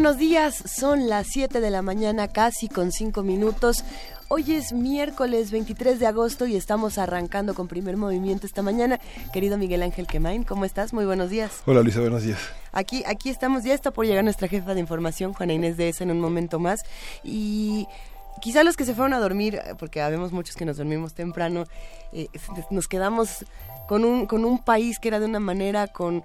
Buenos días, son las 7 de la mañana casi con 5 minutos. Hoy es miércoles 23 de agosto y estamos arrancando con primer movimiento esta mañana. Querido Miguel Ángel Quemain, ¿cómo estás? Muy buenos días. Hola Luisa, buenos días. Aquí, aquí estamos, ya está por llegar nuestra jefa de información, Juana Inés de ESA, en un momento más. Y quizá los que se fueron a dormir, porque habemos muchos que nos dormimos temprano, eh, nos quedamos con un, con un país que era de una manera, con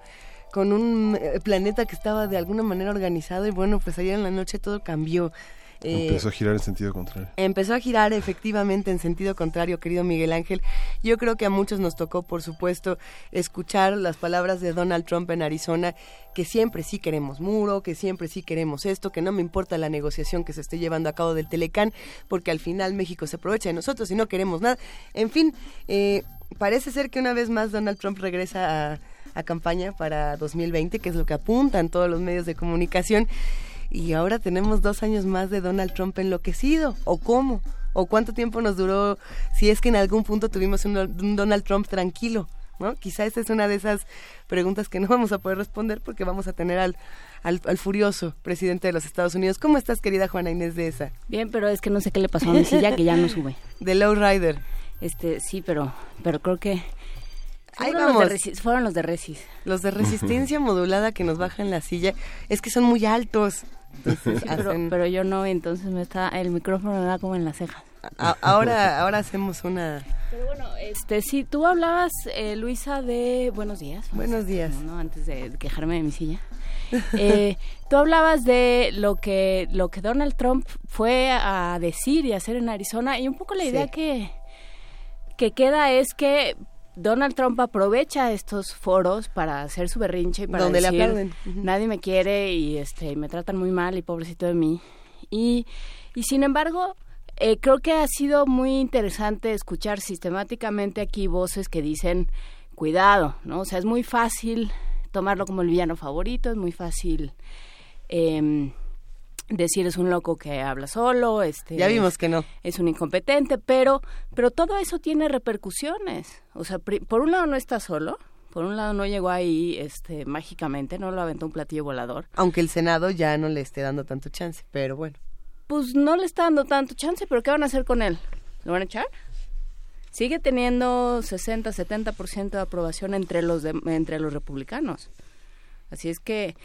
con un eh, planeta que estaba de alguna manera organizado y bueno, pues ayer en la noche todo cambió. Eh, empezó a girar en sentido contrario. Empezó a girar efectivamente en sentido contrario, querido Miguel Ángel. Yo creo que a muchos nos tocó, por supuesto, escuchar las palabras de Donald Trump en Arizona, que siempre sí queremos muro, que siempre sí queremos esto, que no me importa la negociación que se esté llevando a cabo del Telecán, porque al final México se aprovecha de nosotros y no queremos nada. En fin, eh, parece ser que una vez más Donald Trump regresa a a campaña para 2020, que es lo que apuntan todos los medios de comunicación. Y ahora tenemos dos años más de Donald Trump enloquecido. ¿O cómo? ¿O cuánto tiempo nos duró si es que en algún punto tuvimos un, Donald Trump tranquilo? ¿no? Quizá esta es una de esas preguntas que no vamos a poder responder porque vamos a tener al, al, furioso presidente de los Estados Unidos. ¿Cómo estás, querida Juana Inés de esa? Bien, pero es que no sé qué le pasó a mi silla que ya no sube. De Rider. Este, sí, pero, pero creo que Ahí vamos. fueron los de Resis. Los de resistencia modulada que nos bajan la silla. Es que son muy altos. pero, yo no, entonces me está el micrófono me da como en la ceja. ahora, ahora hacemos una. Pero bueno, este, sí, tú hablabas, eh, Luisa, de buenos días. Buenos días. Antes de quejarme de mi silla. Eh, tú hablabas de lo que lo que Donald Trump fue a decir y hacer en Arizona y un poco la idea que que queda es que Donald Trump aprovecha estos foros para hacer su berrinche y para Donde decir, nadie me quiere y este me tratan muy mal y pobrecito de mí. Y, y sin embargo, eh, creo que ha sido muy interesante escuchar sistemáticamente aquí voces que dicen, cuidado, ¿no? O sea, es muy fácil tomarlo como el villano favorito, es muy fácil... Eh, decir es un loco que habla solo, este ya vimos que no es un incompetente, pero pero todo eso tiene repercusiones. O sea, por un lado no está solo, por un lado no llegó ahí este mágicamente, no lo aventó un platillo volador. Aunque el Senado ya no le esté dando tanto chance, pero bueno. Pues no le está dando tanto chance, pero ¿qué van a hacer con él? ¿Lo van a echar? Sigue teniendo 60, 70% de aprobación entre los de, entre los republicanos. Así es que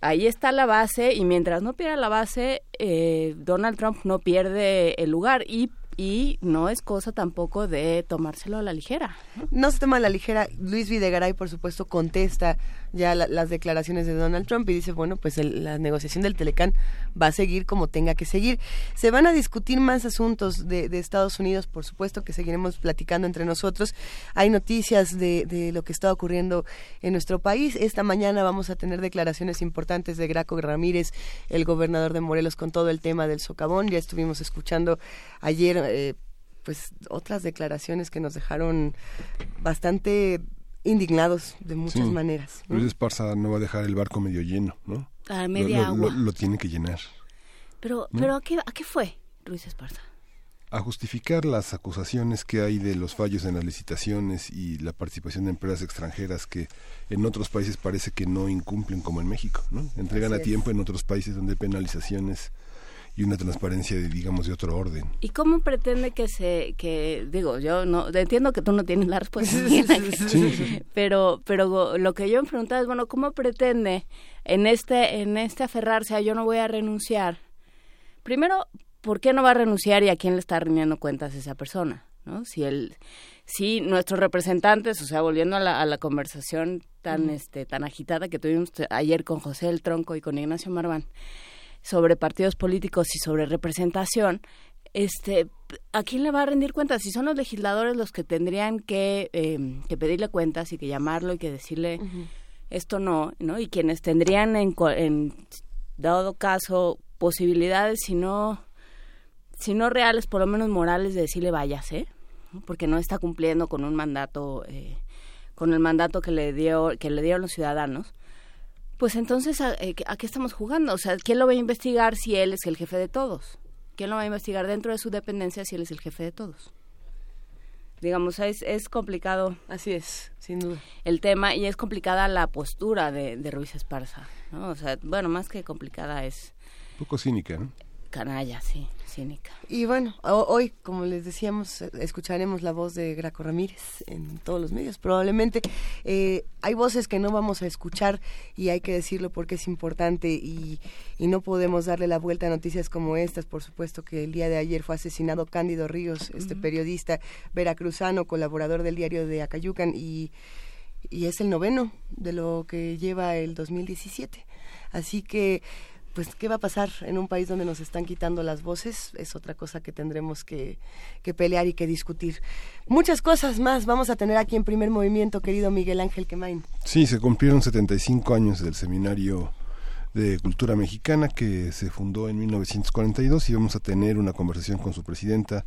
ahí está la base y mientras no pierda la base, eh, Donald Trump no pierde el lugar. Y y no es cosa tampoco de tomárselo a la ligera. No, se toma a la ligera. Luis Videgaray, por supuesto, contesta ya las declaraciones de Donald Trump y dice, bueno, pues la negociación del Telecán va a seguir como tenga que seguir. Se van a discutir más asuntos de, Estados Unidos, por supuesto, que seguiremos platicando entre nosotros. Hay noticias de, de, lo que está ocurriendo en nuestro país. Esta mañana vamos a tener declaraciones importantes de Graco Ramírez, el gobernador de Morelos, con todo el tema del socavón. Ya estuvimos escuchando ayer eh, pues otras declaraciones que nos dejaron bastante indignados de muchas maneras. Luis Esparza no va a dejar el barco medio lleno, ¿no? A media lo, Lo, tiene que llenar. Pero, pero ¿a qué, ¿a qué fue Luis Esparza? a justificar las acusaciones que hay de los fallos en las licitaciones y la participación de empresas extranjeras que en otros países parece que no incumplen como en México, ¿no? Entregan a tiempo en otros países donde hay penalizaciones y una transparencia de, digamos de otro orden. ¿Y cómo pretende que se que digo, yo no entiendo que tú no tienes la respuesta, pero pero lo que yo me preguntaba es, bueno, ¿cómo pretende en este en este aferrarse a yo no voy a renunciar? Primero, ¿por qué no va a renunciar y a quién le está rindiendo cuentas esa persona? ¿no? Si el si nuestros representantes, o sea, volviendo a la, a la conversación tan este tan agitada que tuvimos ayer con José el Tronco y con Ignacio Marván, sobre partidos políticos y sobre representación, este, ¿a quién le va a rendir cuentas? Si son los legisladores los que tendrían que, em, que pedirle cuentas y que llamarlo y que decirle esto no, ¿no? Y quienes tendrían en, en dado caso posibilidades, si no, si no reales, por lo menos morales, de decirle váyase, porque no está cumpliendo con un mandato, eh, con el mandato que le dio, que le dieron los ciudadanos. Pues entonces, ¿a, eh, ¿a qué estamos jugando? O sea, ¿quién lo va a investigar si él es el jefe de todos? ¿Quién lo va a investigar dentro de su dependencia si él es el jefe de todos? digamos, es, es complicado. Así es, sin duda. El tema y es complicada la postura de, de Ruiz Esparza, ¿no? O sea, bueno, más que complicada es... Un poco cínica, ¿no? Canalla, sí, cínica. Y bueno, hoy, como les decíamos, escucharemos la voz de Graco Ramírez en todos los medios. Probablemente eh, hay voces que no vamos a escuchar y hay que decirlo porque es importante y, y, no podemos darle la vuelta a noticias como estas. Por supuesto que el día de ayer fue asesinado Cándido Ríos, este periodista veracruzano, colaborador del diario de Acayucan y, y es el noveno de lo que lleva el 2017. Así que pues qué va a pasar en un país donde nos están quitando las voces es otra cosa que tendremos que, pelear y que discutir. Muchas cosas más vamos a tener aquí en primer movimiento, querido Miguel Ángel Quemain. Sí, se cumplieron 75 años del seminario de cultura mexicana que se fundó en 1942 y vamos a tener una conversación con su presidenta,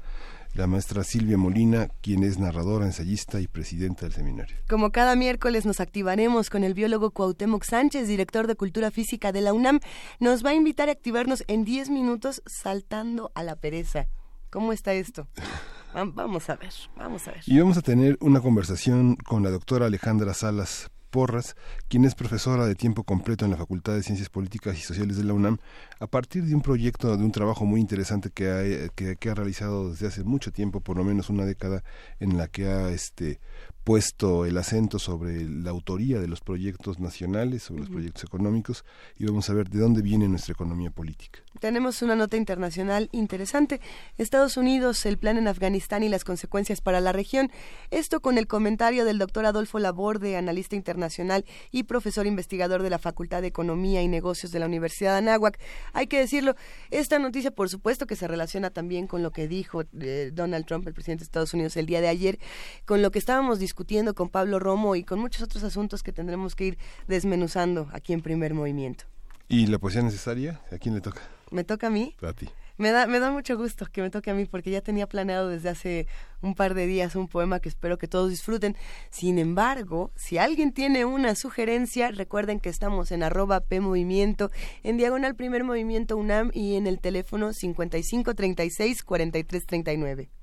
la maestra Silvia Molina, quien es narradora, ensayista y presidenta del seminario. Como cada miércoles nos activaremos con el biólogo Cuauhtémoc Sánchez, director de Cultura Física de la UNAM, nos va a invitar a activarnos en 10 minutos saltando a la pereza. ¿Cómo está esto? Vamos a ver, vamos a ver. Y vamos a tener una conversación con la doctora Alejandra Salas Porras, quien es profesora de tiempo completo en la Facultad de Ciencias Políticas y Sociales de la UNAM, a partir de un proyecto, de un trabajo muy interesante que ha, que, ha realizado desde hace mucho tiempo, por lo menos una década, en la que ha este, puesto el acento sobre la autoría de los proyectos nacionales, sobre los proyectos económicos, y vamos a ver de dónde viene nuestra economía política. Tenemos una nota internacional interesante. Estados Unidos, el plan en Afganistán y las consecuencias para la región. Esto con el comentario del doctor Adolfo Laborde, analista internacional y profesor investigador de la Facultad de Economía y Negocios de la Universidad de Anáhuac. Hay que decirlo, esta noticia por supuesto que se relaciona también con lo que dijo eh, Donald Trump, el presidente de Estados Unidos, el día de ayer, con lo que estábamos discutiendo discutiendo con Pablo Romo y con muchos otros asuntos que tendremos que ir desmenuzando aquí en primer movimiento. ¿Y la poesía necesaria? ¿A quién le toca? ¿Me toca a mí? A ti. Me da, me da mucho gusto que me toque a mí porque ya tenía planeado desde hace un par de días un poema que espero que todos disfruten. Sin embargo, si alguien tiene una sugerencia, recuerden que estamos en arroba PMovimiento, en diagonal primer movimiento UNAM y en el teléfono 5536 4339.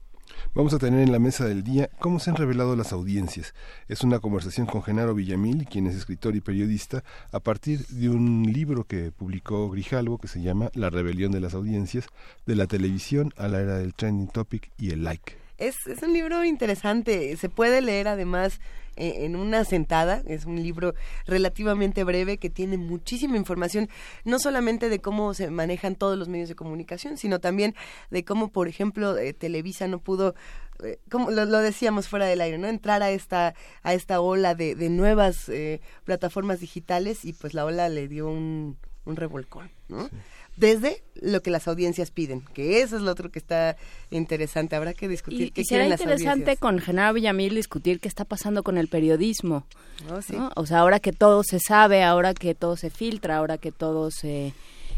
Vamos a tener en la mesa del día cómo se han revelado las audiencias. Es una conversación con Genaro Villamil, quien es escritor y periodista, a partir de un libro que publicó Grijalvo que se llama La rebelión de las audiencias, de la televisión a la era del trending topic y el like. Es, es un libro interesante, se puede leer además eh, en una sentada. Es un libro relativamente breve que tiene muchísima información, no solamente de cómo se manejan todos los medios de comunicación, sino también de cómo, por ejemplo, eh, Televisa no pudo eh, como lo, decíamos fuera del aire, ¿no? Entrar a esta, a esta ola de, de nuevas plataformas digitales y pues la ola le dio un, un revolcón, ¿no? Desde lo que las audiencias piden, que eso es lo otro que está interesante. Habrá que discutir y, qué y será interesante con Genaro Villamil discutir qué está pasando con el periodismo. Oh, o sea, ahora que todo se sabe, ahora que todo se filtra, ahora que todo se,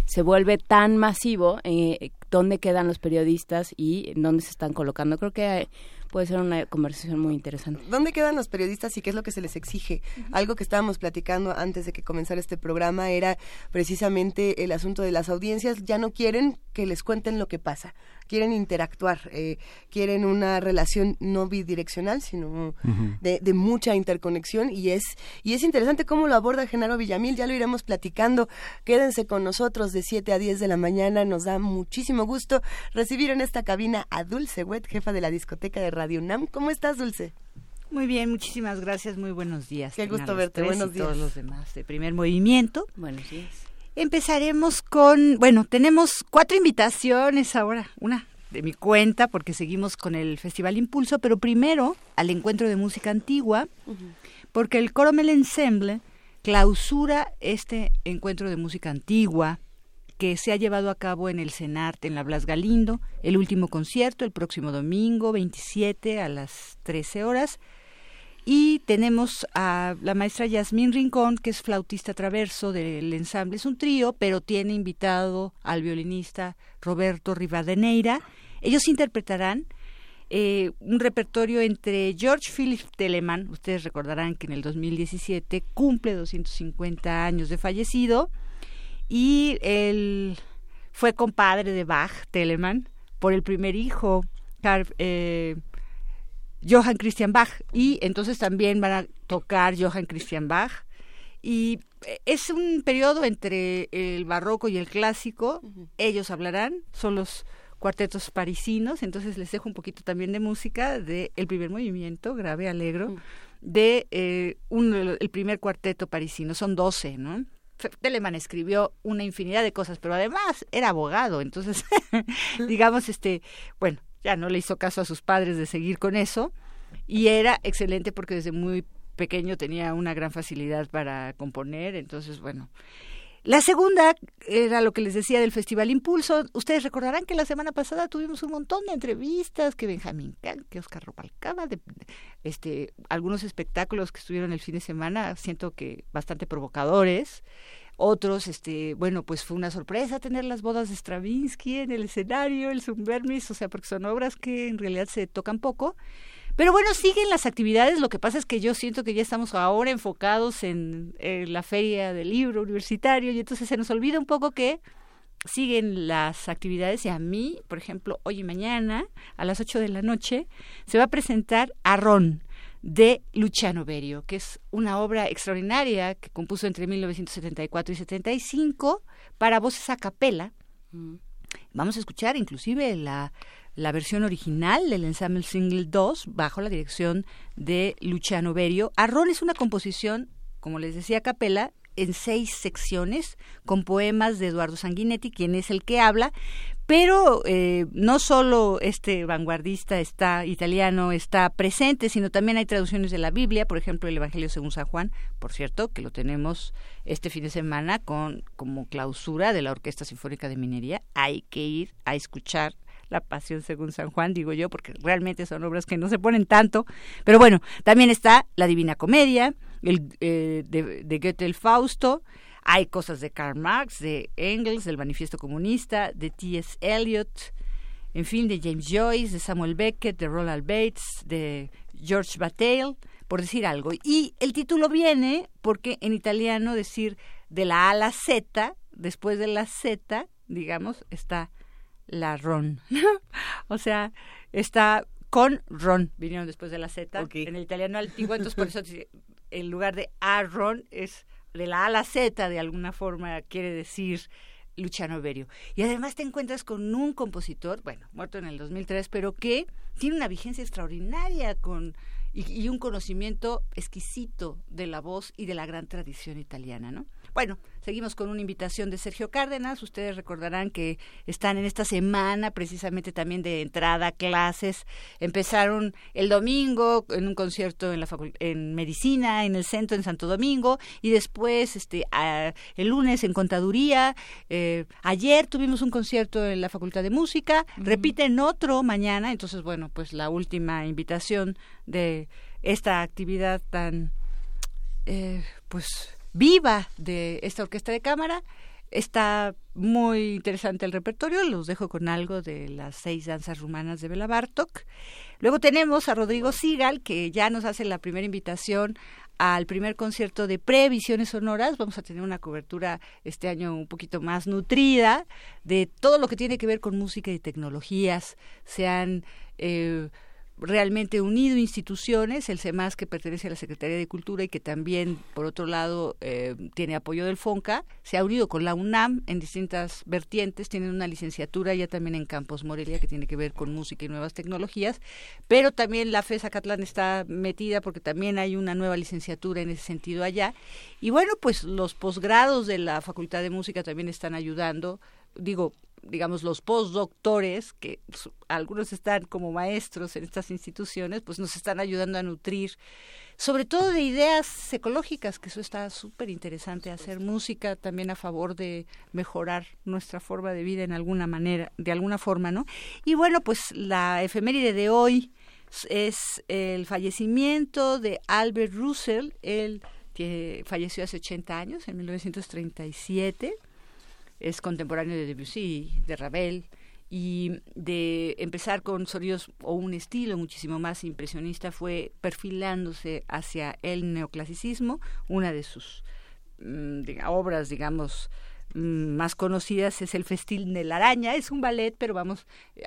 se vuelve tan masivo, eh, ¿dónde quedan los periodistas y dónde se están colocando? Creo que puede ser una conversación muy interesante. ¿Dónde quedan los periodistas y qué es lo que se les exige? Algo que estábamos platicando antes de que comenzara este programa era precisamente el asunto de las audiencias. Ya no quieren que les cuenten lo que pasa, quieren interactuar, eh, quieren una relación no bidireccional, sino de, de, mucha interconexión y es, y es interesante cómo lo aborda Genaro Villamil, ya lo iremos platicando. Quédense con nosotros de 7 a 10 de la mañana, nos da muchísimo gusto recibir en esta cabina a Dulce Wet, jefa de la discoteca de Radio UNAM. ¿Cómo estás, Dulce? Muy bien, muchísimas gracias, muy buenos días. Qué gusto verte, buenos días. todos los demás de Primer Movimiento. Buenos días. Empezaremos con, bueno, tenemos cuatro invitaciones ahora, una de mi cuenta porque seguimos con el Festival Impulso, pero primero al encuentro de música antigua, porque el Coro Mel Ensemble clausura este encuentro de música antigua que se ha llevado a cabo en el CENART, en la Blas Galindo, el último concierto el próximo domingo 27 a las 13 horas. Y tenemos a la maestra Yasmín Rincón, que es flautista traverso del ensamble. Es un trío, pero tiene invitado al violinista Roberto Rivadeneira. Ellos interpretarán eh, un repertorio entre George Philip Telemann, ustedes recordarán que en el 2017 cumple 250 años de fallecido, y él fue compadre de Bach, Telemann, por el primer hijo, eh, Johann Christian Bach, y entonces también van a tocar Johann Christian Bach. Y es un periodo entre el barroco y el clásico. Ellos hablarán, son los cuartetos parisinos, entonces les dejo un poquito también de música de el primer movimiento, grave, alegro, de eh, el primer cuarteto parisino, son doce, ¿no? Telemann escribió una infinidad de cosas, pero además era abogado, entonces, digamos, este, bueno, ya no le hizo caso a sus padres de seguir con eso, y era excelente porque desde muy pequeño tenía una gran facilidad para componer, entonces, bueno, la segunda era lo que les decía del Festival Impulso. Ustedes recordarán que la semana pasada tuvimos un montón de entrevistas, que Benjamín Can, que Oscar Robalcaba, de, este, algunos espectáculos que estuvieron el fin de semana, siento que bastante provocadores. Otros, este, bueno, pues fue una sorpresa tener las bodas de Stravinsky en el escenario, el Sumbermis, o sea, porque son obras que en realidad se tocan poco. Pero bueno, siguen las actividades. Lo que pasa es que yo siento que ya estamos ahora enfocados en, la feria del libro universitario y entonces se nos olvida un poco que siguen las actividades y a mí, por ejemplo, hoy y mañana a las 8 de la noche se va a presentar Arrón de Luciano Berio, que es una obra extraordinaria que compuso entre 1974 y 75 para voces a capela. Vamos a escuchar inclusive la la versión original del ensamble single 2 bajo la dirección de Luciano Berio. Arrón es una composición, como les decía, capela en seis secciones con poemas de Eduardo Sanguinetti, quien es el que habla, pero eh, no solo este vanguardista está italiano está presente, sino también hay traducciones de la Biblia, por ejemplo el Evangelio según San Juan, por cierto, que lo tenemos este fin de semana con como clausura de la Orquesta Sinfónica de Minería. Hay que ir a escuchar la Pasión según San Juan, digo yo, porque realmente son obras que no se ponen tanto. Pero bueno, también está La Divina Comedia, el, eh, de, Goethe el Fausto, hay cosas de Karl Marx, de Engels, del Manifiesto Comunista, de T.S. Eliot, en fin, de James Joyce, de Samuel Beckett, de Roland Bates, de George Bataille, por decir algo. Y el título viene porque en italiano decir de la A a la Z, después de la Z, digamos, está la ron. o sea, está con ron, vinieron después de la Z, en el italiano antiguo, entonces por eso en lugar de a ron es de la A a la Z, de alguna forma quiere decir Luciano Berio. Y además te encuentras con un compositor, bueno, muerto en el 2003, pero que tiene una vigencia extraordinaria con y, y un conocimiento exquisito de la voz y de la gran tradición italiana, ¿no? Bueno, Seguimos con una invitación de Sergio Cárdenas. Ustedes recordarán que están en esta semana precisamente también de entrada a clases. Empezaron el domingo en un concierto en la en medicina en el centro en Santo Domingo y después este el lunes en contaduría. Eh, ayer tuvimos un concierto en la Facultad de Música. Repiten otro mañana. Entonces bueno pues la última invitación de esta actividad tan eh, pues viva de esta orquesta de cámara. Está muy interesante el repertorio, los dejo con algo de las seis danzas rumanas de Bela Bartok. Luego tenemos a Rodrigo Sigal, que ya nos hace la primera invitación al primer concierto de Previsiones Sonoras. Vamos a tener una cobertura este año un poquito más nutrida de todo lo que tiene que ver con música y tecnologías. Sean eh, realmente unido instituciones, el CEMAS que pertenece a la Secretaría de Cultura y que también, por otro lado, eh, tiene apoyo del FONCA, se ha unido con la UNAM en distintas vertientes, tienen una licenciatura ya también en Campos Morelia que tiene que ver con música y nuevas tecnologías, pero también la FES Acatlán está metida porque también hay una nueva licenciatura en ese sentido allá. Y bueno, pues los posgrados de la Facultad de Música también están ayudando digo, digamos, los postdoctores, que algunos están como maestros en estas instituciones, pues nos están ayudando a nutrir, sobre todo de ideas ecológicas, que eso está súper interesante, hacer música también a favor de mejorar nuestra forma de vida en alguna manera, de alguna forma, ¿no? Y bueno, pues la efeméride de hoy es el fallecimiento de Albert Russell, él que falleció hace 80 años, en 1937 es contemporáneo de Debussy, de Ravel, y de empezar con sonidos o un estilo muchísimo más impresionista fue perfilándose hacia el neoclasicismo, una de sus mm, obras, digamos, mm, más conocidas es el Festín de la Araña, es un ballet, pero vamos, eh,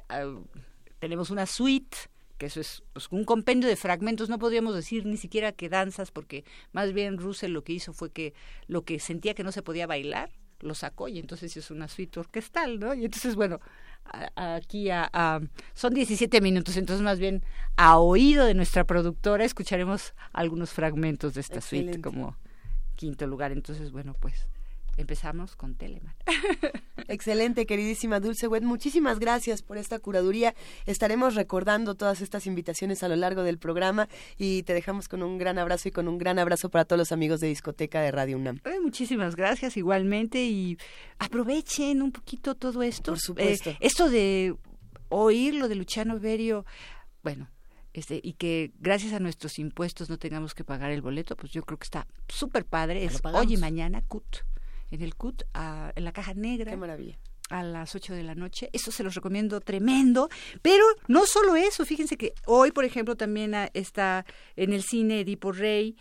tenemos una suite que eso es pues, un compendio de fragmentos, no podríamos decir ni siquiera que danzas, porque más bien Russell lo que hizo fue que lo que sentía que no se podía bailar, lo sacó y entonces es una suite orquestal, ¿no? Y entonces, bueno, aquí a, son 17 minutos, entonces más bien a oído de nuestra productora escucharemos algunos fragmentos de esta suite como quinto lugar. Entonces, bueno, pues empezamos con Telemann. Excelente, queridísima Dulce Wet. Muchísimas gracias por esta curaduría. Estaremos recordando todas estas invitaciones a lo largo del programa y te dejamos con un gran abrazo y con un gran abrazo para todos los amigos de discoteca de Radio UNAM. muchísimas gracias igualmente y aprovechen un poquito todo esto. Por supuesto. Eh, esto de oír lo de Luciano Berio, bueno, este, y que gracias a nuestros impuestos no tengamos que pagar el boleto, pues yo creo que está súper padre. Es hoy y mañana, CUT en el CUT, en la caja negra. Qué maravilla a las 8 de la noche. Eso se los recomiendo tremendo. Pero no solo eso, fíjense que hoy, por ejemplo, también está en el cine Edipo Rey.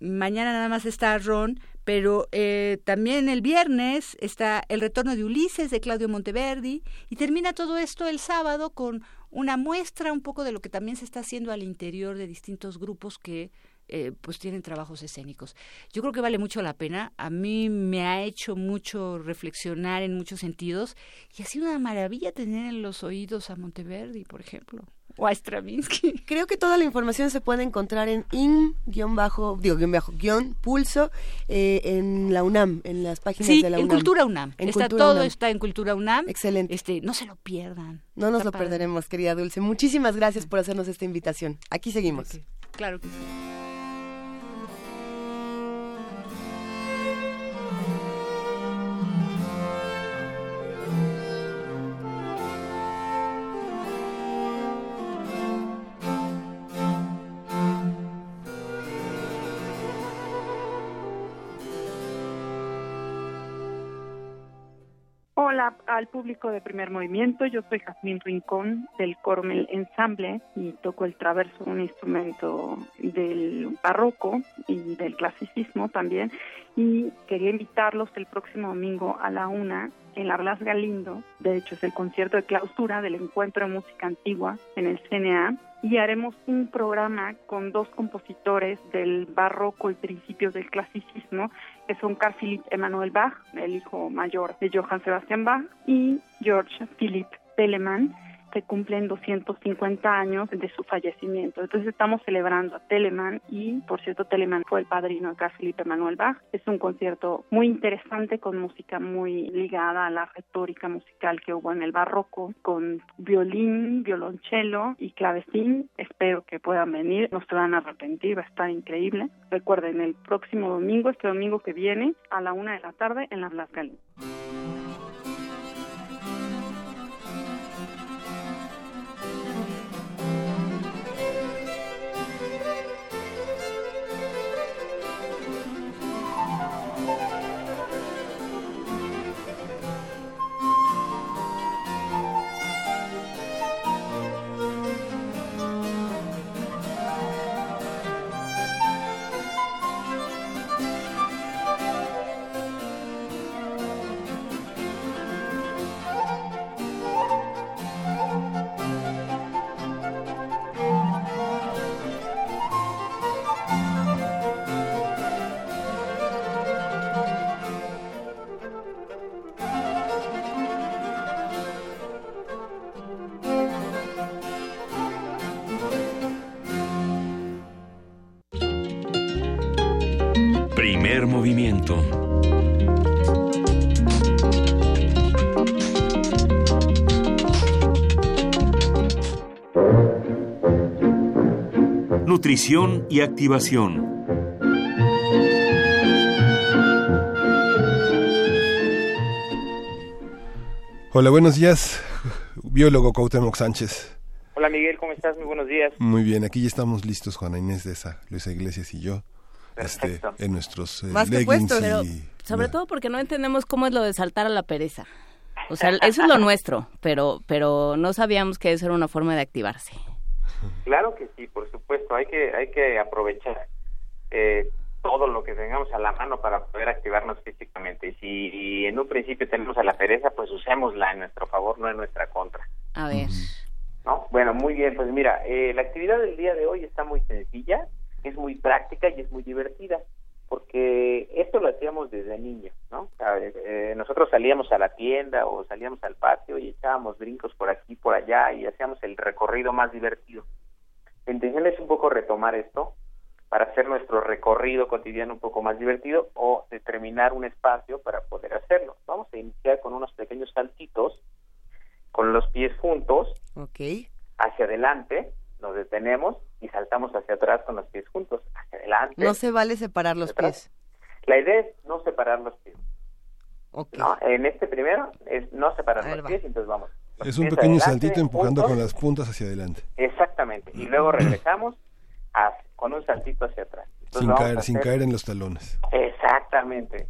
Mañana nada más está Ron, pero eh, también el viernes está El retorno de Ulises de Claudio Monteverdi y termina todo esto el sábado con una muestra un poco de lo que también se está haciendo al interior de distintos grupos que eh, pues tienen trabajos escénicos. Yo creo que vale mucho la pena. A mí me ha hecho mucho reflexionar en muchos sentidos y ha sido una maravilla tener en los oídos a Monteverdi, por ejemplo. O a Stravinsky. Creo que toda la información se puede encontrar en in-bajo, digo, bajo, guion, pulso, eh, en la UNAM, en las páginas de la UNAM. en Cultura UNAM. está, todo está en Cultura UNAM. Excelente. Este, no se lo pierdan. No nos lo perderemos, querida Dulce. Muchísimas gracias por hacernos esta invitación. Aquí seguimos. Claro que sí. Hola al público de Primer Movimiento, yo soy Jazmín Rincón del Cormel Ensemble y toco el traverso, un instrumento del barroco y del clasicismo también. Y quería invitarlos el próximo domingo a la una en la Blas Galindo. De hecho, es el concierto de clausura del Encuentro de Música Antigua en el CNA y haremos un programa con dos compositores del barroco y principios del clasicismo, que son Carl Philipp Emanuel Bach, el hijo mayor de Johann Sebastian Bach, y George Philipp Telemann, se cumplen 250 años de su fallecimiento. Entonces estamos celebrando a Telemann y, por cierto, Telemann fue el padrino de Carl Felipe Manuel Bach. Es un concierto muy interesante con música muy ligada a la retórica musical que hubo en el barroco, con violín, violonchelo y clavecín. Espero que puedan venir, no se van a arrepentir, va a estar increíble. Recuerden, el próximo domingo, este domingo que viene, a la una de la tarde en la Blas nutrición y activación. Hola, buenos días, biólogo Cuauhtémoc Sánchez. Hola Miguel, ¿cómo estás? Muy buenos días. Muy bien, aquí ya estamos listos, Juana Inés de esa, Luisa Iglesias y yo. Este, en nuestros eh, leggings y, sobre todo porque no entendemos cómo es lo de saltar a la pereza. O sea, eso es lo nuestro, pero pero no sabíamos que eso era una forma de activarse. Claro que sí, por supuesto, hay que hay que aprovechar eh, todo lo que tengamos a la mano para poder activarnos físicamente. Y si en un principio tenemos a la pereza, pues usémosla en nuestro favor, no en nuestra contra. A ver. ¿No? Bueno, muy bien, pues mira, eh, la actividad del día de hoy está muy sencilla, es muy práctica y es muy divertida porque esto lo hacíamos desde niño, ¿no? Eh, nosotros salíamos a la tienda o salíamos al patio y echábamos brincos por aquí, por allá y hacíamos el recorrido más divertido. La intención es un poco retomar esto para hacer nuestro recorrido cotidiano un poco más divertido o determinar un espacio para poder hacerlo. Vamos a iniciar con unos pequeños saltitos con los pies juntos okay. hacia adelante nos detenemos y saltamos hacia atrás con los pies juntos, hacia adelante. No se vale separar los pies. La idea es no separar los pies. ¿No? En este primero es no separar los pies, entonces vamos. Es un pequeño saltito empujando con las puntas hacia adelante. Exactamente. Y luego regresamos con un saltito hacia atrás. sin caer, sin caer en los talones. Exactamente.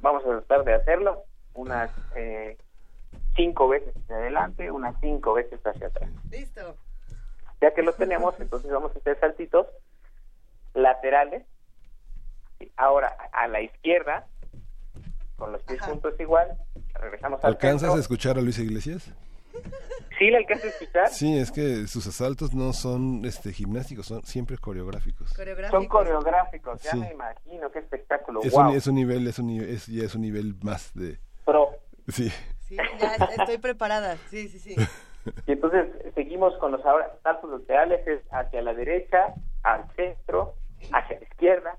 vamos a tratar de hacerlo unas eh, cinco veces hacia adelante, unas cinco veces hacia atrás. Listo. Ya que los tenemos, entonces vamos a hacer saltitos laterales. Ahora, a la izquierda, con los pies juntos igual, regresamos al ¿Alcanzas a escuchar a Luis Iglesias? Sí, le alcanzas a escuchar. Sí, es que sus asaltos no son este gimnásticos, son siempre coreográficos. Son coreográficos, ya me imagino, qué espectáculo. Es, un, es un nivel, es un, es, ya es un nivel más de... Pro. Sí. Sí, ya estoy preparada, sí, sí, sí. Y entonces seguimos con los saltos laterales es hacia la derecha, al centro, hacia la izquierda,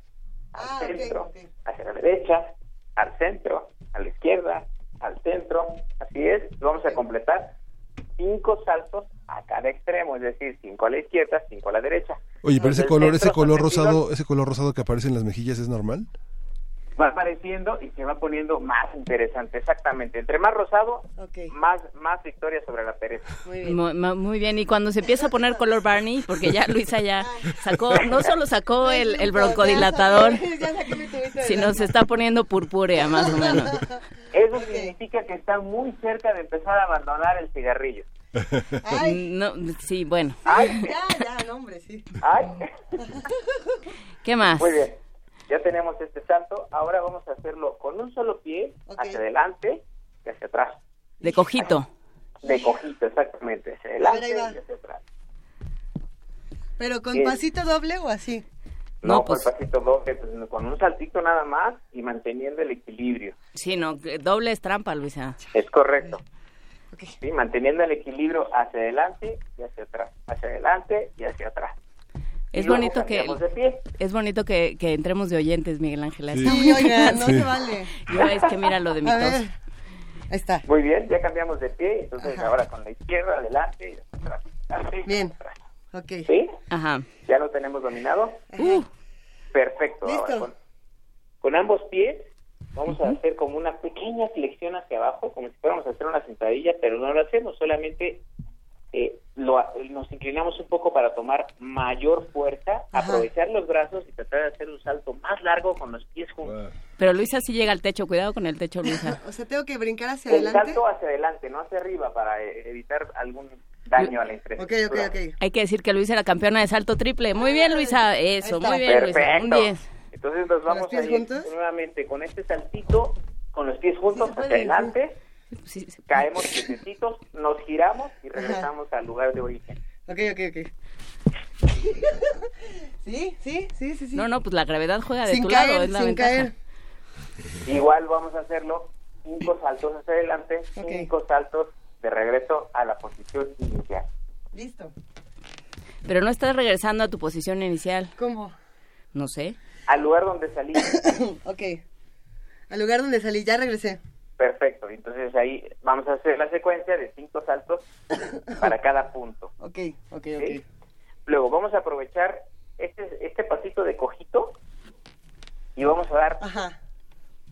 al ah, centro, hacia la derecha, al centro, a la izquierda, al centro. Así es, vamos a completar cinco saltos a cada extremo, es decir, cinco a la izquierda, cinco a la derecha. Oye, pero ese color, ese color rosado, ese color rosado que aparece en las mejillas es normal? Va apareciendo y se va poniendo más interesante, exactamente. Entre más rosado, más más victoria sobre la pereza. Muy bien. Muy, bien. y cuando se empieza a poner color Barney, porque ya Luisa ya sacó, no solo sacó el, el broncodilatador, sino se está poniendo purpúrea más o menos. Eso significa que está muy cerca de empezar a abandonar el cigarrillo. No, sí, bueno. Ay. Ya, ya, no, hombre, sí. Ay. ¿Qué más? Muy bien ya tenemos este salto, ahora vamos a hacerlo con un solo pie hacia adelante y hacia atrás. De cojito. De cojito, exactamente, hacia adelante y hacia atrás. ¿Pero con pasito doble o así? No, con pues pasito doble, pues, con un saltito nada más y manteniendo el equilibrio. Sí, no, doble es trampa, Luisa. Es correcto. Sí, manteniendo el equilibrio hacia adelante y hacia atrás, hacia adelante y hacia atrás. Es bonito que es bonito que, que, entremos de oyentes, Miguel Ángel. Sí, oiga, no se vale. Yo es que mira lo de mi tos. Ahí está. Muy bien, ya cambiamos de pie, entonces ahora con la izquierda, adelante y atrás. bien. Ok. ¿Sí? Ajá. ¿Ya lo tenemos dominado? Uh. Perfecto. Listo. con, ambos pies vamos a hacer como una pequeña flexión hacia abajo, como si fuéramos a hacer una sentadilla, pero no lo hacemos, solamente eh, lo, nos inclinamos un poco para tomar mayor fuerza, aprovechar los brazos y tratar de hacer un salto más largo con los pies juntos. Pero Luisa sí llega al techo, cuidado con el techo, Luisa. o sea, tengo que brincar hacia adelante. El salto hacia adelante, no hacia arriba, para eh, evitar algún daño a la infraestructura. Okay, okay, okay. Hay que decir que Luisa era campeona de salto triple. Muy bien, Luisa. Eso, muy bien, Luisa. Un 10. Entonces nos vamos a ir nuevamente con este saltito, con los pies juntos hacia adelante caemos piececitos, nos giramos y regresamos al lugar de origen. Ok, ok, ok. sí, sí, sí, sí, sí. No, no, pues la gravedad juega de sin tu caer, lado, es la sin caer. Igual vamos a hacerlo cinco saltos hacia adelante, cinco saltos de regreso a la posición inicial. Listo. Pero no estás regresando a tu posición inicial. ¿Cómo? No sé. Al lugar donde salí. ok. Al lugar donde salí, ya regresé. Perfecto, entonces ahí vamos a hacer la secuencia de cinco saltos para cada punto. Ok, ok, ok. Luego vamos a aprovechar este, este pasito de cojito y vamos a dar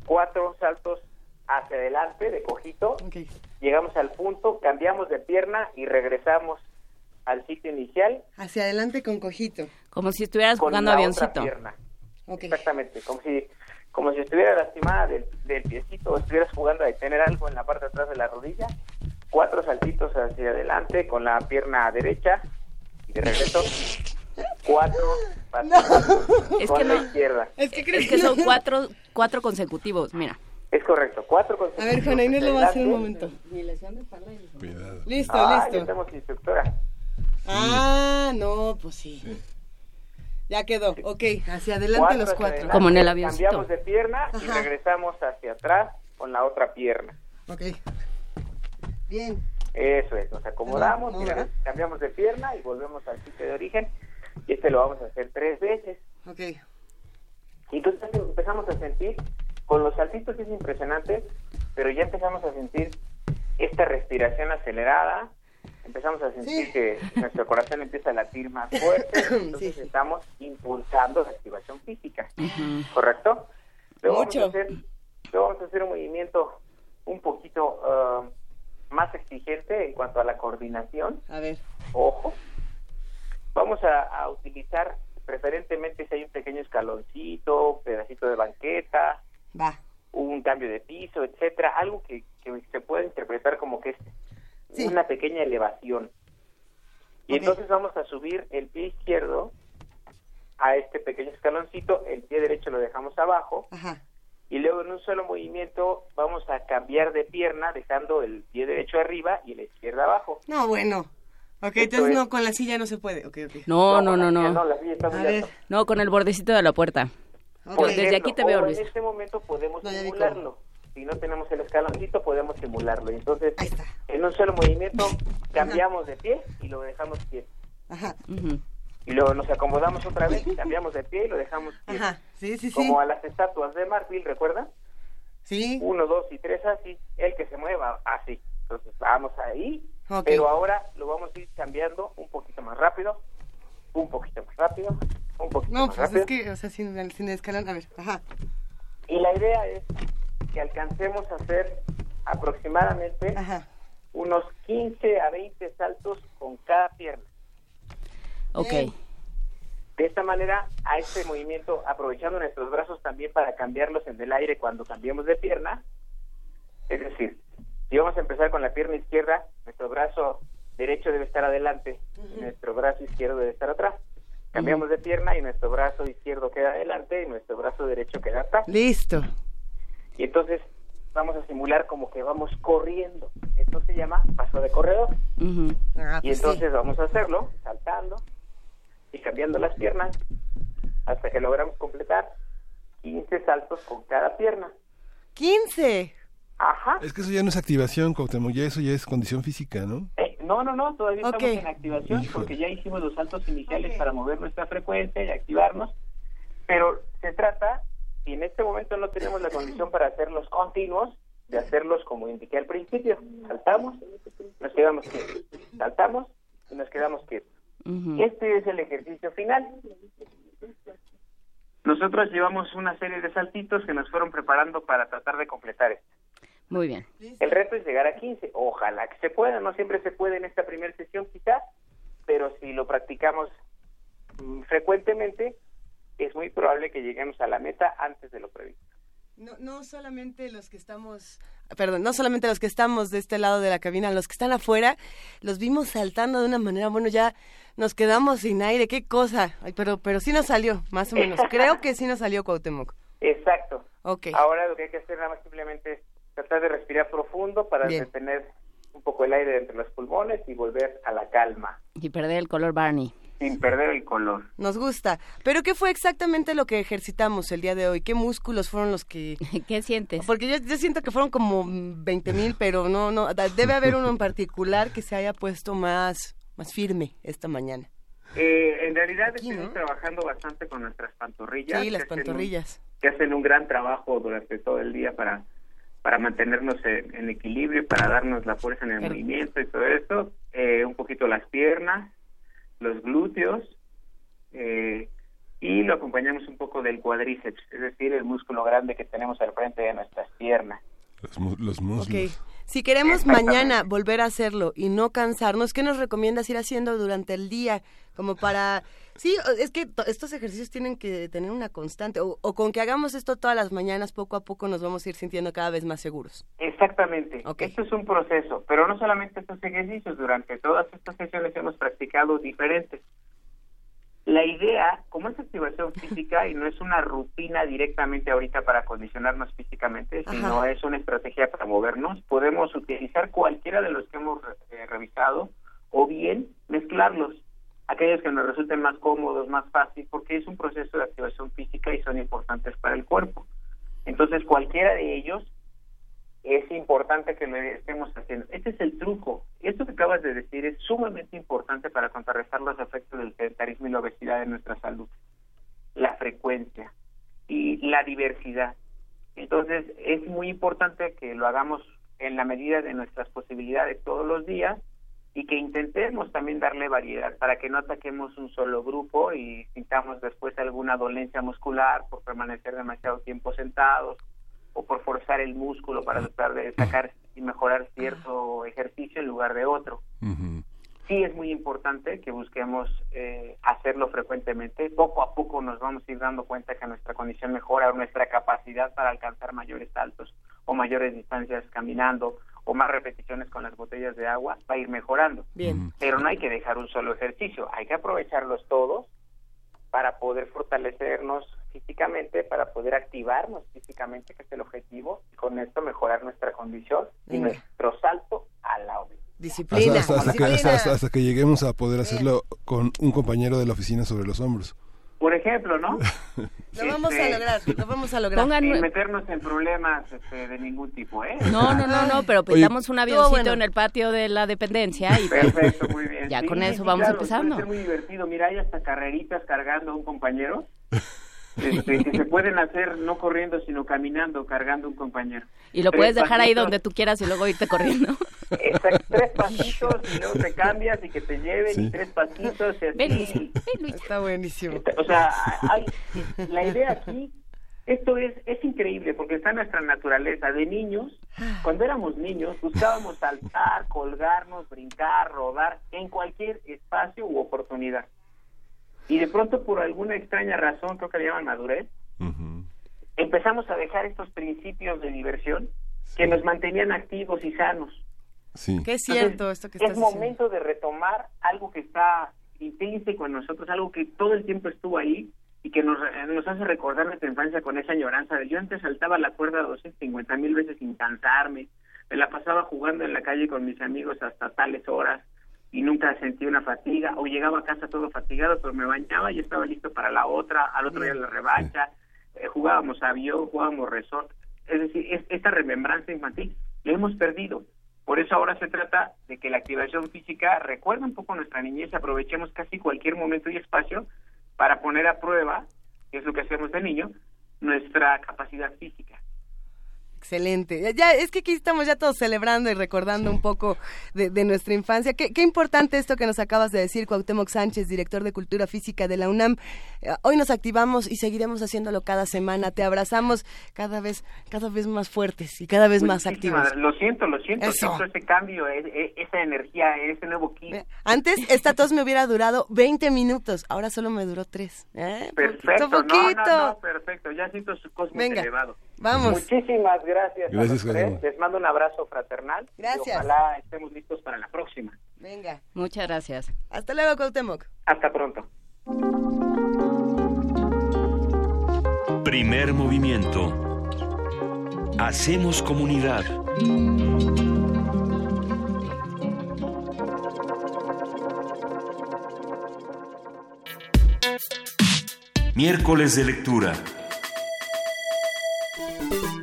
cuatro saltos hacia adelante de cojito. Llegamos al punto, cambiamos de pierna y regresamos al sitio inicial. Hacia adelante con cojito. Como si estuvieras jugando avioncito. Exactamente, como si como si estuviera lastimada del, del, piecito o estuvieras jugando a tener algo en la parte de atrás de la rodilla. Cuatro saltitos hacia adelante con la pierna derecha y de regreso cuatro es que la izquierda. Es que, son cuatro, cuatro consecutivos, mira. Es correcto, cuatro consecutivos. A ver, Juana Inés lo va a hacer un momento. Listo, ah, listo. Ya tenemos instructora. Ah, no, pues sí. Ya quedó, ok, hacia adelante los cuatro. Como en el avión. Cambiamos de pierna y regresamos hacia atrás con la otra pierna. Ok. Bien. Eso es, nos acomodamos, cambiamos de pierna y volvemos al sitio de origen. Y este lo vamos a hacer tres veces. Ok. Y entonces empezamos a sentir, con los saltitos es impresionante, pero ya empezamos a sentir esta respiración acelerada, empezamos a sentir que nuestro corazón empieza a latir más fuerte, entonces estamos impulsando la activación física, ¿correcto? Luego vamos, a hacer, vamos a hacer un movimiento un poquito uh, más exigente en cuanto a la coordinación. A ver. Ojo. Vamos a, utilizar preferentemente si hay un pequeño escaloncito, pedacito de banqueta, Va. un cambio de piso, etcétera, algo que, que se puede interpretar como que es una pequeña elevación. Y entonces vamos a subir el pie izquierdo a este pequeño escaloncito, el pie derecho lo dejamos abajo, y luego en un solo movimiento vamos a cambiar de pierna dejando el pie derecho arriba y la izquierda abajo. No, bueno. Ok, entonces no, con la silla no se puede. Okay, No, no, no, no. No, no, con el bordecito de la puerta. Desde aquí te veo, Luis. En este momento podemos simularlo si no tenemos el escaloncito podemos simularlo. Entonces, en un solo movimiento cambiamos de pie y lo dejamos pie. Ajá. Y luego nos acomodamos otra vez, cambiamos de pie y lo dejamos pie. Ajá. Sí, sí, Como a las estatuas de marfil, ¿recuerdan? Sí. Uno, dos y tres así, el que se mueva así. Entonces vamos ahí, pero ahora lo vamos a ir cambiando un poquito más rápido, un poquito más rápido, un poquito no, más pues rápido. es que, o sea, sin, sin escalón, a ver, ajá. Y la idea es que alcancemos a hacer aproximadamente unos 15 a 20 saltos con cada pierna. Ok. De esta manera, a este movimiento, aprovechando nuestros brazos también para cambiarlos en el aire cuando cambiemos de pierna, es decir, si vamos a empezar con la pierna izquierda, nuestro brazo derecho debe estar adelante, nuestro brazo izquierdo debe estar atrás. Cambiamos de pierna y nuestro brazo izquierdo queda adelante y nuestro brazo derecho queda atrás. Listo. Y entonces vamos a simular como que vamos corriendo. Esto se llama paso de corredor. Ah, y pues entonces vamos a hacerlo saltando y cambiando las piernas hasta que logramos completar 15 saltos con cada pierna. ¡15! Ajá. Es que eso ya no es activación, Cuauhtémoc, ya eso ya es condición física, ¿no? Eh, no, no, no, todavía estamos en activación porque ya hicimos los saltos iniciales para mover nuestra frecuencia y activarnos, pero se trata y en este momento no tenemos la condición para hacerlos continuos, de hacerlos como indiqué al principio. Saltamos, nos quedamos quietos. Saltamos y nos quedamos quietos. Este es el ejercicio final. Nosotros llevamos una serie de saltitos que nos fueron preparando para tratar de completar esto. Muy bien. El reto es llegar a 15. Ojalá que se pueda. No siempre se puede en esta primera sesión quizás, pero si lo practicamos mm, frecuentemente, es muy probable que lleguemos a la meta antes de lo previsto. No, no solamente los que estamos, perdón, no solamente los que estamos de este lado de la cabina, los que están afuera, los vimos saltando de una manera, bueno, ya nos quedamos sin aire, qué cosa, pero, pero sí nos salió, más o menos. Creo que sí nos salió Cuauhtémoc. Exacto. Ok. Ahora lo que hay que hacer nada más simplemente es tratar de respirar profundo para detener un poco el aire entre los pulmones y volver a la calma. Y perder el color Barney sin perder el color. Nos gusta. Pero ¿qué fue exactamente lo que ejercitamos el día de hoy? ¿Qué músculos fueron los que... ¿Qué sientes? Porque yo, yo siento que fueron como 20 mil, pero no, no, debe haber uno en particular que se haya puesto más, más firme esta mañana. Eh, en realidad estamos trabajando bastante con nuestras pantorrillas. Sí, las pantorrillas. que hacen un gran trabajo durante todo el día para para mantenernos en, equilibrio, para darnos la fuerza en el movimiento y todo eso. Eh, un poquito las piernas, los glúteos, eh, y lo acompañamos un poco del cuádriceps, es decir, el músculo grande que tenemos al frente de nuestras piernas. Los, muslos. Si queremos mañana volver a hacerlo y no cansarnos, ¿qué nos recomiendas ir haciendo durante el día? Como para... Sí, es que estos ejercicios tienen que tener una constante, o, con que hagamos esto todas las mañanas, poco a poco nos vamos a ir sintiendo cada vez más seguros. Exactamente. Esto es un proceso, pero no solamente estos ejercicios, durante todas estas sesiones hemos practicado diferentes. La idea, como es activación física y no es una rutina directamente ahorita para condicionarnos físicamente, sino es una estrategia para movernos, podemos utilizar cualquiera de los que hemos eh, revisado o bien mezclarlos, aquellos que nos resulten más cómodos, más fácil, porque es un proceso de activación física y son importantes para el cuerpo. Entonces, cualquiera de ellos es importante que lo estemos haciendo. Este es el truco. Esto que acabas de decir es sumamente importante para contrarrestar los efectos del sedentarismo y la obesidad en nuestra salud. La frecuencia y la diversidad. Entonces, es muy importante que lo hagamos en la medida de nuestras posibilidades todos los días y que intentemos también darle variedad para que no ataquemos un solo grupo y sintamos después alguna dolencia muscular por permanecer demasiado tiempo sentados o por forzar el músculo para tratar de sacar y mejorar cierto ejercicio en lugar de otro. Sí es muy importante que busquemos eh, hacerlo frecuentemente. Poco a poco nos vamos a ir dando cuenta que nuestra condición mejora, nuestra capacidad para alcanzar mayores saltos o mayores distancias caminando o más repeticiones con las botellas de agua va a ir mejorando. Bien. Pero no hay que dejar un solo ejercicio, hay que aprovecharlos todos para poder fortalecernos físicamente, para poder activarnos físicamente, que es el objetivo, y con esto mejorar nuestra condición y nuestro salto a la obesidad. Disciplina. Hasta, que, lleguemos a poder hacerlo con un compañero de la oficina sobre los hombros. Por ejemplo, ¿no? lo vamos a este, lograr, lo vamos a lograr. Sin meternos en problemas este, de ningún tipo, ¿eh? No, no, no, no, pero pintamos un avioncito en el patio de la dependencia y Perfecto, muy bien. ya con eso vamos empezando. Es muy divertido. Mira, hay hasta carreritas cargando a un compañero. Este, que se pueden hacer no corriendo, sino caminando, cargando un compañero. Y lo puedes dejar ahí donde tú quieras y luego irte corriendo. Exacto, tres pasitos y luego te cambias y que te lleven y tres pasitos. Ven, Está buenísimo. o sea, hay, la idea aquí, esto es, es increíble porque está en nuestra naturaleza. De niños, cuando éramos niños, buscábamos saltar, colgarnos, brincar, rodar en cualquier espacio u oportunidad. Y de pronto, por alguna extraña razón, creo que le llaman madurez, empezamos a dejar estos principios de diversión que nos mantenían activos y sanos. Sí. Qué es cierto esto que Es momento de retomar algo que está intrínseco en nosotros, algo que todo el tiempo estuvo ahí y que nos, nos hace recordar nuestra infancia con esa añoranza de yo antes saltaba la cuerda 250 mil veces sin cansarme, me la pasaba jugando en la calle con mis amigos hasta tales horas, y nunca sentí una fatiga o llegaba a casa todo fatigado, pero me bañaba y estaba listo para la otra, al otro día la revancha, eh, jugábamos avión, jugábamos resort, es decir, esta remembranza infantil la hemos perdido. Por eso ahora se trata de que la activación física recuerda un poco nuestra niñez, aprovechemos casi cualquier momento y espacio para poner a prueba, que es lo que hacemos de niño, nuestra capacidad física. Excelente. Ya, es que aquí estamos ya todos celebrando y recordando un poco de, nuestra infancia. Qué, importante esto que nos acabas de decir, Cuauhtémoc Sánchez, director de Cultura Física de la UNAM. Eh, hoy nos activamos y seguiremos haciéndolo cada semana. Te abrazamos cada vez, cada vez más fuertes y cada vez más activos. Lo siento, lo siento. Siento ese cambio, e, e, esa energía, ese nuevo kit. Antes esta tos me hubiera durado 20 minutos, ahora solo me duró 3. ¿Eh? Perfecto, poquito. perfecto. Ya siento su cosmos elevado. Vamos. Muchísimas gracias. Gracias, Les mando un abrazo fraternal. Gracias. ojalá estemos listos para la próxima. Venga. Muchas gracias. Hasta luego, Cuauhtémoc. Hasta pronto. Primer movimiento. Hacemos comunidad. Miércoles de lectura. thank you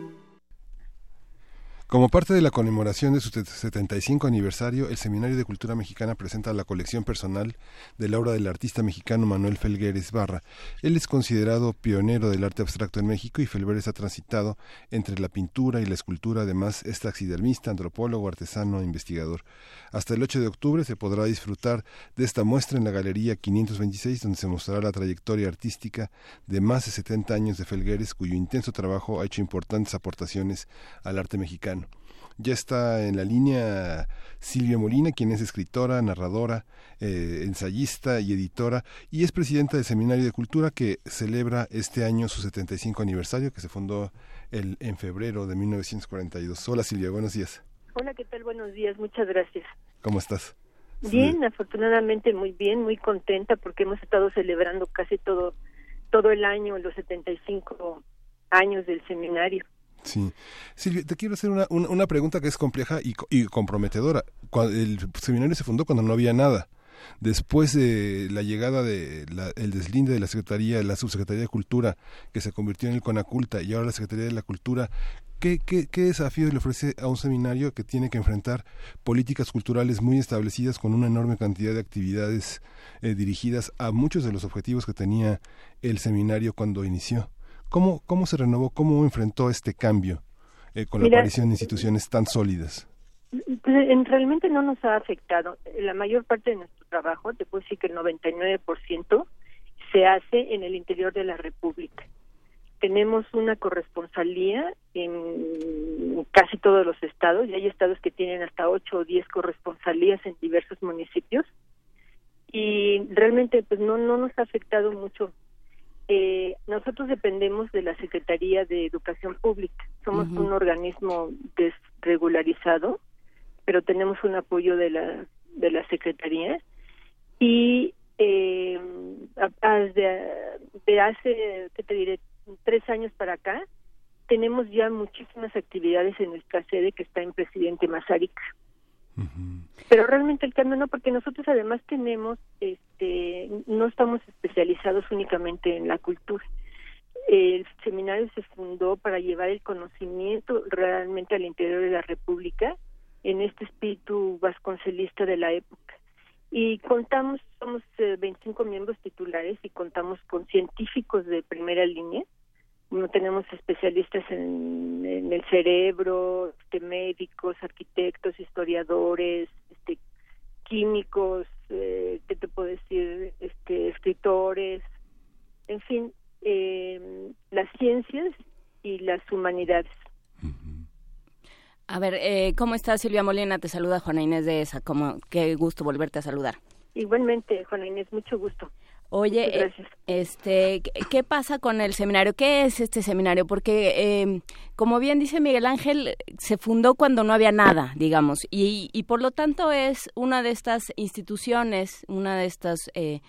Como parte de la conmemoración de su 75 aniversario, el Seminario de Cultura Mexicana presenta la colección personal de la obra del artista mexicano Manuel Felgueres Barra. Él es considerado pionero del arte abstracto en México y Felgueres ha transitado entre la pintura y la escultura. Además, es taxidermista, antropólogo, artesano e investigador. Hasta el 8 de octubre se podrá disfrutar de esta muestra en la Galería 526, donde se mostrará la trayectoria artística de más de 70 años de Felgueres, cuyo intenso trabajo ha hecho importantes aportaciones al arte mexicano. Ya está en la línea Silvia Molina, quien es escritora, narradora, eh, ensayista y editora, y es presidenta del Seminario de Cultura que celebra este año su 75 aniversario, que se fundó el, en febrero de 1942. Hola Silvia, buenos días. Hola, ¿qué tal? Buenos días, muchas gracias. ¿Cómo estás? Bien, afortunadamente muy bien, muy contenta porque hemos estado celebrando casi todo todo el año los 75 años del seminario. Sí. Silvia, te quiero hacer una, una, pregunta que es compleja y, y comprometedora. El seminario se fundó cuando no había nada. Después de la llegada de deslinde de la Secretaría, la Subsecretaría de Cultura, que se convirtió en el CONACULTA y ahora la Secretaría de la Cultura, ¿qué, qué, qué desafío le ofrece a un seminario que tiene que enfrentar políticas culturales muy establecidas con una enorme cantidad de actividades eh, dirigidas a muchos de los objetivos que tenía el seminario cuando inició? ¿Cómo, cómo se renovó, cómo enfrentó este cambio eh, con la aparición de instituciones tan sólidas? Pues, realmente no nos ha afectado. La mayor parte de nuestro trabajo, te puedo decir que el 99% se hace en el interior de la República. Tenemos una corresponsalía en casi todos los estados, y hay estados que tienen hasta 8 o 10 corresponsalías en diversos municipios, y realmente pues no, no nos ha afectado mucho eh, nosotros dependemos de la Secretaría de Educación Pública. Somos un organismo desregularizado, pero tenemos un apoyo de la de la Secretaría y eh, de, hace, ¿qué te diré? Tres años para acá, tenemos ya muchísimas actividades en nuestra sede que está en Presidente Mazárica. Pero realmente el cambio no, porque nosotros además tenemos, este, no estamos especializados únicamente en la cultura. El seminario se fundó para llevar el conocimiento realmente al interior de la República en este espíritu vasconcelista de la época. Y contamos, somos 25 eh, miembros titulares y contamos con científicos de primera línea, no tenemos especialistas en, el cerebro, este, médicos, arquitectos, historiadores, este, químicos, eh, ¿qué te puedo decir? Este, escritores, en fin, eh, las ciencias y las humanidades. A ver, eh, ¿cómo estás Silvia Molina? Te saluda Juana Inés de ESA. Como, qué gusto volverte a saludar. Igualmente, Juana Inés, mucho gusto. Oye, eh, este, ¿qué pasa con el seminario? ¿Qué es este seminario? Porque, em, como bien dice Miguel Ángel, se fundó cuando no había nada, digamos, y, y por lo tanto es una de estas instituciones, una de estas eh,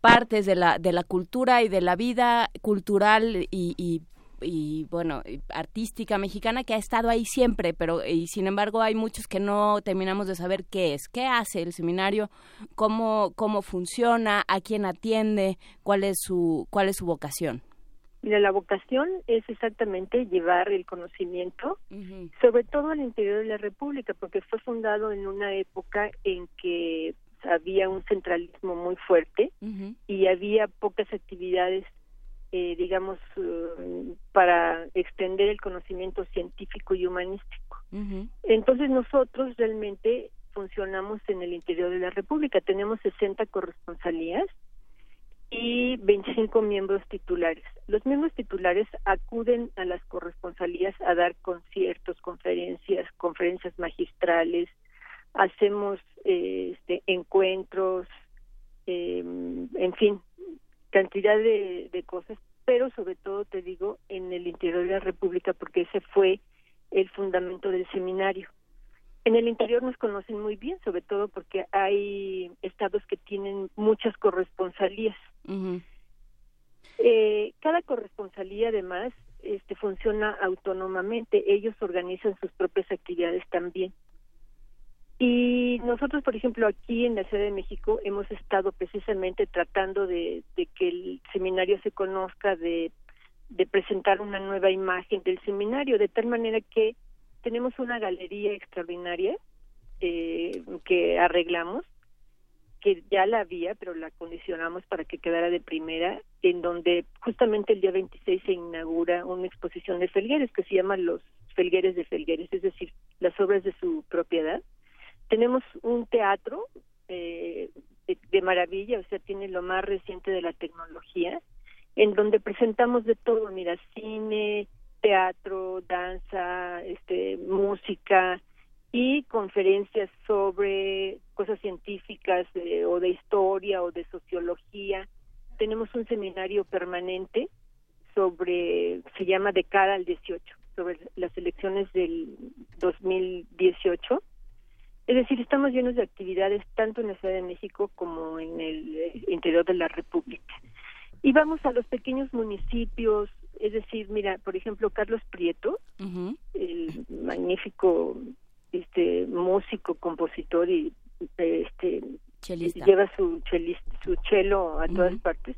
partes de la, de la cultura y de la vida cultural y, y y bueno, artística mexicana que ha estado ahí siempre, pero y sin embargo hay muchos que no terminamos de saber qué es, qué hace el seminario, cómo cómo funciona, a quién atiende, cuál es su cuál es su vocación. Mira, la vocación es exactamente llevar el conocimiento, sobre todo al interior de la República, porque fue fundado en una época en que había un centralismo muy fuerte y había pocas actividades eh, digamos, eh, para extender el conocimiento científico y humanístico. Entonces nosotros realmente funcionamos en el interior de la República. Tenemos 60 corresponsalías y 25 miembros titulares. Los miembros titulares acuden a las corresponsalías a dar conciertos, conferencias, conferencias magistrales, hacemos eh, este, encuentros, en fin, cantidad de, de cosas, pero sobre todo te digo en el interior de la República porque ese fue el fundamento del seminario. En el interior nos conocen muy bien, sobre todo porque hay estados que tienen muchas corresponsalías. eh, cada corresponsalía, además, este, funciona autónomamente. Ellos organizan sus propias actividades también. Y nosotros, por ejemplo, aquí en la Ciudad de México hemos estado precisamente tratando de, que el seminario se conozca, de, presentar una nueva imagen del seminario, de tal manera que tenemos una galería extraordinaria eh, que arreglamos, que ya la había, pero la condicionamos para que quedara de primera, en donde justamente el día 26 se inaugura una exposición de Felgueres que se llama Los Felgueres de Felgueres, es decir, las obras de su propiedad. Tenemos un teatro eh, de, maravilla, o sea, tiene lo más reciente de la tecnología, en donde presentamos de todo, mira, cine, teatro, danza, este, música y conferencias sobre cosas científicas o de historia o de sociología. Tenemos un seminario permanente sobre, se llama De cara al 18, sobre las elecciones del 2018 es decir, estamos llenos de actividades tanto en la Ciudad de México como en el eh, interior de la República. Y vamos a los pequeños municipios, es decir, mira, por ejemplo, Carlos Prieto, el magnífico este músico, compositor y este lleva su su chelo a todas partes.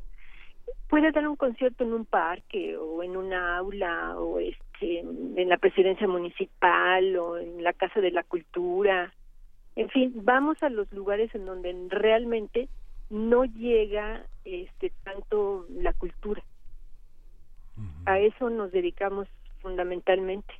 Puede dar un concierto en un parque o en una aula o este en la presidencia municipal o en la casa de la cultura en fin, vamos a los lugares en donde realmente no llega este tanto la cultura. A eso nos dedicamos fundamentalmente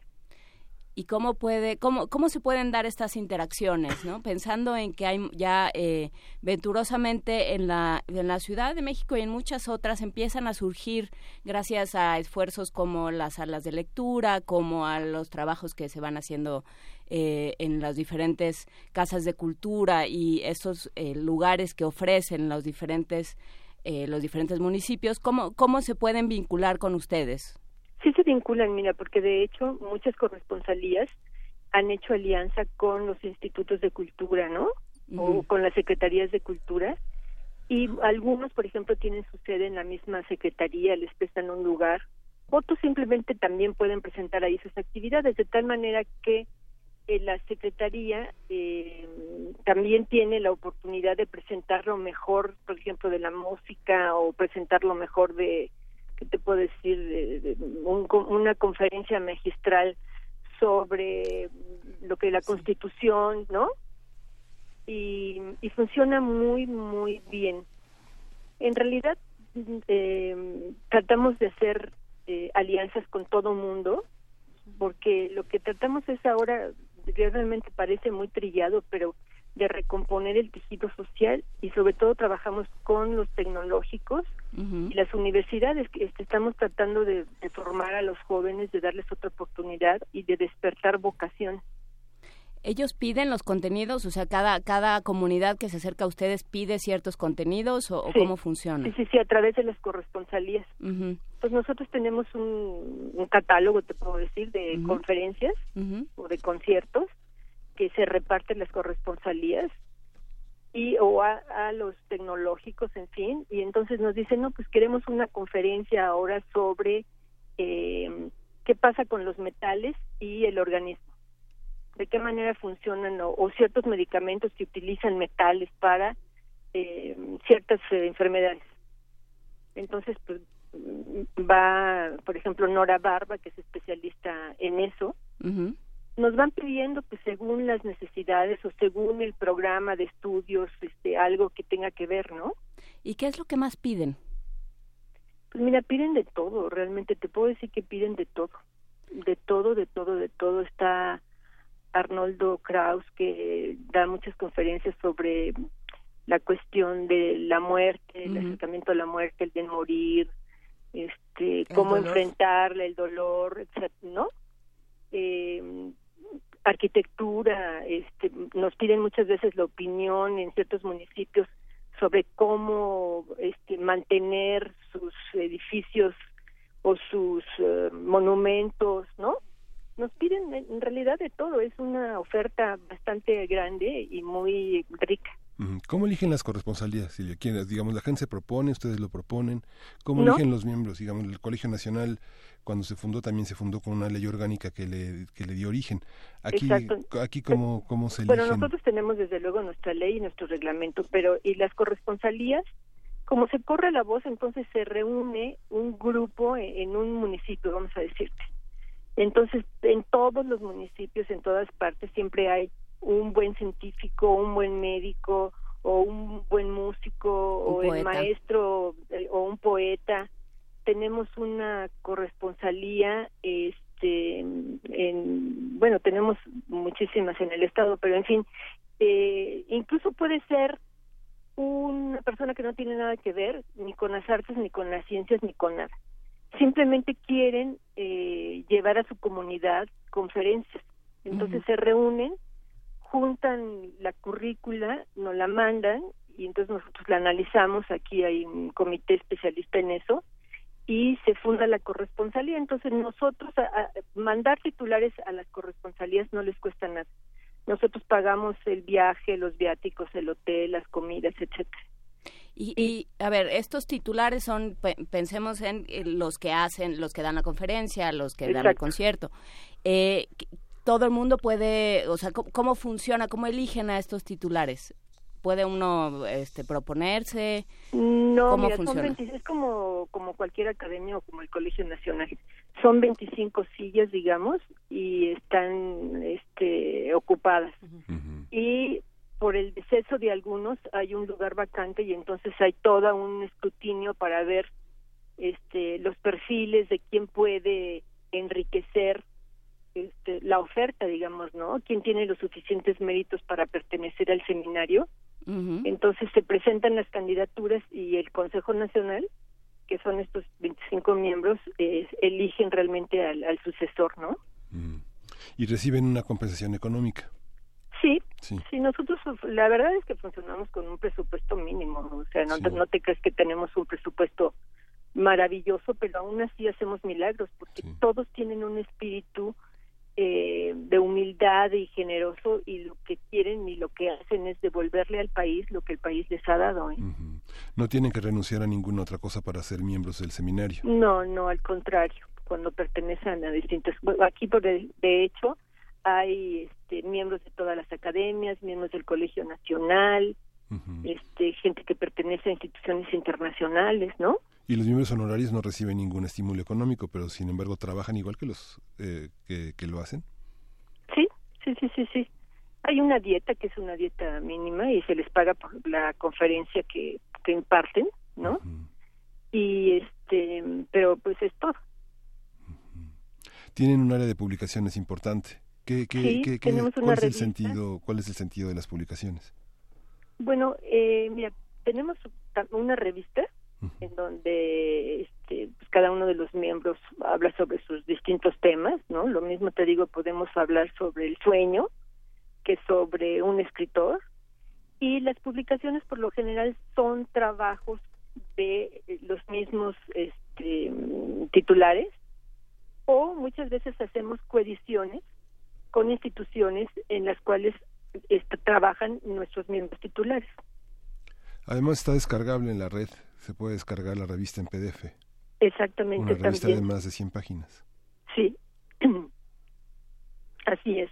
y cómo puede cómo cómo se pueden dar estas interacciones no pensando en que hay ya eh, venturosamente en la en la Ciudad de México y en muchas otras empiezan a surgir gracias a esfuerzos como las salas de lectura como a los trabajos que se van haciendo eh, en las diferentes casas de cultura y esos eh, lugares que ofrecen los diferentes los diferentes municipios cómo cómo se pueden vincular con ustedes sí se vinculan, mira, porque de hecho muchas corresponsalías han hecho alianza con los institutos de cultura, ¿no? O con las secretarías de cultura. Y algunos, por ejemplo, tienen su sede en la misma secretaría, les prestan un lugar. Otros simplemente también pueden presentar ahí sus actividades, de tal manera que eh, la secretaría eh, también tiene la oportunidad de presentar lo mejor, por ejemplo, de la música o presentar lo mejor de ¿qué te puedo decir? De, una conferencia magistral sobre lo que es la Constitución, ¿no? Y, funciona muy, muy bien. En realidad, eh, tratamos de hacer eh, alianzas con todo mundo, porque lo que tratamos es ahora, realmente parece muy trillado, pero de recomponer el tejido social y sobre todo trabajamos con los tecnológicos y las universidades que este, estamos tratando de, formar a los jóvenes de darles otra oportunidad y de despertar vocación. Ellos piden los contenidos, o sea, cada cada comunidad que se acerca a ustedes pide ciertos contenidos o, cómo funciona. Sí, sí, sí, a través de las corresponsalías. Pues nosotros tenemos un, catálogo, te puedo decir, de conferencias o de conciertos que se reparten las corresponsalías y o a, los tecnológicos, en fin, y entonces nos dicen, no, pues queremos una conferencia ahora sobre eh, qué pasa con los metales y el organismo, de qué manera funcionan o, ciertos medicamentos que utilizan metales para eh, ciertas eh, enfermedades. Entonces, pues va, por ejemplo, Nora Barba, que es especialista en eso, nos van pidiendo pues según las necesidades o según el programa de estudios este algo que tenga que ver no y qué es lo que más piden pues mira piden de todo realmente te puedo decir que piden de todo de todo de todo de todo. Está Arnoldo Kraus que da muchas conferencias sobre la cuestión de la muerte el acercamiento a la muerte el bien morir este cómo enfrentarla el dolor etcétera no eh, arquitectura, este, nos piden muchas veces la opinión en ciertos municipios sobre cómo este, mantener sus edificios o sus eh, monumentos, ¿no? Nos piden en realidad de todo, es una oferta bastante grande y muy rica. ¿Cómo eligen las corresponsalías, Silvia? ¿Quiénes, digamos, la gente se propone, ustedes lo proponen? ¿Cómo eligen los miembros? Digamos, el Colegio Nacional, cuando se fundó, también se fundó con una ley orgánica que le, que le dio origen. Aquí, aquí ¿cómo, ¿cómo se eligen? Bueno, nosotros tenemos desde luego nuestra ley y nuestro reglamento, pero y las corresponsalías, como se corre la voz, entonces se reúne un grupo en un municipio, vamos a decirte. Entonces, en todos los municipios, en todas partes, siempre hay un buen científico, un buen médico, o un buen músico, o el maestro, o un poeta. Tenemos una corresponsalía, este, en, bueno, tenemos muchísimas en el estado, pero en fin, eh, incluso puede ser una persona que no tiene nada que ver ni con las artes, ni con las ciencias, ni con nada. Simplemente quieren eh, llevar a su comunidad conferencias. Entonces se reúnen, juntan la currícula, nos la mandan y entonces nosotros la analizamos. Aquí hay un comité especialista en eso y se funda la corresponsalía. Entonces nosotros mandar titulares a las corresponsalías no les cuesta nada. Nosotros pagamos el viaje, los viáticos, el hotel, las comidas, etcétera. Y, a ver, estos titulares son, pensemos en los que hacen, los que dan la conferencia, los que dan el concierto. Eh, todo el mundo puede, o sea, ¿cómo, funciona? ¿Cómo eligen a estos titulares? ¿Puede uno este, proponerse? No, mira, es como, como cualquier academia o como el Colegio Nacional. Son 25 sillas, digamos, y están este, ocupadas. Y por el deceso de algunos hay un lugar vacante y entonces hay todo un escrutinio para ver este los perfiles de quién puede enriquecer este, la oferta, digamos, ¿no? ¿Quién tiene los suficientes méritos para pertenecer al seminario? Entonces se presentan las candidaturas y el Consejo Nacional, que son estos 25 miembros, eligen realmente al, sucesor, ¿no? Y reciben una compensación económica. Sí, sí, nosotros la verdad es que funcionamos con un presupuesto mínimo, o sea, no, no te crees que tenemos un presupuesto maravilloso, pero aún así hacemos milagros, porque todos tienen un espíritu eh, de humildad y generoso y lo que quieren y lo que hacen es devolverle al país lo que el país les ha dado. ¿eh? No tienen que renunciar a ninguna otra cosa para ser miembros del seminario. No, no, al contrario, cuando pertenecen a distintas... Aquí, por de hecho, hay este, miembros de todas las academias, miembros del Colegio Nacional, este, gente que pertenece a instituciones internacionales, ¿no? Y los miembros honorarios no reciben ningún estímulo económico, pero sin embargo trabajan igual que los eh, que, lo hacen. Sí, sí, sí, sí, sí. Hay una dieta que es una dieta mínima y se les paga por la conferencia que, que imparten, ¿no? Y este, pero pues es todo. Tienen un área de publicaciones importante. ¿Qué, qué, qué, cuál, es el sentido, ¿Cuál es el sentido de las publicaciones? Bueno, eh, mira, tenemos una revista en donde este, pues cada uno de los miembros habla sobre sus distintos temas, ¿no? Lo mismo te digo, podemos hablar sobre el sueño que sobre un escritor y las publicaciones por lo general son trabajos de los mismos este, titulares o muchas veces hacemos coediciones con instituciones en las cuales este, trabajan nuestros miembros titulares. Además está descargable en la red, se puede descargar la revista en PDF. Exactamente. Una revista de más de 100 páginas. Sí, así es.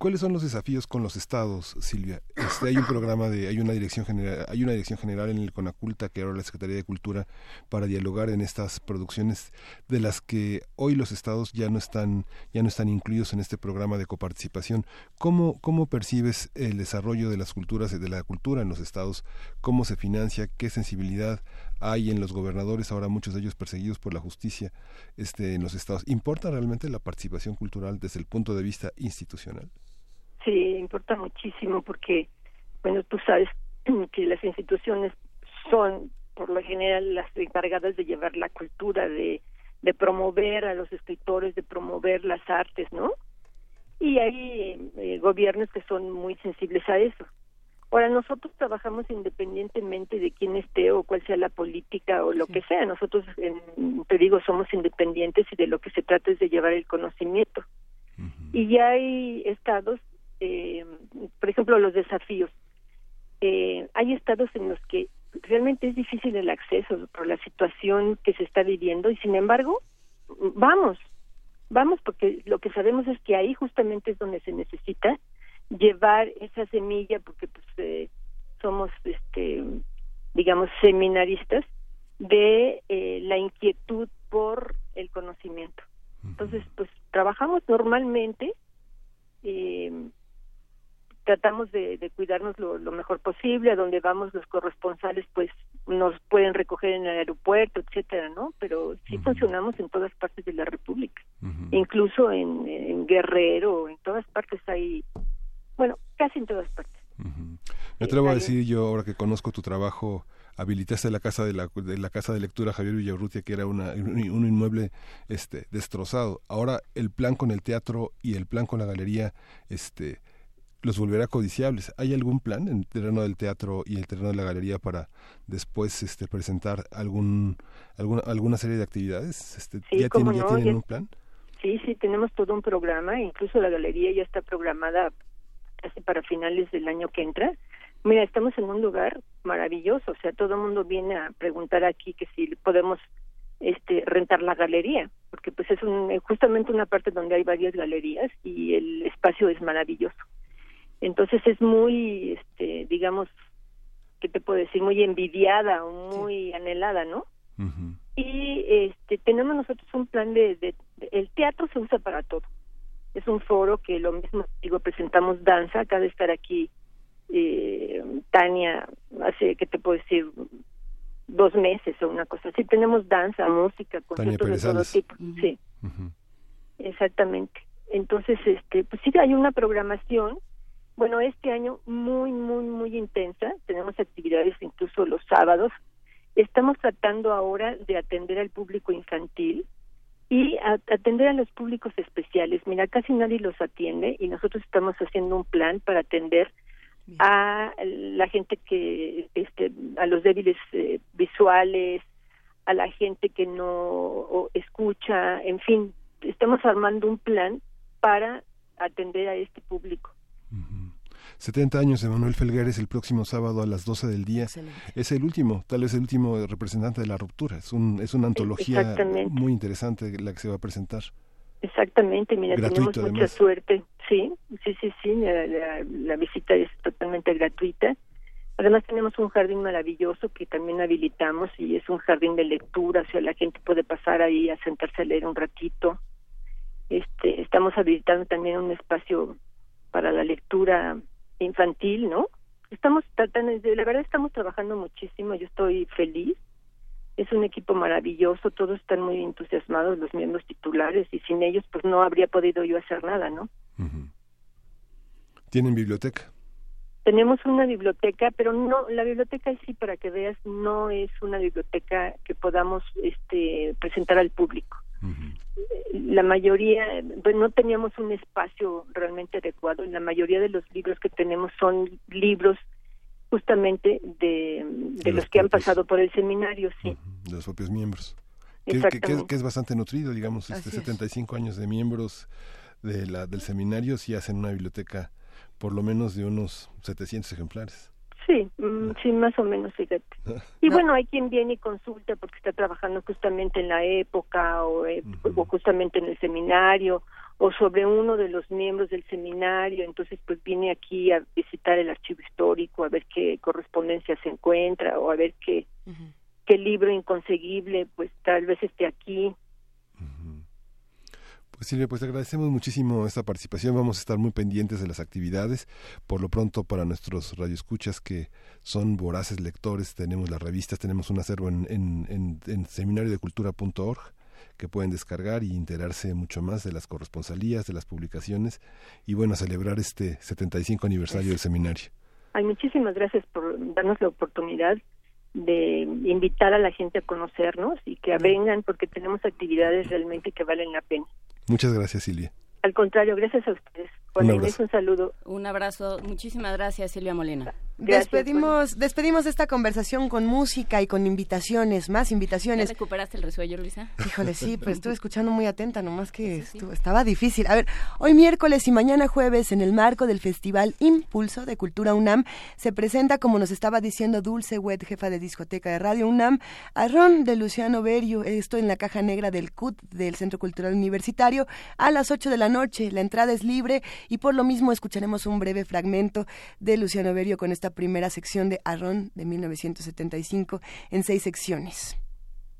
¿Cuáles son los desafíos con los estados, Silvia? Este, hay un programa de, hay una dirección general, hay una dirección general en el Conaculta que ahora la Secretaría de Cultura para dialogar en estas producciones de las que hoy los estados ya no están, ya no están incluidos en este programa de coparticipación. ¿Cómo, cómo percibes el desarrollo de las culturas, de la cultura en los estados? ¿Cómo se financia? ¿Qué sensibilidad hay en los gobernadores, ahora muchos de ellos perseguidos por la justicia este, en los estados? ¿Importa realmente la participación cultural desde el punto de vista institucional? Sí, importa muchísimo porque, bueno, tú sabes que las instituciones son, por lo general, las encargadas de llevar la cultura, de, de promover a los escritores, de promover las artes, ¿no? Y hay eh, gobiernos que son muy sensibles a eso. Ahora, nosotros trabajamos independientemente de quién esté o cuál sea la política o lo que sea. Nosotros, te digo, somos independientes y de lo que se trata es de llevar el conocimiento. Y ya hay estados eh, por ejemplo, los desafíos. Eh, hay estados en los que realmente es difícil el acceso por la situación que se está viviendo y sin embargo, vamos, vamos porque lo que sabemos es que ahí justamente es donde se necesita llevar esa semilla porque pues eh, somos este digamos seminaristas de eh, la inquietud por el conocimiento Entonces, pues trabajamos normalmente, eh, tratamos de, cuidarnos lo, mejor posible, a donde vamos los corresponsales pues nos pueden recoger en el aeropuerto, etcétera, ¿no? Pero sí funcionamos en todas partes de la República, incluso en, en, Guerrero, en todas partes hay, bueno, casi en todas partes. Me atrevo a decir yo, ahora que conozco tu trabajo, habilitaste la casa de la, de la casa de lectura Javier Villarrutia, que era una, un, inmueble este destrozado. Ahora el plan con el teatro y el plan con la galería, este los volverá codiciables. ¿Hay algún plan en el terreno del teatro y el terreno de la galería para después este, presentar algún, alguna, alguna serie de actividades? Este, ¿Ya, tienen, un plan? Sí, sí, tenemos todo un programa, incluso la galería ya está programada casi para finales del año que entra. Mira, estamos en un lugar maravilloso, o sea, todo el mundo viene a preguntar aquí que si podemos este rentar la galería, porque pues es un, justamente una parte donde hay varias galerías y el espacio es maravilloso. Entonces es muy, este, digamos, ¿qué te puedo decir? Muy envidiada o muy anhelada, ¿no? Y este, tenemos nosotros un plan de, de, el teatro se usa para todo. Es un foro que lo mismo digo presentamos danza, acaba de estar aquí eh, Tania hace, ¿qué te puedo decir? dos meses o una cosa así. Tenemos danza, música, conciertos de todo tipo. Sí, exactamente. Entonces, este, pues sí, hay una programación bueno, este año muy, muy, muy intensa. Tenemos actividades incluso los sábados. Estamos tratando ahora de atender al público infantil y atender a los públicos especiales. Mira, casi nadie los atiende y nosotros estamos haciendo un plan para atender a la gente que, este, a los débiles eh, visuales, a la gente que no escucha, en fin, estamos armando un plan para atender a este público. 70 años de Manuel Felgueres el próximo sábado a las 12 del día. Es el último, tal vez el último representante de la ruptura. Es, un, es una antología muy interesante la que se va a presentar. Exactamente, mira, tenemos mucha suerte. Sí, sí, sí, sí, la, visita es totalmente gratuita. Además tenemos un jardín maravilloso que también habilitamos y es un jardín de lectura, o sea, la gente puede pasar ahí a sentarse a leer un ratito. Este, estamos habilitando también un espacio para la lectura infantil, ¿no? Estamos tratando, la verdad estamos trabajando muchísimo, yo estoy feliz. Es un equipo maravilloso, todos están muy entusiasmados, los miembros titulares, y sin ellos pues no habría podido yo hacer nada, ¿no? ¿Tienen biblioteca? Tenemos una biblioteca, pero no, la biblioteca sí, para que veas, no es una biblioteca que podamos este, presentar al público la mayoría, pues no teníamos un espacio realmente adecuado. La mayoría de los libros que tenemos son libros justamente de, de, los, que han pasado por el seminario, sí. De los propios miembros. Que, que, es bastante nutrido, digamos, este, 75 años de miembros de la, del seminario si hacen una biblioteca por lo menos de unos 700 ejemplares. Sí, mm, sí, más o menos, fíjate. Y bueno, hay quien viene y consulta porque está trabajando justamente en la época o, eh, o, justamente en el seminario o sobre uno de los miembros del seminario, entonces pues viene aquí a visitar el archivo histórico, a ver qué correspondencia se encuentra o a ver qué, qué libro inconseguible pues tal vez esté aquí. Pues Silvia, pues agradecemos muchísimo esta participación. Vamos a estar muy pendientes de las actividades. Por lo pronto, para nuestros radioescuchas que son voraces lectores, tenemos las revistas, tenemos un acervo en, en, en, seminariodecultura.org que pueden descargar y enterarse mucho más de las corresponsalías, de las publicaciones y bueno, celebrar este 75 aniversario del seminario. Ay, muchísimas gracias por darnos la oportunidad de invitar a la gente a conocernos y que vengan porque tenemos actividades realmente que valen la pena. Muchas gracias, Silvia. Al contrario, gracias a ustedes. Un, un saludo. Un abrazo. Muchísimas gracias, Silvia Molina. despedimos, despedimos esta conversación con música y con invitaciones, más invitaciones. ¿Ya recuperaste el resuello, Luisa? Híjole, sí, pero estuve escuchando muy atenta, nomás que estaba difícil. A ver, hoy miércoles y mañana jueves, en el marco del Festival Impulso de Cultura UNAM, se presenta, como nos estaba diciendo Dulce Wet, jefa de discoteca de Radio UNAM, a Ron de Luciano Berio, esto en la caja negra del CUT del Centro Cultural Universitario, a las 8 de la noche. La entrada es libre y por lo mismo escucharemos un breve fragmento de Luciano Berio con esta primera sección de Arrón de 1975 en seis secciones.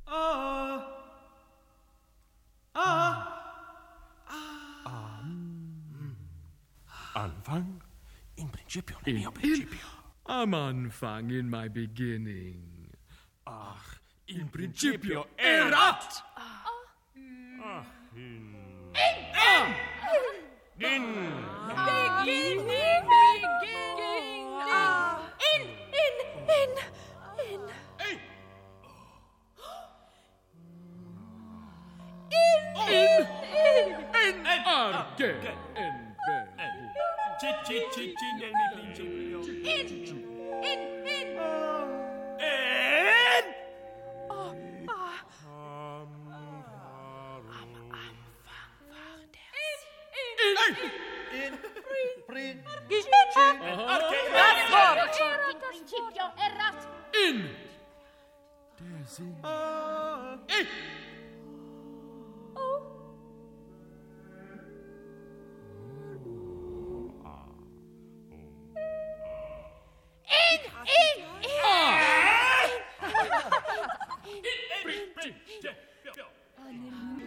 Ah, ah, in principio, in. Am my beginning. Ach, in principio erat. Ach, Beginning! Beginning! In! In! In! In! In! In! In! In! Ci, ci, ci, ci, nel mio principio. In! In! In! In! principio errat. In principio errat. In. Der Sinn. Ich. Oh. In, in, in. Ah. in, in. in, in.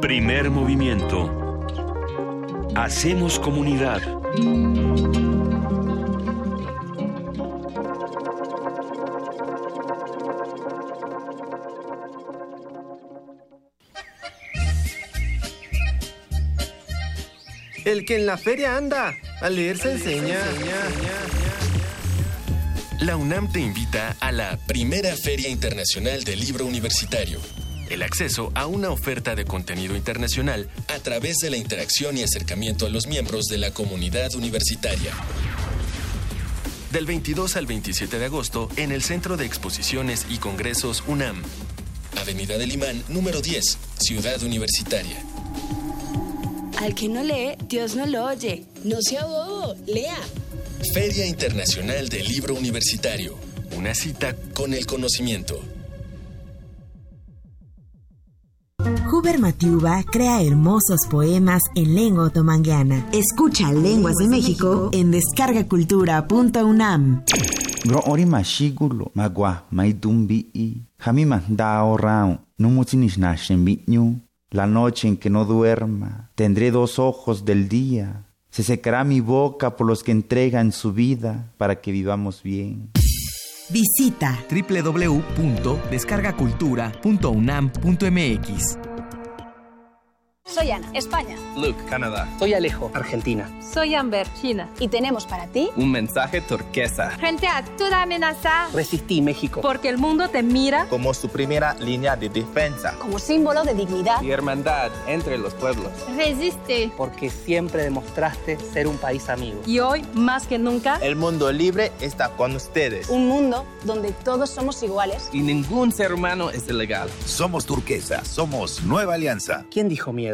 Primer movimiento. Hacemos comunidad. El que en la feria anda, a leer se enseña. La UNAM te invita a la primera Feria Internacional del Libro Universitario. El acceso a una oferta de contenido internacional a través de la interacción y acercamiento a los miembros de la comunidad universitaria. Del 22 al 27 de agosto en el Centro de Exposiciones y Congresos UNAM. Avenida del Imán, número 10, Ciudad Universitaria. Al que no lee, Dios no lo oye. No sea bobo, lea. Feria Internacional del Libro Universitario. Una cita con el conocimiento. Huber Matiuba crea hermosos poemas en lengua otomangueana. Escucha Lenguas de México en descargacultura.unam. Gro ori mashigulo magua i rao nashen La noche en que no duerma, tendré dos ojos del día. Se secará mi boca por los que entregan su vida para que vivamos bien. Visita www.descargacultura.unam.mx. Soy Ana, España. Luke, Canadá. Soy Alejo, Argentina. Soy Amber, China. Y tenemos para ti un mensaje turquesa. Frente a toda amenaza, resistí México. Porque el mundo te mira como su primera línea de defensa. Como símbolo de dignidad y hermandad entre los pueblos. Resiste. Porque siempre demostraste ser un país amigo. Y hoy, más que nunca, el mundo libre está con ustedes. Un mundo donde todos somos iguales y ningún ser humano es ilegal. Somos turquesa, somos Nueva Alianza. ¿Quién dijo miedo?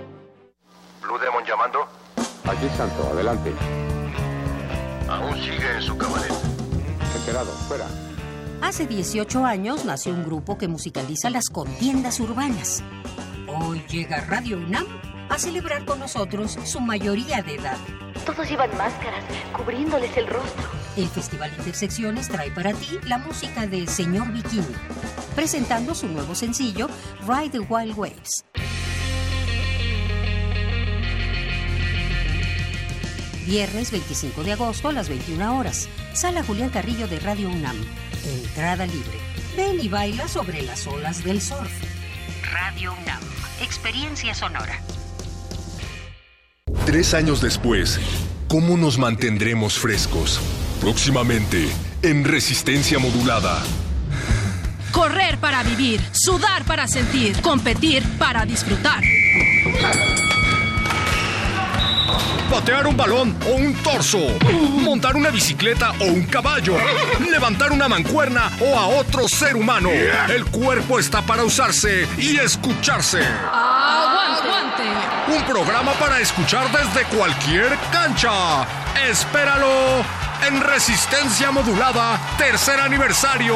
Blue Demon llamando. Aquí Santo, adelante. Aún sigue en su cabaret. Enterado, fuera. Hace 18 años nació un grupo que musicaliza las contiendas urbanas. Hoy llega Radio UNAM a celebrar con nosotros su mayoría de edad. Todos llevan máscaras, cubriéndoles el rostro. El Festival Intersecciones trae para ti la música de Señor Bikini, presentando su nuevo sencillo Ride the Wild Waves. Viernes 25 de agosto a las 21 horas. Sala Julián Carrillo de Radio UNAM. Entrada libre. Ven y baila sobre las olas del surf. Radio UNAM. Experiencia sonora. Tres años después, cómo nos mantendremos frescos. Próximamente, en Resistencia Modulada. Correr para vivir, sudar para sentir, competir para disfrutar. Patear un balón o un torso. Montar una bicicleta o un caballo. Levantar una mancuerna o a otro ser humano. El cuerpo está para usarse y escucharse. Aguante, aguante. Un programa para escuchar desde cualquier cancha. Espéralo en Resistencia Modulada, tercer aniversario.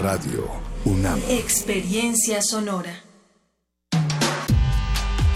Radio UNAM. Experiencia sonora.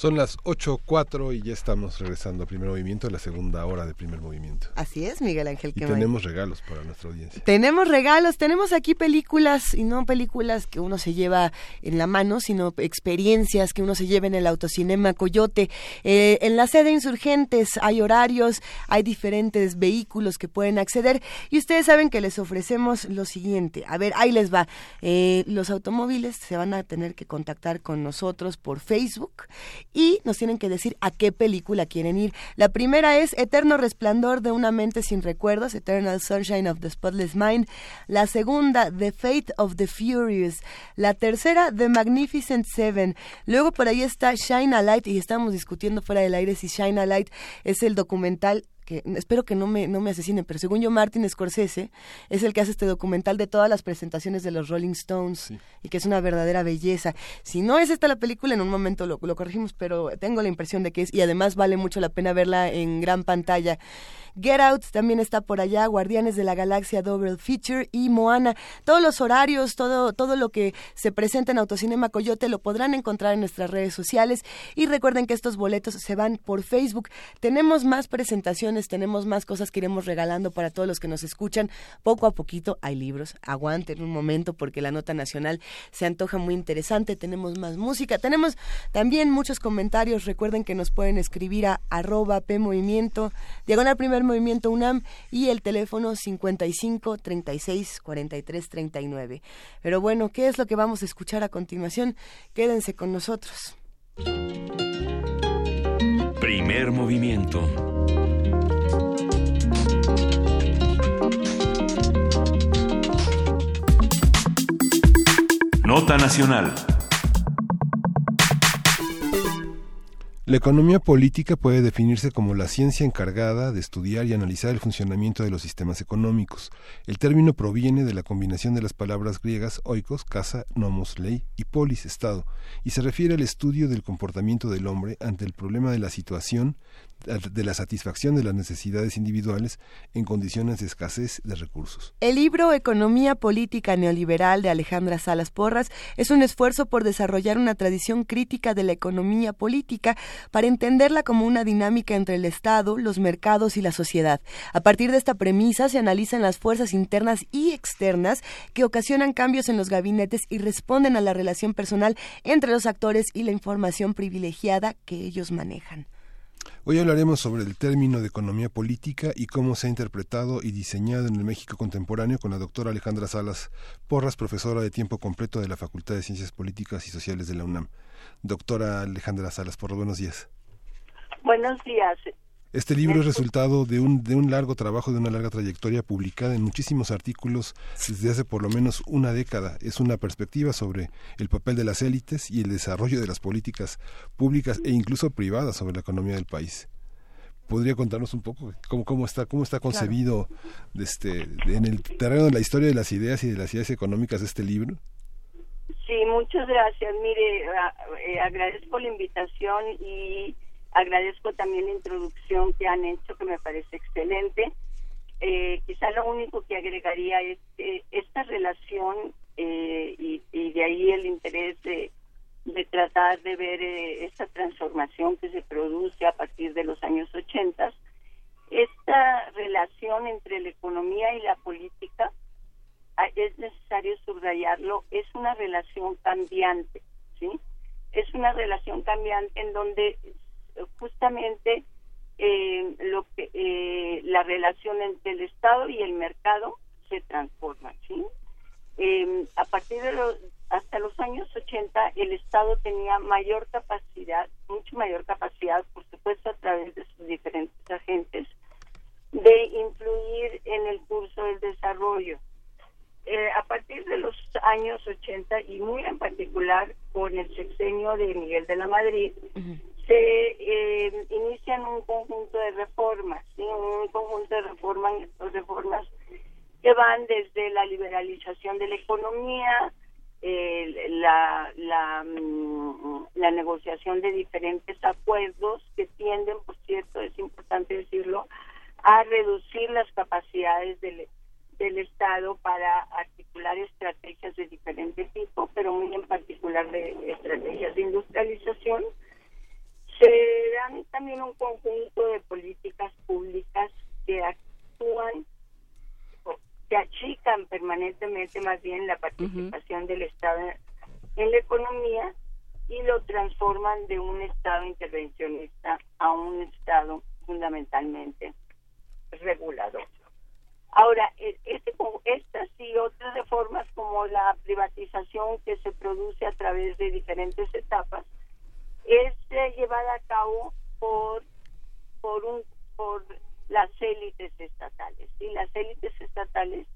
Son las 8.04 y ya estamos regresando a primer movimiento, la segunda hora de primer movimiento. Así es, Miguel Ángel. Y tenemos regalos para nuestra audiencia. Tenemos regalos, tenemos aquí películas y no películas que uno se lleva en la mano, sino experiencias que uno se lleva en el autocinema Coyote. Eh, en la sede Insurgentes hay horarios, hay diferentes vehículos que pueden acceder y ustedes saben que les ofrecemos lo siguiente. A ver, ahí les va. Eh, los automóviles se van a tener que contactar con nosotros por Facebook y nos tienen que decir a qué película quieren ir. La primera es Eterno Resplandor de una mente sin recuerdos, Eternal Sunshine of the Spotless Mind. La segunda, The Fate of the Furious. La tercera, The Magnificent Seven. Luego por ahí está Shine a Light y estamos discutiendo fuera del aire si Shine a Light es el documental que espero que no me, no me asesinen, pero según yo Martin Scorsese es el que hace este documental de todas las presentaciones de los Rolling Stones y que es una verdadera belleza. Si no es esta la película, en un momento lo, lo corregimos, pero tengo la impresión de que es y además vale mucho la pena verla en gran pantalla. Get Out también está por allá, Guardianes de la Galaxia Double Feature y Moana. Todos los horarios, todo, todo lo que se presenta en Autocinema Coyote lo podrán encontrar en nuestras redes sociales y recuerden que estos boletos se van por Facebook. Tenemos más presentaciones, tenemos más cosas que iremos regalando para todos los que nos escuchan. Poco a poquito hay libros, aguanten un momento porque la nota nacional se antoja muy interesante. Tenemos más música, tenemos también muchos comentarios. Recuerden que nos pueden escribir a arroba PMovimiento, diagonal movimiento UNAM y el teléfono 55 36 43 39. Pero bueno, ¿qué es lo que vamos a escuchar a continuación? Quédense con nosotros. Primer movimiento. Nota Nacional. La economía política puede definirse como la ciencia encargada de estudiar y analizar el funcionamiento de los sistemas económicos. El término proviene de la combinación de las palabras griegas oikos, casa, nomos, ley y polis, estado, y se refiere al estudio del comportamiento del hombre ante el problema de la situación, de la satisfacción de las necesidades individuales en condiciones de escasez de recursos. El libro Economía Política Neoliberal de Alejandra Salas Porras es un esfuerzo por desarrollar una tradición crítica de la economía política para entenderla como una dinámica entre el Estado, los mercados y la sociedad. A partir de esta premisa se analizan las fuerzas internas y externas que ocasionan cambios en los gabinetes y responden a la relación personal entre los actores y la información privilegiada que ellos manejan. Hoy hablaremos sobre el término de economía política y cómo se ha interpretado y diseñado en el México contemporáneo con la doctora Alejandra Salas Porras, profesora de tiempo completo de la Facultad de Ciencias Políticas y Sociales de la UNAM. Doctora Alejandra Salas Porras, buenos días. Buenos días. Este libro es resultado de un, de un largo trabajo, de una larga trayectoria publicada en muchísimos artículos desde hace por lo menos una década. Es una perspectiva sobre el papel de las élites y el desarrollo de las políticas públicas e incluso privadas sobre la economía del país. ¿Podría contarnos un poco cómo, cómo está, cómo está concebido este, en el terreno de la historia de las ideas y de las ideas económicas este libro? Sí, muchas gracias. Mire, eh, agradezco la invitación y agradezco también la introducción que han hecho, que me parece excelente. Eh, quizá lo único que agregaría es que esta relación eh, y, y, de ahí el interés de, de tratar de ver eh, esta transformación que se produce a partir de los años 80, esta relación entre la economía y la política es necesario subrayarlo, es una relación cambiante, ¿sí? Es una relación cambiante en donde justamente eh, lo que eh, la relación entre el Estado y el mercado se transforma, ¿sí? Eh, a partir de los hasta los años 80 el Estado tenía mayor capacidad, mucho mayor capacidad, por supuesto a través de sus diferentes agentes, de influir en el curso del desarrollo. Eh, a partir de los años 80 y muy en particular con el sexenio de Miguel de la Madrid, se eh, inician un conjunto de reformas, un conjunto de reformas, reformas que van desde la liberalización de la economía, la, la, mm, la negociación de diferentes acuerdos que tienden, por cierto, es importante decirlo, a reducir las capacidades del, del Estado para articular estrategias de diferente tipo, pero muy en particular de estrategias de industrialización. Se dan también un conjunto de políticas públicas que actúan que achican permanentemente más bien la participación del Estado en la economía y lo transforman de un Estado intervencionista a un Estado fundamentalmente regulador. Ahora, e- este, estas y otras reformas como la privatización que se produce a través de diferentes etapas es llevada a cabo por por un por las élites estatales. Y las élites estatales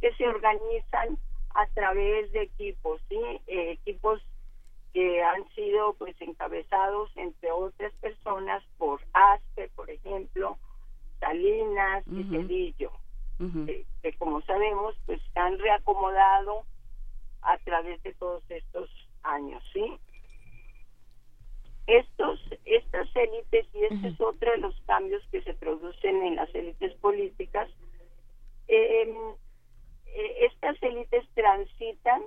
que se organizan a través de equipos sí Eh, equipos que han sido pues encabezados entre otras personas por Aspe por ejemplo Salinas y Cedillo que, que, como sabemos pues han reacomodado a través de todos estos años sí estos estas élites y este es otro de los cambios que se producen en las élites políticas eh, eh, estas élites transitan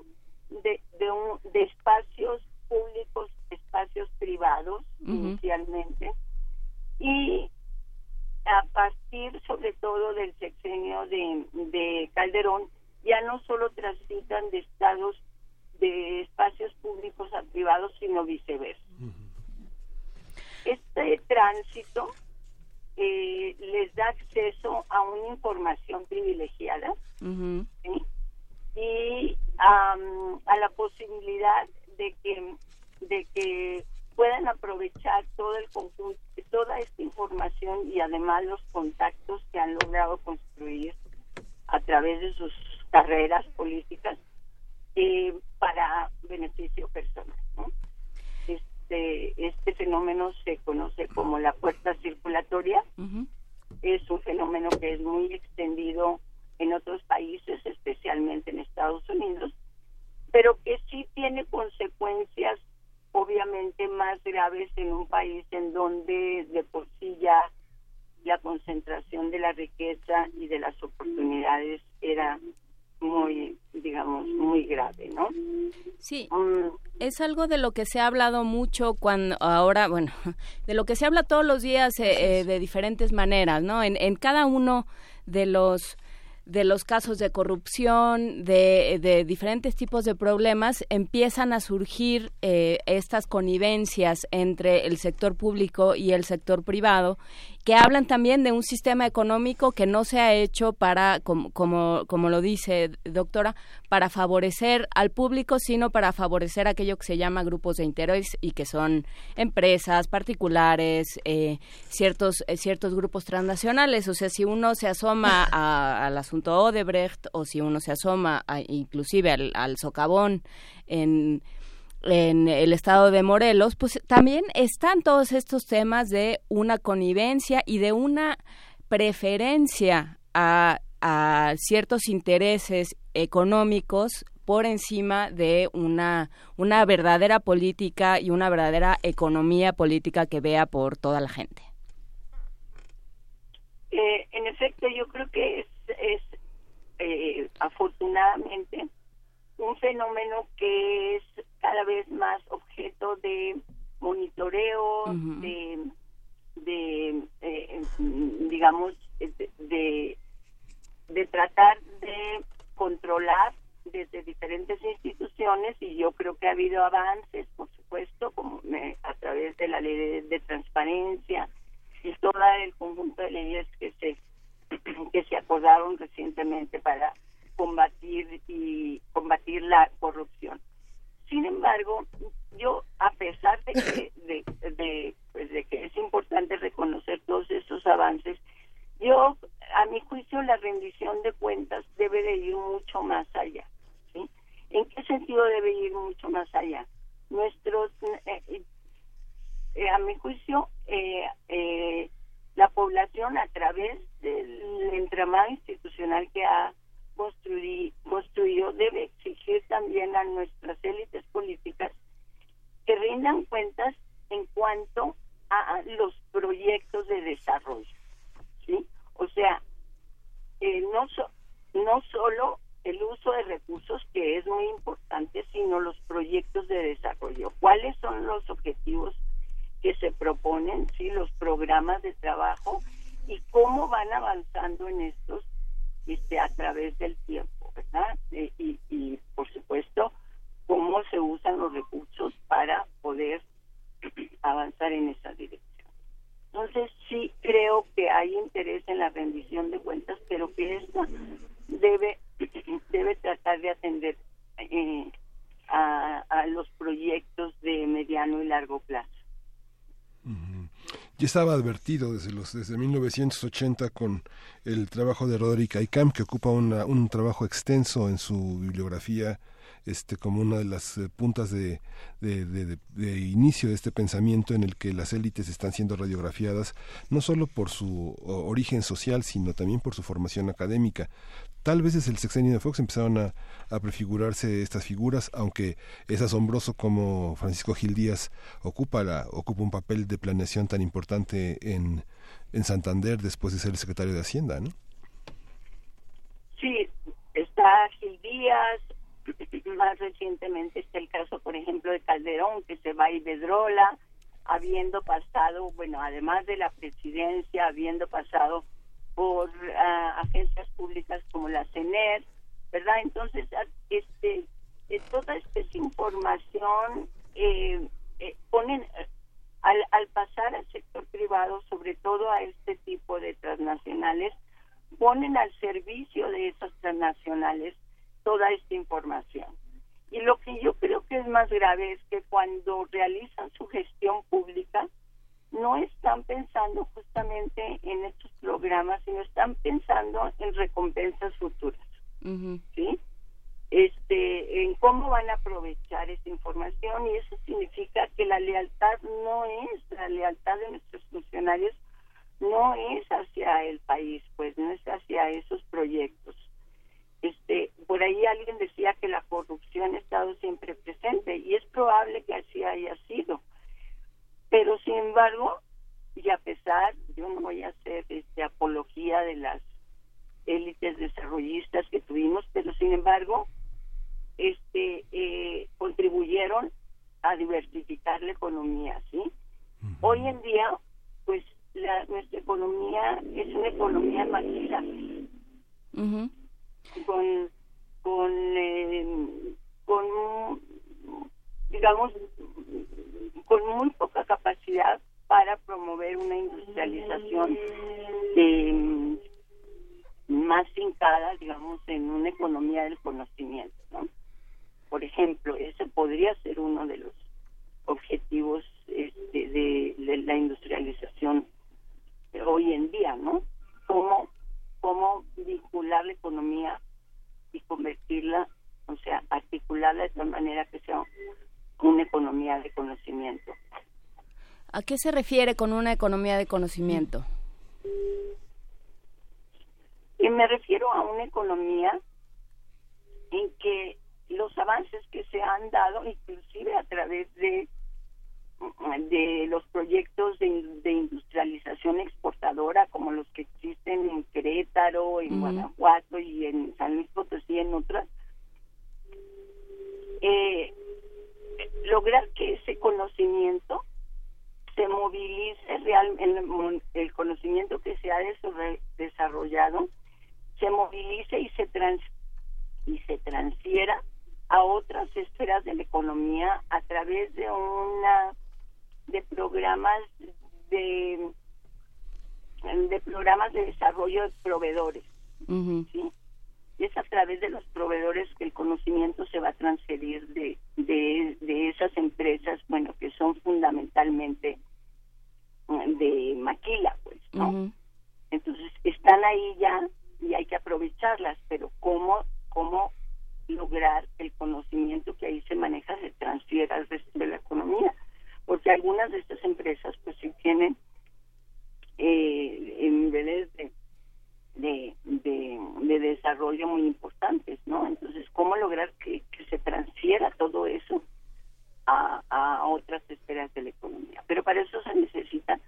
de, de, un, de espacios públicos espacios privados inicialmente y a partir sobre todo del sexenio de, de Calderón ya no solo transitan de estados de espacios públicos a privados sino viceversa este tránsito eh, les da acceso a una información privilegiada y a la posibilidad de que de que puedan aprovechar todo el conjunto toda esta información y además los contactos que han logrado construir a través de sus carreras políticas eh, para beneficio personal. Este, este fenómeno se conoce como la puerta circulatoria. Uh -huh. Es un fenómeno que es muy extendido en otros países, especialmente en Estados Unidos, pero que sí tiene consecuencias obviamente más graves en un país en donde de por sí ya la concentración de la riqueza y de las oportunidades era muy, digamos, muy grave, ¿no? Sí, um, es algo de lo que se ha hablado mucho cuando ahora, bueno, de lo que se habla todos los días eh, eh, de diferentes maneras, ¿no? En, en cada uno de los de los casos de corrupción, de, de, diferentes tipos de problemas, empiezan a surgir eh, estas connivencias entre el sector público y el sector privado, que hablan también de un sistema económico que no se ha hecho para, como, como, como lo dice doctora, para favorecer al público, sino para favorecer aquello que se llama grupos de interés y que son empresas particulares, eh, ciertos, eh, ciertos grupos transnacionales. O sea, si uno se asoma a, al asunto Odebrecht o si uno se asoma a, inclusive al, al socavón en en el estado de Morelos, pues también están todos estos temas de una connivencia y de una preferencia a, ciertos intereses económicos por encima de una, una verdadera política y una verdadera economía política que vea por toda la gente. Eh, en efecto, yo creo que es, es eh, afortunadamente un fenómeno que es cada vez más objeto de monitoreo, uh -huh. de, de eh, digamos, de, de, de tratar de controlar desde diferentes instituciones y yo creo que ha habido avances, por supuesto, como obviamente la ley de, transparencia y todo el conjunto de leyes que se que se acordaron recientemente para combatir y combatir la corrupción. Sin embargo, yo a pesar de que de, pues de que es importante reconocer todos esos avances, yo a mi juicio la rendición de cuentas debe de ir mucho más allá. ¿sí? ¿En qué sentido debe ir mucho más allá? Nuestros eh, eh, a mi juicio eh, la población a través del entramado institucional que ha construido debe exigir también a nuestras élites políticas que rindan cuentas en cuanto a los proyectos de desarrollo. ¿sí? O sea, eh, no, no solo el uso de recursos, que es muy importante, sino los proyectos de desarrollo. ¿Cuáles son los objetivos que se proponen, sí, los programas de trabajo y cómo van avanzando en estos este, a través del tiempo, ¿verdad? Eh, y, y, por supuesto, cómo se usan los recursos para poder avanzar en esa dirección. Entonces, sí creo que hay interés en la rendición de cuentas, pero que esta debe, debe tratar de atender eh, a, a los proyectos de mediano y largo plazo ya estaba advertido desde los desde 1980 con el trabajo de Roderick Aycam que ocupa un trabajo extenso en su bibliografía este como una de las eh, puntas de, de, inicio de este pensamiento en el que las élites están siendo radiografiadas no solo por su origen social sino también por su formación académica tal vez desde el sexenio de Fox empezaron a, prefigurarse estas figuras, aunque es asombroso como Francisco Gil Díaz ocupa, la, ocupa un papel de planeación tan importante en, en Santander después de ser el secretario de Hacienda, ¿no? Sí, está Gil Díaz, más recientemente está el caso, por ejemplo, de Calderón, que se va a Ibedrola, habiendo pasado, bueno, además de la presidencia, habiendo pasado por ah, agencias públicas como la CENER, ¿verdad? Entonces, ah, este, eh, toda esta información eh, eh, ponen al, al pasar al sector privado, sobre todo a este tipo de transnacionales, ponen al servicio de esas transnacionales toda esta información. Y lo que yo creo que es más grave es que cuando realizan su gestión pública, no están pensando justamente en estos programas, sino están pensando en recompensas futuras. ¿Sí? Este, en cómo van a aprovechar esa información y eso significa que la lealtad no es, la lealtad de nuestros funcionarios no es hacia el país, pues no es hacia esos proyectos. Este, por ahí alguien decía que la corrupción ha estado siempre presente y es probable que así haya sido pero sin embargo, y a pesar, yo no voy a hacer este, apología de las élites desarrollistas que tuvimos, pero sin embargo, este eh, contribuyeron a diversificar la economía, ¿sí? Hoy en día, pues la, nuestra economía es una economía maquila, con con eh, con digamos con muy poca capacidad para promover una industrialización eh, más fincada, digamos, en una economía del conocimiento, ¿no? Por ejemplo, ese podría ser uno de los objetivos este, de, la industrialización hoy en día, ¿no? Cómo, cómo vincular la economía y convertirla, o sea, articularla de tal manera que sea una economía de conocimiento. ¿A qué se refiere con una economía de conocimiento? Y me refiero a una economía en que los avances que se han dado, inclusive a través de de los proyectos de, industrialización exportadora como los que existen en Querétaro, en Guanajuato y en San Luis Potosí, en otras, eh, lograr que ese conocimiento se movilice realmente, el, conocimiento que se ha desarrollado se movilice y se trans y se transfiera a otras esferas de la economía a través de una de, programas de, de programas de desarrollo de proveedores. ¿sí? Y es a través de los proveedores que el conocimiento se va a transferir de, de, de esas empresas, bueno, que son fundamentalmente mm, de maquila, pues, ¿no? Entonces, están ahí ya y hay que aprovecharlas, pero ¿cómo, cómo lograr el conocimiento que ahí se maneja se transfiera al resto de la economía? Porque algunas de estas empresas, pues sí tienen eh, niveles de de, de, desarrollo muy importantes, ¿no? Entonces, ¿cómo lograr que, se transfiera todo eso a, a, otras esferas de la economía? Pero para eso se necesitan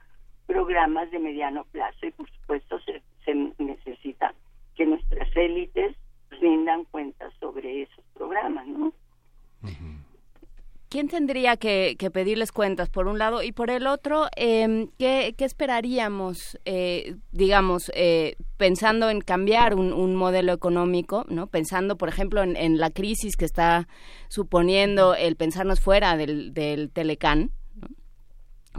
programas de mediano plazo y, por supuesto, se, se necesita que nuestras élites rindan cuentas sobre esos programas, ¿no? ¿Quién tendría que, pedirles cuentas por un lado? Y por el otro, eh, ¿qué, esperaríamos, eh, digamos, eh, pensando en cambiar un, modelo económico, ¿no? pensando, por ejemplo, en, la crisis que está suponiendo el pensarnos fuera del, del Telecán?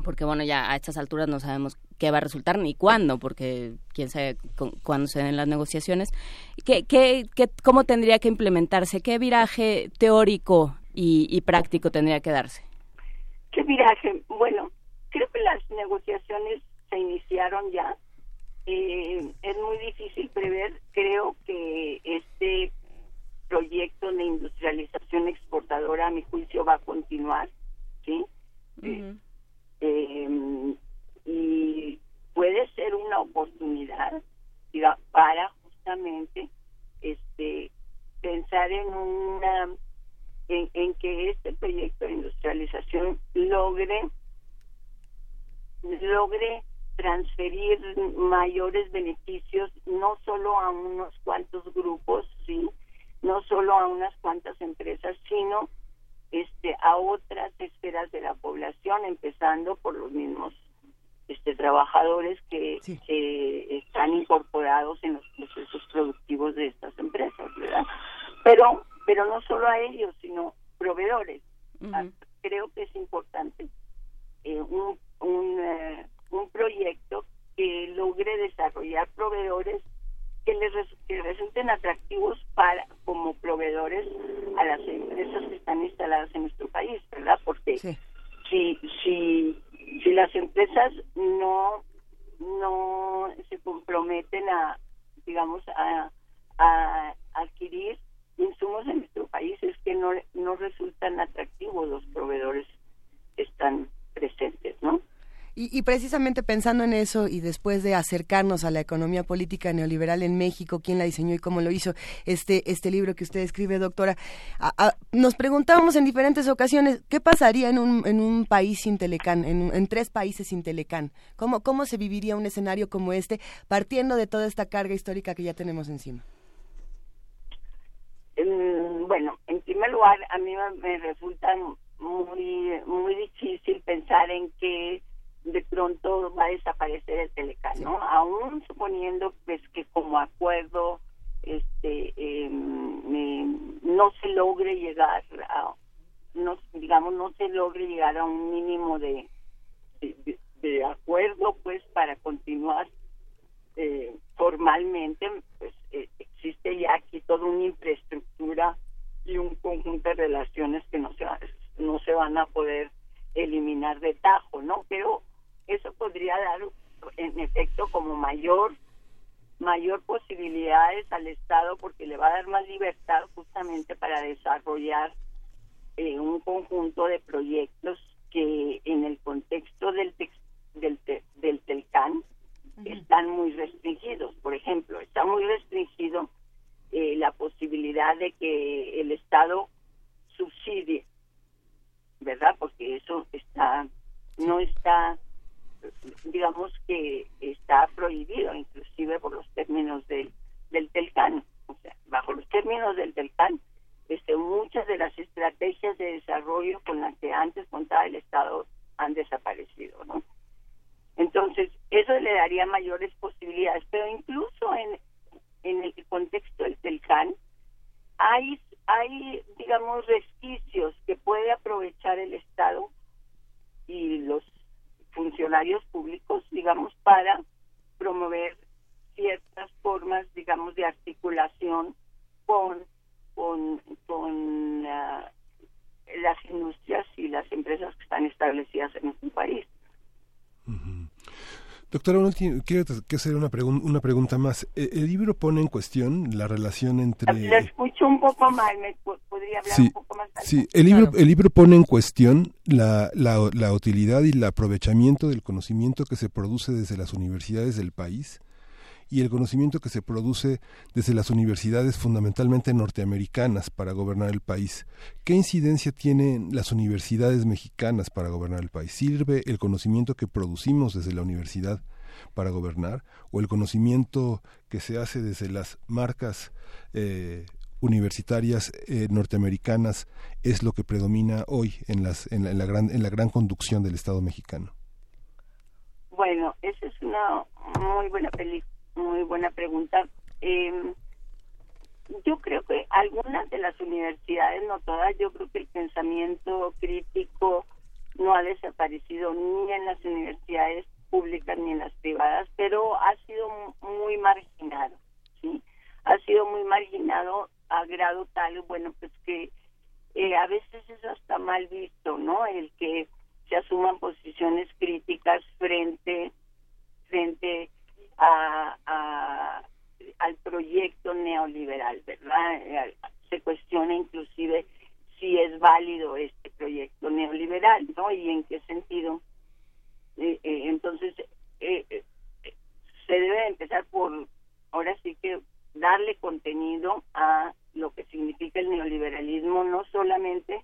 Porque, bueno, ya a estas alturas no sabemos qué va a resultar ni cuándo, porque quién sabe cuándo se den las negociaciones. ¿Qué, qué, qué, ¿Cómo tendría que implementarse? ¿Qué viraje teórico y, práctico tendría que darse? ¿Qué viraje? Bueno, creo que las negociaciones se iniciaron ya. Eh, es muy difícil prever. Creo que este proyecto de industrialización exportadora, a mi juicio, va a continuar, ¿sí? Eh, y puede ser una oportunidad para justamente este pensar en una en, que este proyecto de industrialización logre logre transferir mayores beneficios no solo a unos cuantos grupos, sí, no solo a unas cuantas empresas, sino este a otras esferas de la población, empezando por los mismos este trabajadores que, que están incorporados en los procesos productivos de estas empresas, ¿verdad? Pero pero no solo a ellos, sino proveedores. Ah, creo que es importante eh, un, un, eh, un proyecto que logre desarrollar proveedores que les resulten atractivos para como proveedores a las empresas que están instaladas en nuestro país, ¿verdad? Porque si si si las empresas no no se comprometen a digamos a, a adquirir insumos en nuestro país es que no, no resultan atractivos los proveedores que están presentes, ¿no? Y, precisamente pensando en eso y después de acercarnos a la economía política neoliberal en México, quién la diseñó y cómo lo hizo, este, este libro que usted escribe, doctora, nos preguntábamos en diferentes ocasiones, ¿qué pasaría en un, en un país sin Telecán, en, en tres países sin Telecán? ¿Cómo, ¿Cómo se viviría un escenario como este, partiendo de toda esta carga histórica que ya tenemos encima? Bueno, en primer lugar, a mí me resulta muy muy difícil pensar en que de pronto va a desaparecer el Telecán, ¿no? Aún suponiendo pues que como acuerdo este em, no se logre llegar a no digamos no se logre llegar a un mínimo de de, acuerdo pues para continuar eh, formalmente pues eh, existe ya aquí toda una infraestructura y un conjunto de relaciones que no se, no se van a poder eliminar de tajo, ¿no? Pero eso podría dar en efecto como mayor mayor posibilidades al Estado porque le va a dar más libertad justamente para desarrollar eh, un conjunto de proyectos que en el contexto del del, del Telcán están muy restringidos. Por ejemplo, está muy restringido eh, la posibilidad de que el Estado subsidie, ¿verdad? Porque eso está, no está, digamos que está prohibido, inclusive por los términos del, del TELCAN. O sea, bajo los términos del TELCAN, este, muchas de las estrategias de desarrollo con las que antes contaba el Estado han desaparecido, ¿no? Entonces, eso le daría mayores posibilidades, pero incluso en, en el contexto del Telcán, hay, hay, digamos, resquicios que puede aprovechar el Estado y los horarios públicos, digamos, para promover ciertas formas, digamos, de articulación con, con, con ah, las industrias y las empresas que están establecidas en nuestro país. Doctora, quiero hacer una, una pregunta más. E, ¿El libro pone en cuestión la relación entre... Lo escucho un poco mal, ¿me podría hablar un poco más Sí, el libro, el libro pone en cuestión la, la, la utilidad y el aprovechamiento del conocimiento que se produce desde las universidades del país y el conocimiento que se produce desde las universidades fundamentalmente norteamericanas para gobernar el país. ¿Qué incidencia tienen las universidades mexicanas para gobernar el país? ¿Sirve el conocimiento que producimos desde la universidad para gobernar o el conocimiento que se hace desde las marcas eh, universitarias eh, norteamericanas es lo que predomina hoy en, las, en, la, gran, en la gran conducción del Estado mexicano? Bueno, esa es una muy buena película muy buena pregunta. Eh, yo creo que algunas de las universidades, no todas, yo creo que el pensamiento crítico no ha desaparecido ni en las universidades públicas ni en las privadas, pero ha sido muy marginado, ¿sí? Ha sido muy marginado a grado tal, bueno, pues que eh, a veces eso está mal visto, ¿no? El que se asuman posiciones críticas frente frente a, al proyecto neoliberal, ¿verdad? Eh, se cuestiona inclusive si es válido este proyecto neoliberal, ¿no? Y en qué sentido. Eh, eh, entonces, se debe empezar por, ahora sí que darle contenido a lo que significa el neoliberalismo, no solamente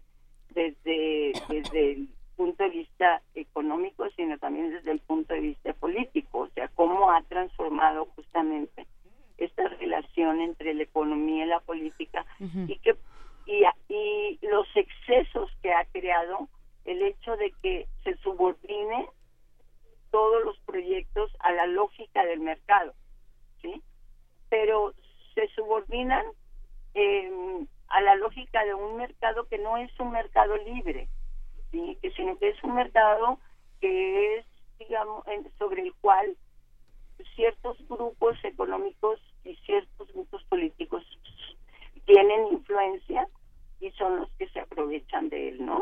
desde, desde el punto de vista económico, sino también desde el punto de vista político, o sea, cómo ha transformado justamente esta relación entre la economía y la política y que y, y los excesos que ha creado el hecho de que se subordine todos los proyectos a la lógica del mercado, ¿sí? Pero se subordinan eh, a la lógica de un mercado que no es un mercado libre, sino que es un mercado que es, digamos, sobre el cual ciertos grupos económicos y ciertos grupos políticos tienen influencia y son los que se aprovechan de él, ¿no?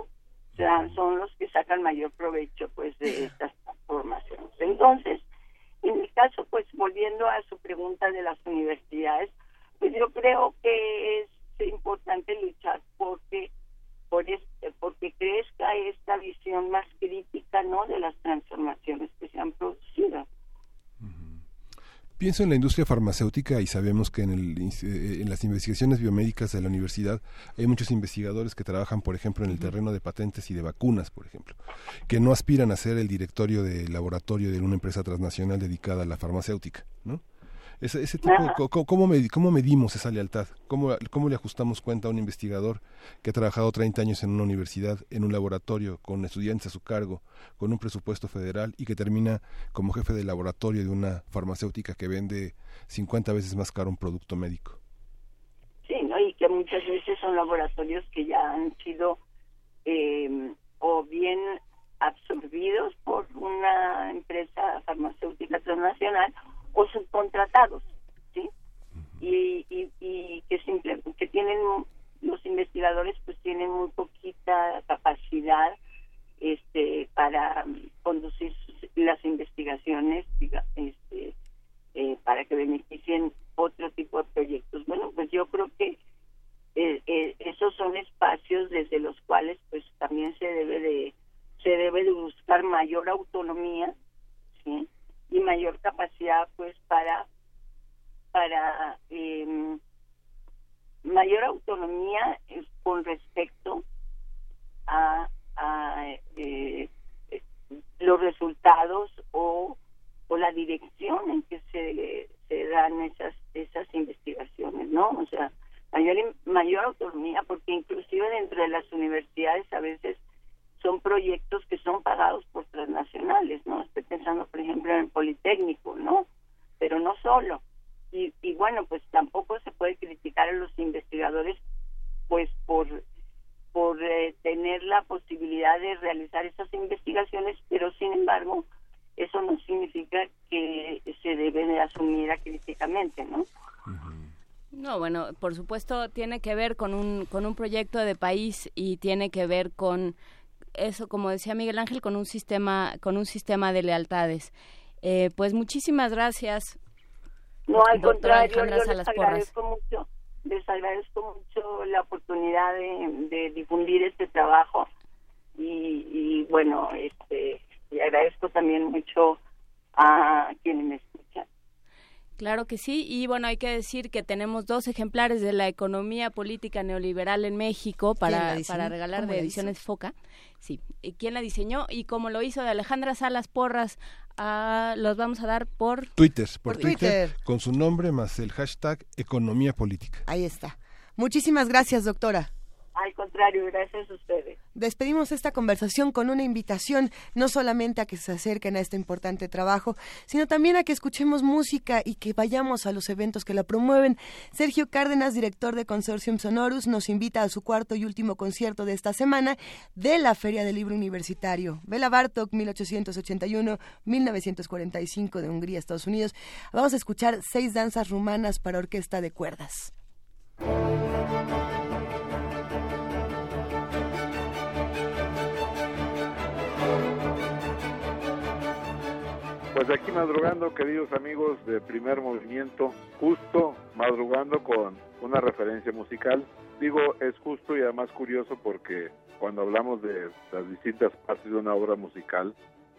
O sea, son los que sacan mayor provecho, pues, de estas transformaciones. Entonces, en el caso, pues, volviendo a su pregunta de las universidades, pues yo creo que es importante luchar porque por este, porque crezca esta visión más crítica no de las transformaciones que se han producido. Pienso en la industria farmacéutica y sabemos que en, el, eh, en, las investigaciones biomédicas de la universidad hay muchos investigadores que trabajan, por ejemplo, en el terreno de patentes y de vacunas, por ejemplo, que no aspiran a ser el directorio de laboratorio de una empresa transnacional dedicada a la farmacéutica. Ese, ese tipo, ¿cómo, ¿cómo, medimos esa lealtad? ¿Cómo, ¿Cómo le ajustamos cuenta a un investigador que ha trabajado 30 años en una universidad, en un laboratorio, con estudiantes a su cargo, con un presupuesto federal y que termina como jefe de laboratorio de una farmacéutica que vende 50 veces más caro un producto médico? Sí, ¿no? y que muchas veces son laboratorios que ya han sido eh, o bien absorbidos por una empresa farmacéutica transnacional o subcontratados, ¿sí? Y, y, que, simple, que tienen, los investigadores pues tienen muy poquita capacidad este para conducir las investigaciones este, eh, para que beneficien otro tipo de proyectos. Bueno, pues yo creo que eh, eh, esos son espacios desde los cuales pues también se debe de se debe de buscar mayor autonomía, ¿sí? Y mayor capacidad pues para para em, mayor autonomía con respecto a, eh, los resultados o, o la dirección en que se, se dan esas esas investigaciones no o sea mayor mayor autonomía porque inclusive dentro de las universidades a veces son proyectos que son pagados por transnacionales, ¿no? Estoy pensando, por ejemplo, en el Politécnico, ¿no? Pero no solo. Y, y bueno, pues tampoco se puede criticar a los investigadores, pues por por eh, tener la posibilidad de realizar esas investigaciones, pero sin embargo, eso no significa que se debe de asumir críticamente, ¿no? No, bueno, por supuesto tiene que ver con un, con un proyecto de país y tiene que ver con eso, como decía Miguel Ángel, con un sistema, con un sistema de lealtades. Eh, pues muchísimas gracias. No, al contrario, yo les agradezco mucho, les agradezco mucho la oportunidad de, difundir este trabajo y, y bueno, este, y agradezco también mucho a quienes. Claro que sí, y bueno, hay que decir que tenemos dos ejemplares de la economía política neoliberal en México para, para regalar de Ediciones Foca. Sí, ¿quién la diseñó y cómo lo hizo de Alejandra Salas Porras? Ah, los vamos a dar por Twitter, por, Twitter, con su nombre más el hashtag economía política. Ahí está. Muchísimas gracias, doctora. Al contrario, gracias a ustedes. Despedimos esta conversación con una invitación no solamente a que se acerquen a este importante trabajo, sino también a que escuchemos música y que vayamos a los eventos que la promueven. Sergio Cárdenas, director de Consortium Sonorus, nos invita a su cuarto y último concierto de esta semana de la Feria del Libro Universitario. Bela Bartok, 1881-1945 de Hungría, Estados Unidos. Vamos a escuchar seis danzas rumanas para orquesta de cuerdas. Pues aquí madrugando, queridos amigos de Primer Movimiento, justo madrugando con una referencia musical. Digo, es justo y además curioso porque cuando hablamos de las distintas partes de una obra musical,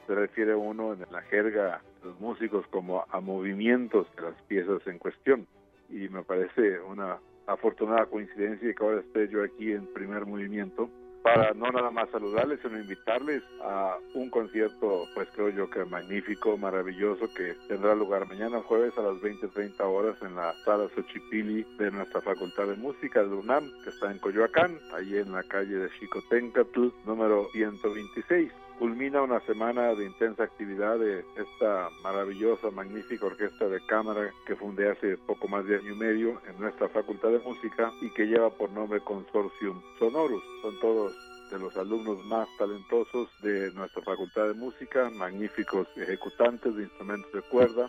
se refiere uno en la jerga de los músicos como a movimientos de las piezas en cuestión. Y me parece una afortunada coincidencia que ahora esté yo aquí en primer movimiento para no nada más saludarles, sino invitarles a un concierto, pues creo yo que magnífico, maravilloso, que tendrá lugar mañana jueves a las 20.30 horas en la sala Xochipili de nuestra Facultad de Música de UNAM, que está en Coyoacán, allí en la calle de Xicotencatl, número 126 culmina una semana de intensa actividad de esta maravillosa, magnífica orquesta de cámara que fundé hace poco más de año y medio en nuestra Facultad de Música y que lleva por nombre Consortium Sonorus. Son todos de los alumnos más talentosos de nuestra Facultad de Música, magníficos ejecutantes de instrumentos de cuerda.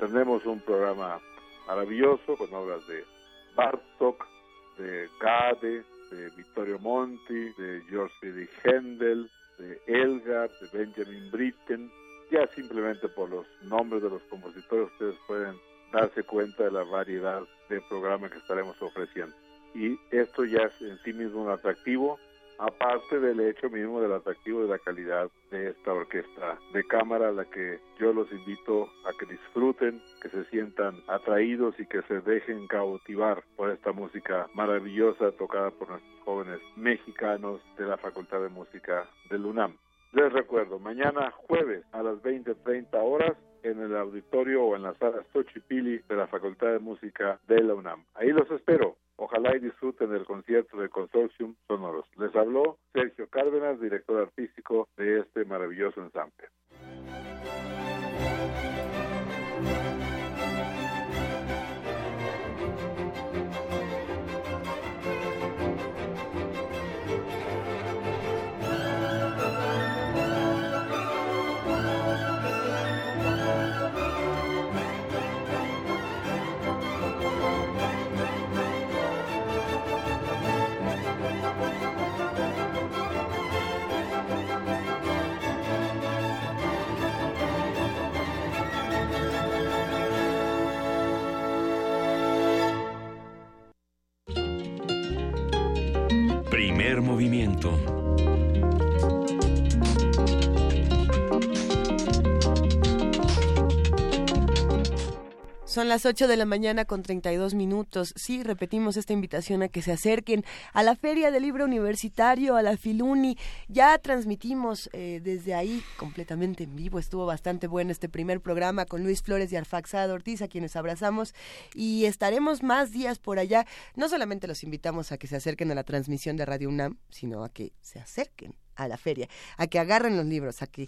Tenemos un programa maravilloso con obras de Bartok, de Gade, de Vittorio Monti, de George Friedrich Händel, de Elgar, de Benjamin Britten. Ya simplemente por los nombres de los compositores ustedes pueden darse cuenta de la variedad de programas que estaremos ofreciendo. Y esto ya es en sí mismo un atractivo aparte del hecho mismo del atractivo de la calidad de esta orquesta de cámara, a la que yo los invito a que disfruten, que se sientan atraídos y que se dejen cautivar por esta música maravillosa tocada por nuestros jóvenes mexicanos de la Facultad de Música del UNAM. Les recuerdo, mañana jueves a las 20.30 horas en el auditorio o en la sala Xochipili de la Facultad de Música de la UNAM. Ahí los espero. Ojalá y disfruten del concierto de Consortium Sonoros. Les habló Sergio Cárdenas, director artístico de este maravilloso ensamble. Movimiento. Son las 8 de la mañana con 32 minutos. Sí, repetimos esta invitación a que se acerquen a la Feria del Libro Universitario, a la Filuni. Ya transmitimos eh, desde ahí completamente en vivo. Estuvo bastante bueno este primer programa con Luis Flores y Arfaxado Ortiz, a quienes abrazamos. Y estaremos más días por allá. No solamente los invitamos a que se acerquen a la transmisión de Radio UNAM, sino a que se acerquen a la feria, a que agarren los libros, a que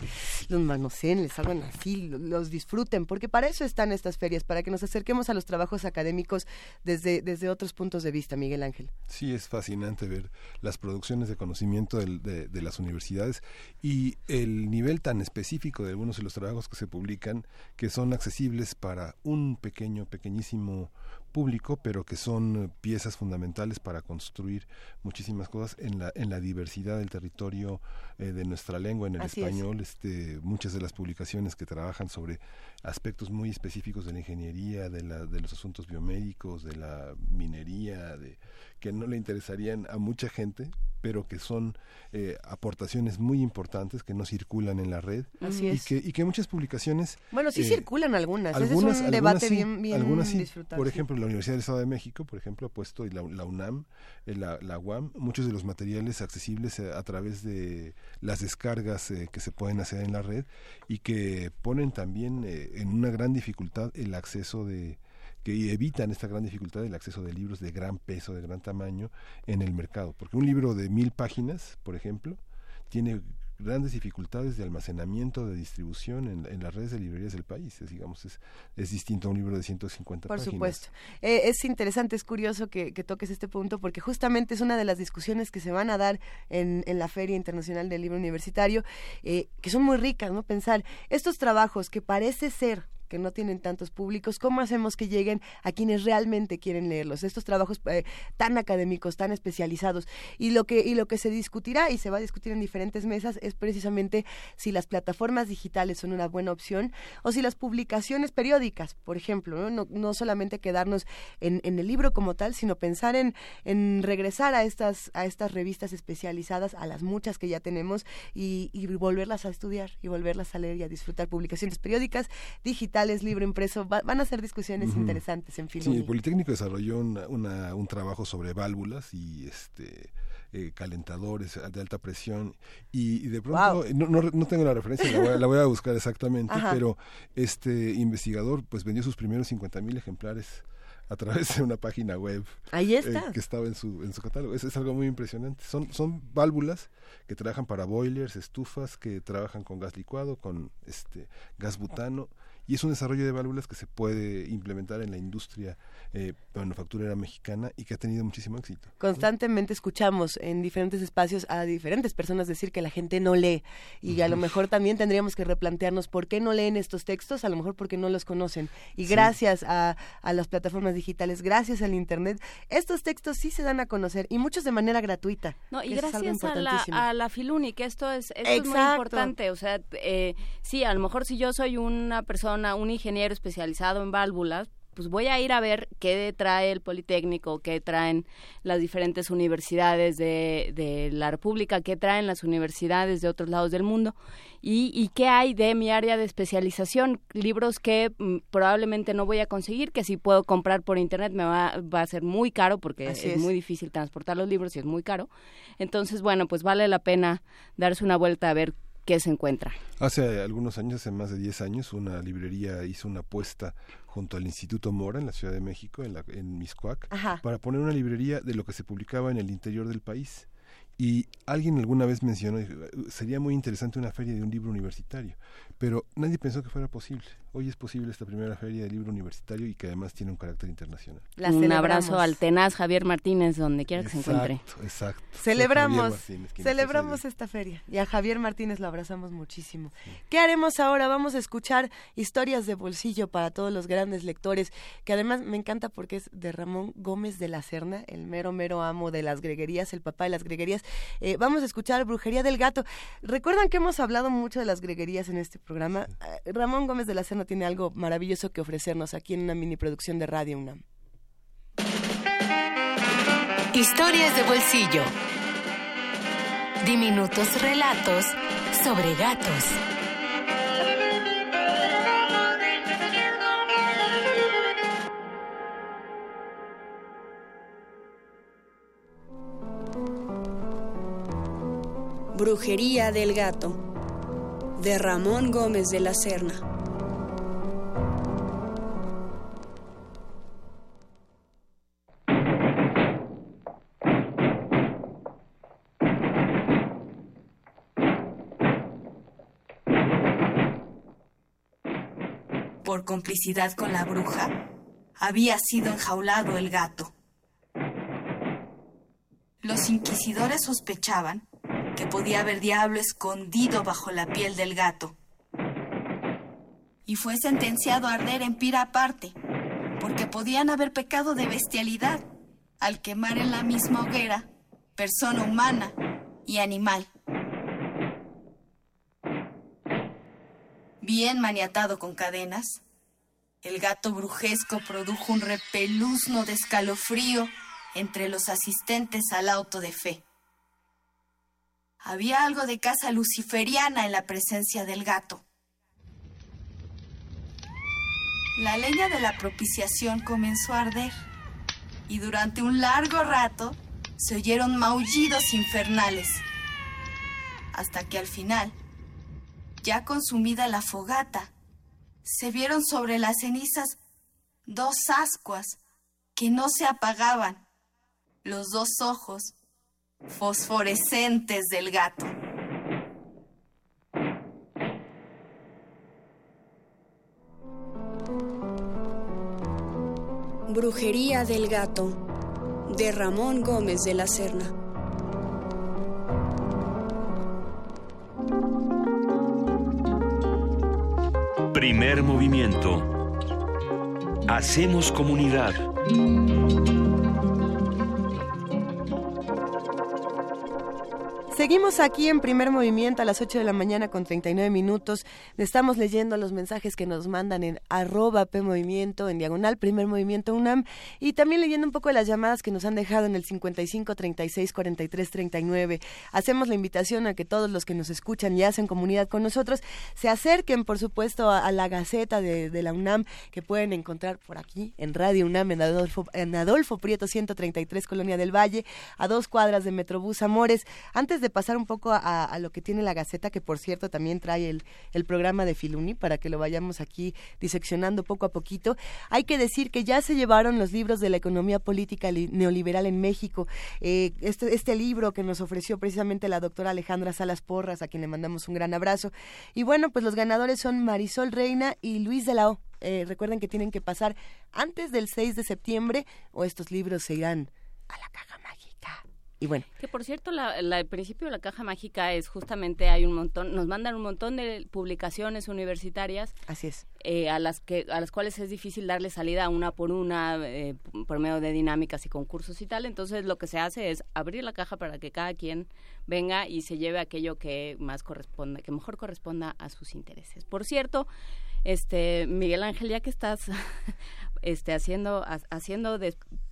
los manoseen, les hagan así, los disfruten, porque para eso están estas ferias, para que nos acerquemos a los trabajos académicos desde, desde otros puntos de vista, Miguel Ángel. Sí, es fascinante ver las producciones de conocimiento de, de las universidades y el nivel tan específico de algunos de los trabajos que se publican que son accesibles para un pequeño, pequeñísimo público, pero que son piezas fundamentales para construir muchísimas cosas en la, en la diversidad del territorio eh, de nuestra lengua, en el español. Este, muchas de las publicaciones que trabajan sobre aspectos muy específicos de la ingeniería, de, la, de los asuntos biomédicos, de la minería, de, que no le interesarían a mucha gente, pero que son eh, aportaciones muy importantes que no circulan en la red. Y que y que muchas publicaciones bueno sí eh, circulan algunas, algunas es un debate bien bien algunas por ejemplo la Universidad del Estado de México por ejemplo ha puesto y la, UNAM eh, la, la, UAM muchos de los materiales accesibles a, través de las descargas que se pueden hacer en la red y que ponen también en una gran dificultad el acceso de que evitan esta gran dificultad del acceso de libros de gran peso, de gran tamaño en el mercado. Porque un libro de mil páginas, por ejemplo, tiene grandes dificultades de almacenamiento, de distribución en, las redes de librerías del país. Es, digamos, es, es distinto a un libro de 150 Por páginas. Por supuesto. Eh, es interesante, es curioso que, toques este punto porque justamente es una de las discusiones que se van a dar en, en la Feria Internacional del Libro Universitario, eh, que son muy ricas, ¿no? Pensar estos trabajos que parece ser que no tienen tantos públicos, ¿cómo hacemos que lleguen a quienes realmente quieren leerlos? Estos trabajos eh, tan académicos, tan especializados. Y lo, que, y lo que se discutirá y se va a discutir en diferentes mesas es precisamente si las plataformas digitales son una buena opción o si las publicaciones periódicas, por ejemplo, no, no, solamente quedarnos en, en, el libro como tal, sino pensar en, en regresar a estas, a estas revistas especializadas, a las muchas que ya tenemos, y, y volverlas a estudiar y volverlas a leer y a disfrutar publicaciones periódicas digitales libro impreso, van a ser discusiones interesantes en fin. Sí, el Politécnico desarrolló un trabajo sobre válvulas y este eh, calentadores de alta presión y, de pronto no, no, tengo la referencia la voy, a, buscar exactamente pero este investigador pues vendió sus primeros 50 mil ejemplares a través de una página web Ahí eh, está. que estaba en su, en su catálogo. Es, es algo muy impresionante. Son, son válvulas que trabajan para boilers, estufas, que trabajan con gas licuado, con este gas butano y es un desarrollo de válvulas que se puede implementar en la industria eh, manufacturera mexicana y que ha tenido muchísimo éxito. Constantemente escuchamos en diferentes espacios a diferentes personas decir que la gente no lee y a lo mejor también tendríamos que replantearnos por qué no leen estos textos, a lo mejor porque no los conocen. Y gracias a, a, las plataformas digitales, gracias al Internet, estos textos sí se dan a conocer y muchos de manera gratuita. No, y gracias a la, a la Filuni, que esto es, es muy importante. O sea, eh, sí, a lo mejor si yo soy una persona un ingeniero especializado en válvulas, pues voy a ir a ver qué trae el Politécnico, qué traen las diferentes universidades de, la República, qué traen las universidades de otros lados del mundo y, qué hay de mi área de especialización. Libros que mm, probablemente no voy a conseguir, que si puedo comprar por internet me va, va a ser muy caro porque es, es, muy difícil transportar los libros y es muy caro. Entonces, bueno, pues vale la pena darse una vuelta a ver qué se encuentra. Hace algunos años, hace más de 10 años, una librería hizo una apuesta junto al Instituto Mora en la Ciudad de México, en, la, en Miscuac, para poner una librería de lo que se publicaba en el interior del país. Y alguien alguna vez mencionó, sería muy interesante una feria de un libro universitario, pero nadie pensó que fuera posible. Hoy es posible esta primera feria de libro universitario y que además tiene un carácter internacional. un abrazo al tenaz Javier Martínez, donde quiera que se encuentre. Exacto. Celebramos, celebramos esta feria y a Javier Martínez lo abrazamos muchísimo. ¿Qué haremos ahora? Vamos a escuchar historias de bolsillo para todos los grandes lectores, que además me encanta porque es de Ramón Gómez de la Serna, el mero, mero amo de las greguerías, el papá de las greguerías. Eh, vamos a escuchar Brujería del Gato. Recuerdan que hemos hablado mucho de las greguerías en este programa. Eh, Ramón Gómez de la Serna tiene algo maravilloso que ofrecernos aquí en una mini producción de Radio UNAM. Historias de bolsillo. Diminutos relatos sobre gatos. Brujería del Gato, de Ramón Gómez de la Serna. por complicidad con la bruja, había sido enjaulado el gato. Los inquisidores sospechaban que podía haber diablo escondido bajo la piel del gato. Y fue sentenciado a arder en pira aparte, porque podían haber pecado de bestialidad al quemar en la misma hoguera persona humana y animal. Bien maniatado con cadenas, el gato brujesco produjo un repeluzno de escalofrío entre los asistentes al auto de fe. Había algo de casa luciferiana en la presencia del gato. La leña de la propiciación comenzó a arder y durante un largo rato se oyeron maullidos infernales, hasta que al final, ya consumida la fogata, se vieron sobre las cenizas dos ascuas que no se apagaban, los dos ojos fosforescentes del gato. Brujería del gato de Ramón Gómez de la Serna. Primer movimiento. Hacemos comunidad. Seguimos aquí en primer movimiento a las 8 de la mañana con 39 minutos. Estamos leyendo los mensajes que nos mandan en arroba P Movimiento, en diagonal primer movimiento UNAM, y también leyendo un poco de las llamadas que nos han dejado en el 55 36 43 39. Hacemos la invitación a que todos los que nos escuchan y hacen comunidad con nosotros se acerquen, por supuesto, a, la Gaceta de, la UNAM que pueden encontrar por aquí en Radio UNAM, en Adolfo, en Adolfo Prieto 133, Colonia del Valle, a dos cuadras de Metrobús Amores. Antes de pasar un poco a, lo que tiene la Gaceta, que por cierto también trae el, el programa de Filuni, para que lo vayamos aquí diseccionando poco a poquito. Hay que decir que ya se llevaron los libros de la economía política neoliberal en México. Eh, este, este libro que nos ofreció precisamente la doctora Alejandra Salas Porras, a quien le mandamos un gran abrazo. Y bueno, pues los ganadores son Marisol Reina y Luis de la O. Eh, recuerden que tienen que pasar antes del 6 de septiembre o estos libros se irán a la caja y bueno. Que por cierto, la, el principio de la caja mágica es justamente hay un montón, nos mandan un montón de publicaciones universitarias. Así es. Eh, a las que a las cuales es difícil darle salida una por una eh, por medio de dinámicas y concursos y tal. Entonces lo que se hace es abrir la caja para que cada quien venga y se lleve aquello que más corresponda, que mejor corresponda a sus intereses. Por cierto, este Miguel Ángel, ya que estás este haciendo haciendo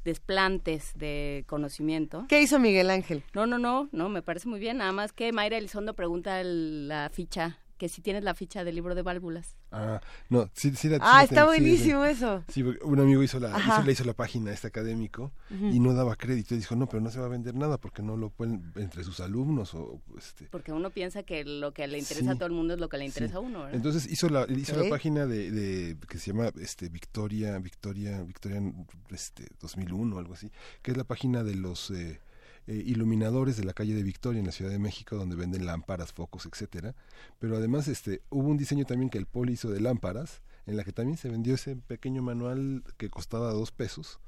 desplantes de conocimiento. ¿Qué hizo Miguel Ángel? No, no, no, no, me parece muy bien. Nada más que Mayra Elizondo pregunta la ficha que si tienes la ficha del libro de válvulas. Ah, no, sí, sí la Ah, está buenísimo eso. Sí, un amigo hizo la, hizo, le hizo la página este académico y no daba crédito. Y dijo, no, pero no se va a vender nada porque no lo pueden entre sus alumnos o este. Porque uno piensa que lo que le interesa a todo el mundo es lo que le interesa a uno, ¿verdad? Entonces hizo la, hizo la página de, de, que se llama este Victoria, Victoria, Victoria este 2001 o algo así, que es la página de los... Eh, eh, iluminadores de la calle de Victoria en la Ciudad de México donde venden lámparas, focos, etcétera. Pero además este hubo un diseño también que el Poli hizo de lámparas en la que también se vendió ese pequeño manual que costaba dos pesos,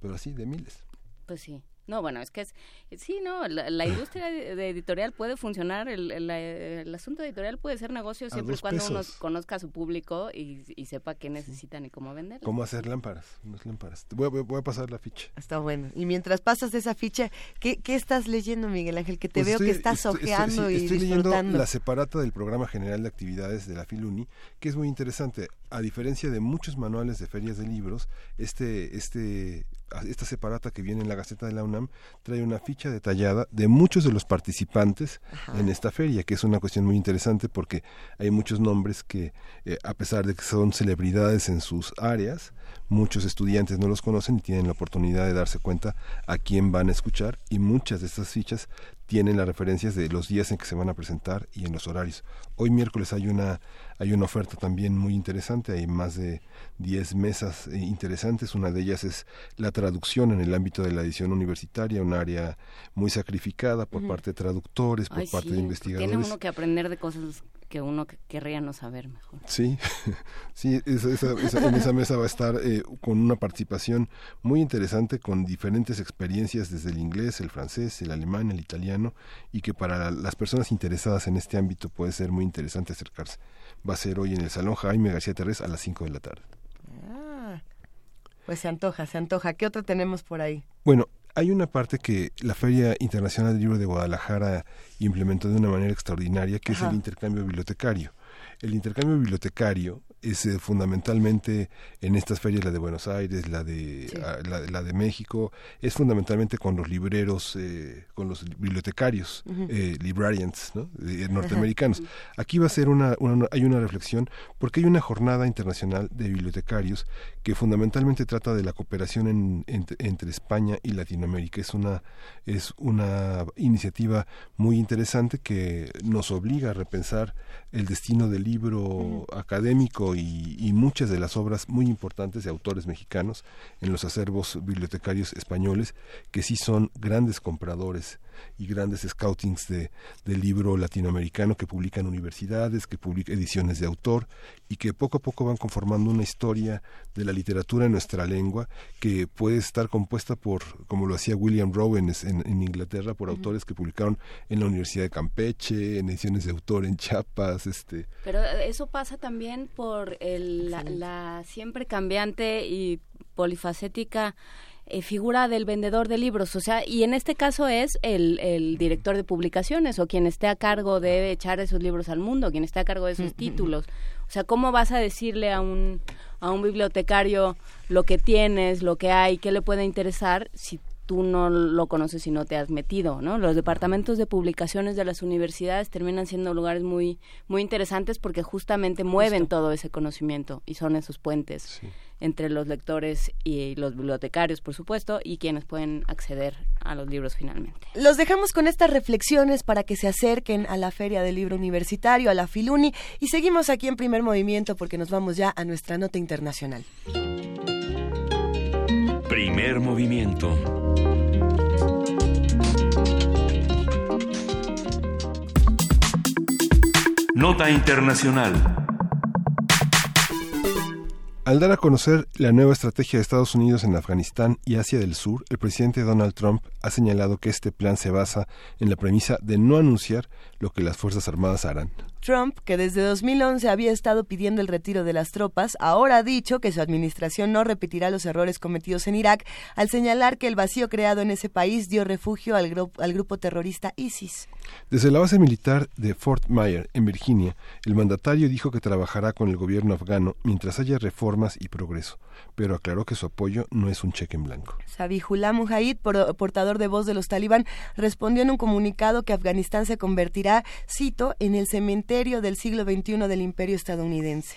pero así de miles. Pues sí. No, bueno, es que es, sí, no, la, industria de editorial puede funcionar, el, el, asunto editorial puede ser negocio siempre y cuando uno conozca a su público y, sepa qué necesitan y cómo venderlo. Cómo hacer lámparas, unas lámparas. Voy a, pasar la ficha. Está bueno. Y mientras pasas esa ficha, ¿qué, qué estás leyendo, Miguel Ángel? Que te pues veo que estás ojeando y estoy disfrutando. leyendo la separata del Programa General de Actividades de la Filuni, que es muy interesante. A diferencia de muchos manuales de ferias de libros, este, este esta separata que viene en la Gaceta de la UNAM trae una ficha detallada de muchos de los participantes en esta feria, que es una cuestión muy interesante porque hay muchos nombres que, eh, a pesar de que son celebridades en sus áreas, muchos estudiantes no los conocen y tienen la oportunidad de darse cuenta a quién van a escuchar y muchas de estas fichas tienen las referencias de los días en que se van a presentar y en los horarios. Hoy miércoles hay una hay una oferta también muy interesante, hay más de 10 mesas eh, interesantes, una de ellas es la traducción en el ámbito de la edición universitaria, un área muy sacrificada por parte de traductores, por parte de investigadores. Tiene uno que aprender de cosas que uno querría no saber mejor. Sí, sí, en esa mesa va a estar eh, con una participación muy interesante con diferentes experiencias desde el inglés, el francés, el alemán, el italiano y que para las personas interesadas en este ámbito puede ser muy interesante acercarse. Va a ser hoy en el Salón Jaime García Terrés a las 5 de la tarde. Ah, pues se antoja, se antoja. ¿Qué otro tenemos por ahí? Bueno, hay una parte que la Feria Internacional del Libro de Guadalajara implementó de una manera extraordinaria, que es el intercambio bibliotecario. El intercambio bibliotecario es eh, fundamentalmente en estas ferias, la de Buenos Aires, la de, ah, la, de México, es fundamentalmente con los libreros, eh, con los bibliotecarios, eh, librarians ¿no? norteamericanos. Aquí va a ser una, hay una reflexión porque hay una jornada internacional de bibliotecarios que fundamentalmente trata de la cooperación entre España y Latinoamérica. Es una, es una iniciativa muy interesante que nos obliga a repensar el destino del libro académico y, muchas de las obras muy importantes de autores mexicanos en los acervos bibliotecarios españoles que sí son grandes compradores y grandes scoutings de, del libro latinoamericano que publican universidades, que publican ediciones de autor y que poco a poco van conformando una historia de la literatura en nuestra lengua que puede estar compuesta por, como lo hacía William Rowe en, en, Inglaterra, por autores que publicaron en la Universidad de Campeche, en ediciones de autor en Chiapas. Este. Pero eso pasa también por el, la siempre cambiante y polifacética eh, figura del vendedor de libros, o sea, y en este caso es el, el, director de publicaciones o quien esté a cargo de echar esos libros al mundo, quien esté a cargo de esos títulos. O sea, ¿cómo vas a decirle a un, a un bibliotecario lo que tienes, lo que hay, qué le puede interesar si tú no lo conoces y no te has metido, ¿no? Los departamentos de publicaciones de las universidades terminan siendo lugares muy muy interesantes porque justamente mueven todo ese conocimiento y son esos puentes entre los lectores y los bibliotecarios, por supuesto, y quienes pueden acceder a los libros finalmente. Los dejamos con estas reflexiones para que se acerquen a la Feria del Libro Universitario, a la Filuni, y seguimos aquí en primer movimiento porque nos vamos ya a nuestra nota internacional. Primer movimiento. Nota Internacional. Al dar a conocer la nueva estrategia de Estados Unidos en Afganistán y Asia del Sur, el presidente Donald Trump ha señalado que este plan se basa en la premisa de no anunciar lo que las Fuerzas Armadas harán. Trump, que desde 2011 había estado pidiendo el retiro de las tropas, ahora ha dicho que su administración no repetirá los errores cometidos en Irak al señalar que el vacío creado en ese país dio refugio al, al grupo terrorista ISIS. Desde la base militar de Fort Myer, en Virginia, el mandatario dijo que trabajará con el gobierno afgano mientras haya reformas y progreso pero aclaró que su apoyo no es un cheque en blanco. Sabihullah Mujahid, portador de voz de los talibán, respondió en un comunicado que Afganistán se convertirá, cito, en el cementerio del siglo XXI del imperio estadounidense.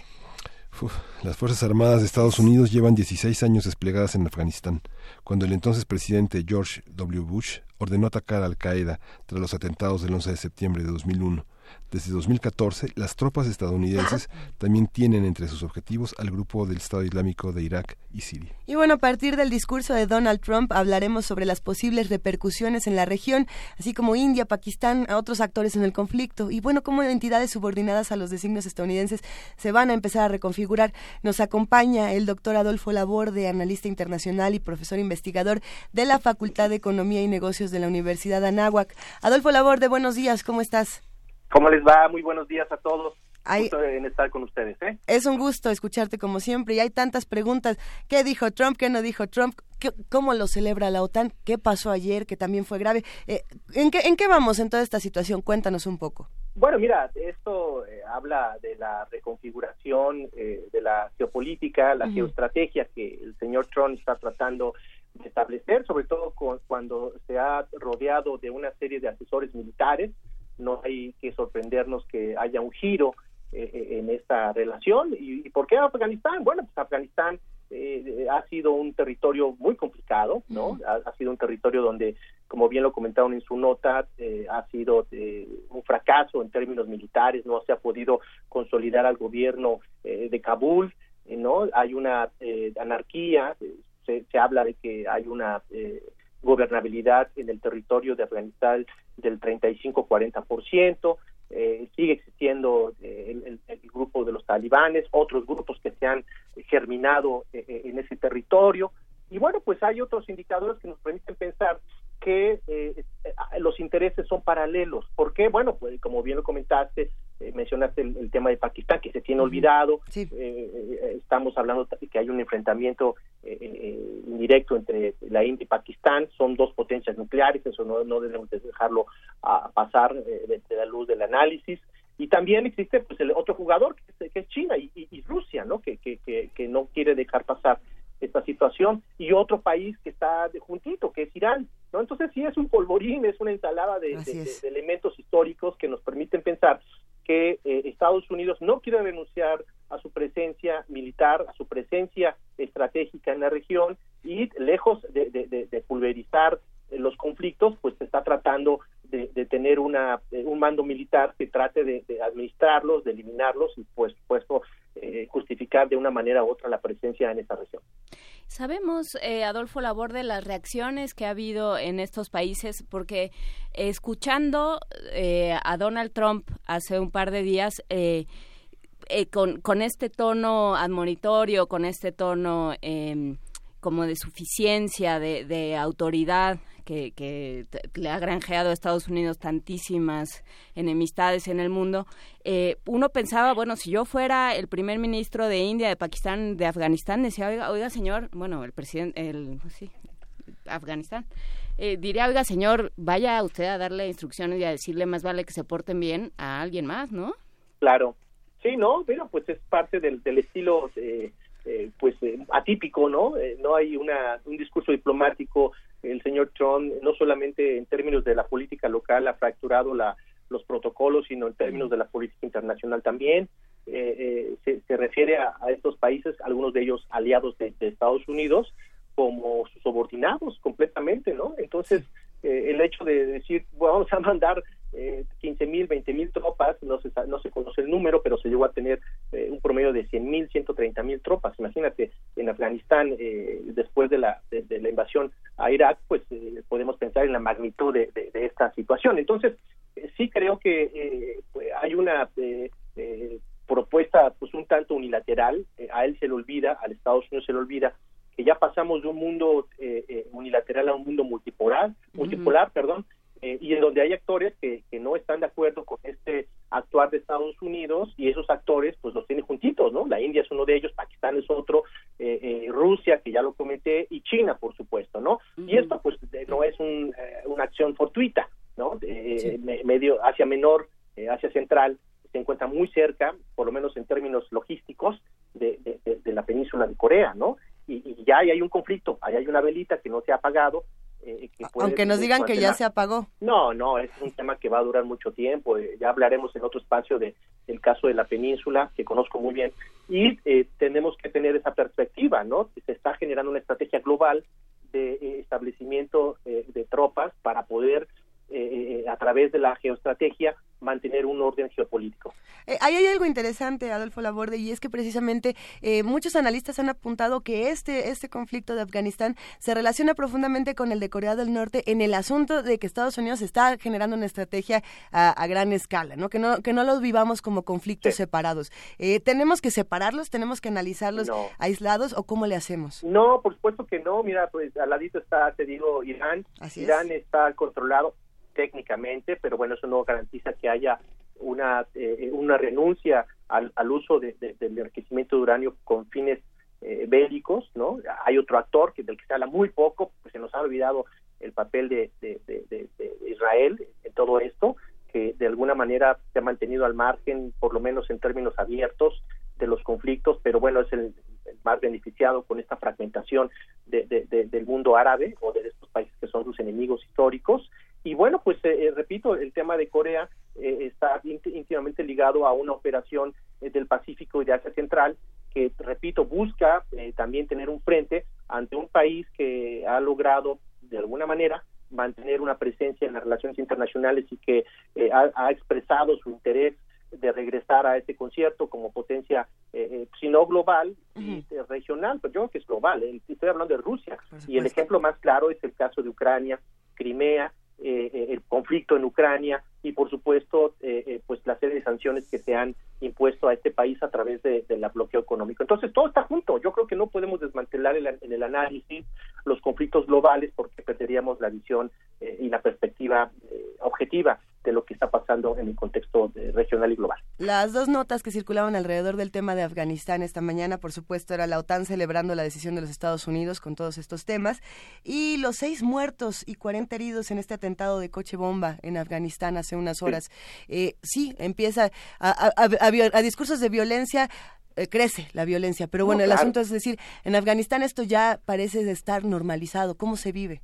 las Fuerzas Armadas de Estados Unidos llevan 16 años desplegadas en Afganistán, cuando el entonces presidente George W. Bush ordenó atacar a Al Qaeda tras los atentados del 11 de septiembre de 2001. Desde 2014, las tropas estadounidenses también tienen entre sus objetivos al grupo del Estado Islámico de Irak y Siria. Y bueno, a partir del discurso de Donald Trump hablaremos sobre las posibles repercusiones en la región, así como India, Pakistán, a otros actores en el conflicto, y bueno, cómo entidades subordinadas a los designios estadounidenses se van a empezar a reconfigurar. Nos acompaña el doctor Adolfo Laborde, analista internacional y profesor investigador de la Facultad de Economía y Negocios de la Universidad de Anáhuac. Adolfo Laborde, buenos días, ¿cómo estás? ¿Cómo les va? Muy buenos días a todos. Hay, gusto en estar con ustedes. ¿eh? Es un gusto escucharte como siempre y hay tantas preguntas. ¿Qué dijo Trump? ¿Qué no dijo Trump? ¿Cómo lo celebra la OTAN? ¿Qué pasó ayer que también fue grave? Eh, ¿en, qué, ¿En qué vamos en toda esta situación? Cuéntanos un poco. Bueno, mira, esto eh, habla de la reconfiguración eh, de la geopolítica, la geoestrategia que el señor Trump está tratando de establecer, sobre todo cuando se ha rodeado de una serie de asesores militares no hay que sorprendernos que haya un giro eh, eh, en esta relación. ¿Y, por qué Afganistán? Bueno, pues Afganistán eh, ha sido un territorio muy complicado, ¿no? Ha, sido un territorio donde, como bien lo comentaron en su nota, ha sido un fracaso en términos militares, no se ha podido consolidar al gobierno de Kabul, ¿no? Hay una anarquía, se, se, habla de que hay una gobernabilidad en el territorio de Afganistán del 35-40%, sigue existiendo el, grupo de los talibanes, otros grupos que se han germinado en ese territorio. Y bueno, pues hay otros indicadores que nos permiten pensar que eh, los intereses son paralelos. ¿Por qué? Bueno, pues como bien lo comentaste, eh, mencionaste el, tema de Pakistán, que se tiene olvidado. Eh, estamos hablando de que hay un enfrentamiento indirecto entre la India y Pakistán. Son dos potencias nucleares, eso no, no debemos dejarlo a pasar de, la luz del análisis. Y también existe pues el otro jugador, que es, China y, y, Rusia, ¿no? Que, que, que, que no quiere dejar pasar esta situación y otro país que está de juntito, que es Irán. ¿no? Entonces sí es un polvorín, es una ensalada de, elementos históricos que nos permiten pensar que eh, Estados Unidos no quiere renunciar a su presencia militar, a su presencia estratégica en la región y lejos de, pulverizar los conflictos, pues está tratando de, tener una, un mando militar que trate de, administrarlos, de eliminarlos y, pues, supuesto, eh, justificar de una manera u otra la presencia en esa región. Sabemos, eh, Adolfo Labor, de las reacciones que ha habido en estos países, porque escuchando eh, a Donald Trump hace un par de días, eh, con, con, este tono admonitorio, con este tono em, como de suficiencia, de autoridad que, le ha granjeado a Estados Unidos tantísimas enemistades en el mundo, eh, uno pensaba, bueno, si yo fuera el primer ministro de India, de Pakistán, de Afganistán, decía, oiga, oiga señor, bueno, el presidente, el, sí, Afganistán, eh, diría, oiga, señor, vaya usted a darle instrucciones y a decirle más vale que se porten bien a alguien más, ¿no? Claro. Sí, no, pero pues es parte del, del estilo eh, pues atípico, ¿no? no hay una, un discurso diplomático el señor Trump, no solamente en términos de la política local, ha fracturado la, los protocolos, sino en términos de la política internacional también. Eh, eh, se, refiere a, estos países, algunos de ellos aliados de, Estados Unidos, como subordinados completamente, ¿no? Entonces, eh, el hecho de decir, vamos a mandar eh, 15 mil, 20 mil tropas, no se, no se conoce el número, pero se llegó a tener eh, un promedio de 100 mil, 130 mil tropas. Imagínate, en Afganistán, eh, después de la, de, la invasión a Irak, pues eh, podemos pensar en la magnitud de, esta situación. Entonces, sí creo que hay una propuesta pues un tanto unilateral, a él se le olvida, al Estados Unidos se le olvida, que ya pasamos de un mundo unilateral a un mundo multipolar, multipolar, perdón, eh, y en donde hay actores que, que, no están de acuerdo con este actuar de Estados Unidos y esos actores pues los tienen juntitos, ¿no? La India es uno de ellos, Pakistán es otro, eh, eh, Rusia, que ya lo comenté, y China, por supuesto, ¿no? Y esto pues no es un, una acción fortuita, ¿no? medio Asia Menor, Asia Central, se encuentra muy cerca, por lo menos en términos logísticos, de, de, la península de Corea, ¿no? Y, y ya hay un conflicto, ahí hay una velita que no se ha apagado, eh, Aunque nos digan que ya se apagó. No, no, es un tema que va a durar mucho tiempo. Eh, ya hablaremos en otro espacio de el caso de la península, que conozco muy bien. Y eh, tenemos que tener esa perspectiva, ¿no? Se está generando una estrategia global de establecimiento de tropas para poder eh, a través de la geoestrategia mantener un orden geopolítico. Eh, ahí hay algo interesante, Adolfo Laborde, y es que precisamente eh, muchos analistas han apuntado que este, este conflicto de Afganistán se relaciona profundamente con el de Corea del Norte en el asunto de que Estados Unidos está generando una estrategia a, gran escala, ¿no? Que, ¿no? que no los vivamos como conflictos separados. ¿Tenemos que separarlos? ¿Tenemos que analizarlos aislados o cómo le hacemos? No, por supuesto que no. Mira, pues al ladito está, te digo, Irán. Irán está controlado técnicamente, pero bueno, eso no garantiza que haya una, eh, una renuncia al, al uso de, del enriquecimiento de uranio con fines eh, bélicos, ¿no? Hay otro actor que del que se habla muy poco, pues se nos ha olvidado el papel de, de, Israel en todo esto, que de alguna manera se ha mantenido al margen, por lo menos en términos abiertos, de los conflictos, pero bueno, es el, más beneficiado con esta fragmentación del mundo árabe o de estos países que son sus enemigos históricos y bueno, pues eh, eh, repito, el tema de Corea eh, está íntimamente ligado a una operación del Pacífico y de Asia Central que, repito, busca también tener un frente ante un país que ha logrado, de alguna manera, mantener una presencia en las relaciones internacionales y que ha, expresado su interés de regresar a este concierto como potencia, si no global, regional, pero yo creo que es global. Estoy hablando de Rusia. Y el ejemplo más claro es el caso de Ucrania, Crimea, eh, el conflicto en Ucrania, y por supuesto pues la serie de sanciones que se han impuesto a este país a través de, del bloqueo económico. Entonces todo está junto. Yo creo que no podemos desmantelar en el análisis los conflictos globales porque perderíamos la visión y la perspectiva objetiva de lo que está pasando en el contexto regional y global. Las dos notas que circulaban alrededor del tema de Afganistán esta mañana, por supuesto, era la OTAN celebrando la decisión de los Estados Unidos con todos estos temas y los seis muertos y 40 heridos en este atentado de coche bomba en Afganistán hace unas horas. Eh, sí, empieza a, discursos de violencia eh, crece la violencia. Pero bueno, el asunto es decir, en Afganistán esto ya parece estar normalizado. ¿Cómo se vive?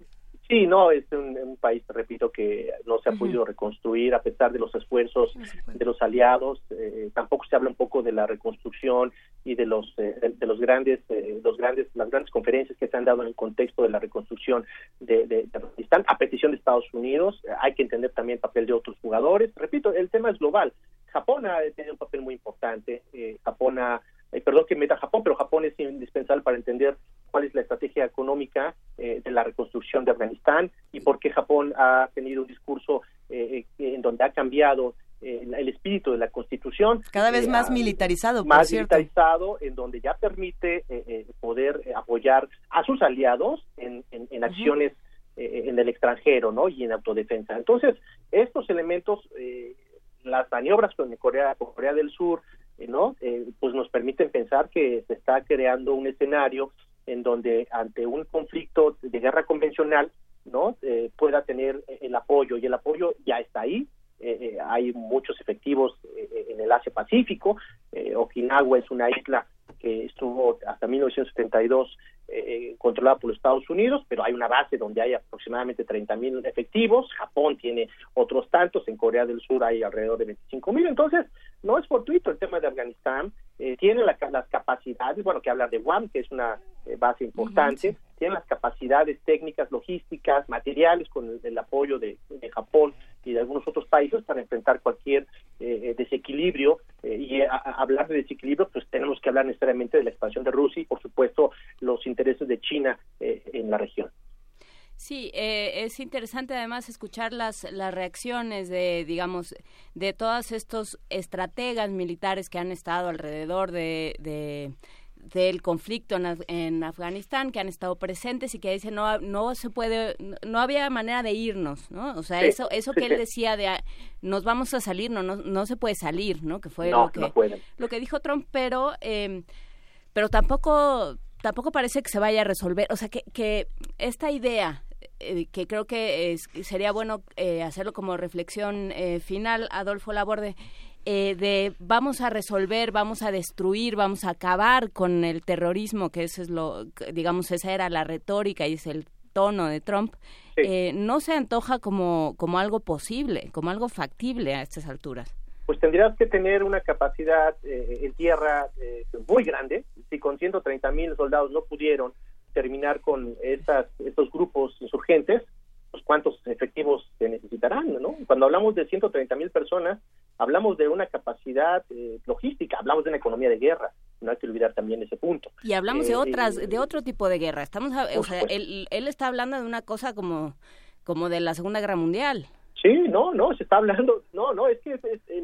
Sí, no, es un, país, repito, que no se ha podido reconstruir a pesar de los esfuerzos de los aliados. Eh, tampoco se habla un poco de la reconstrucción y de los eh, de, los grandes eh, los grandes las grandes conferencias que se han dado en el contexto de la reconstrucción de, de, Afganistán a petición de Estados Unidos. hay que entender también el papel de otros jugadores. Repito, el tema es global. Japón ha tenido un papel muy importante. Japón ha eh, perdón que meta Japón, pero Japón es indispensable para entender cuál es la estrategia económica eh, de la reconstrucción de Afganistán y por qué Japón ha tenido un discurso eh, en donde ha cambiado el espíritu de la Constitución. Cada vez más militarizado, por Más militarizado, en donde ya permite poder apoyar a sus aliados en, en, acciones en el extranjero, ¿no? Y en autodefensa. Entonces, estos elementos, las maniobras con Corea, con Corea del Sur, ¿no? Eh, pues nos permiten pensar que se está creando un escenario en donde ante un conflicto de guerra convencional, ¿no? Eh, pueda tener el apoyo y el apoyo ya está ahí. Eh, hay muchos efectivos en el Asia Pacífico. Okinawa es una isla que estuvo hasta 1972 eh, controlada por los Estados Unidos, pero hay una base donde hay aproximadamente 30 mil efectivos, Japón tiene otros tantos, en Corea del Sur hay alrededor de 25 mil, entonces no es fortuito el tema de Afganistán, eh, tiene las capacidades, bueno, que hablar de Guam, que es una eh, base importante, tiene las capacidades técnicas, logísticas, materiales con el, apoyo de, Japón y de algunos otros países para enfrentar cualquier eh, desequilibrio y hablar de desequilibrio, pues tenemos que hablar necesariamente de la expansión de Rusia y, por supuesto, los intereses de China en la región. Sí, eh, es interesante además escuchar las, las reacciones de, digamos, de todos estos estrategas militares que han estado alrededor de, del conflicto en, Afganistán, que han estado presentes y que dicen no no se puede, no había manera de irnos, ¿no? O sea, eso eso que él decía de ah, nos vamos a salir, no no, no se puede salir, ¿no? Que fue lo que lo que dijo Trump, pero eh, pero tampoco tampoco parece que se vaya a resolver, o sea, que, que esta idea eh, que creo que sería bueno eh, hacerlo como reflexión eh, final, Adolfo Laborde, de vamos a resolver, vamos a destruir, vamos a acabar con el terrorismo, que eso es lo, digamos, esa era la retórica y es el tono de Trump, no se antoja como, como algo posible, como algo factible a estas alturas. Pues tendrías que tener una capacidad en tierra muy grande. Si con 130 mil soldados no pudieron terminar con estas, estos grupos insurgentes, pues cuántos efectivos se necesitarán, ¿no? Cuando hablamos de 130 mil personas, hablamos de una capacidad eh, logística, hablamos de una economía de guerra, no hay que olvidar también ese punto. Y hablamos de eh, otras, de otro tipo de guerra. Estamos, o sea, él, él, está hablando de una cosa como, como de la Segunda Guerra Mundial. Sí, no, no, se está hablando, no, no, es que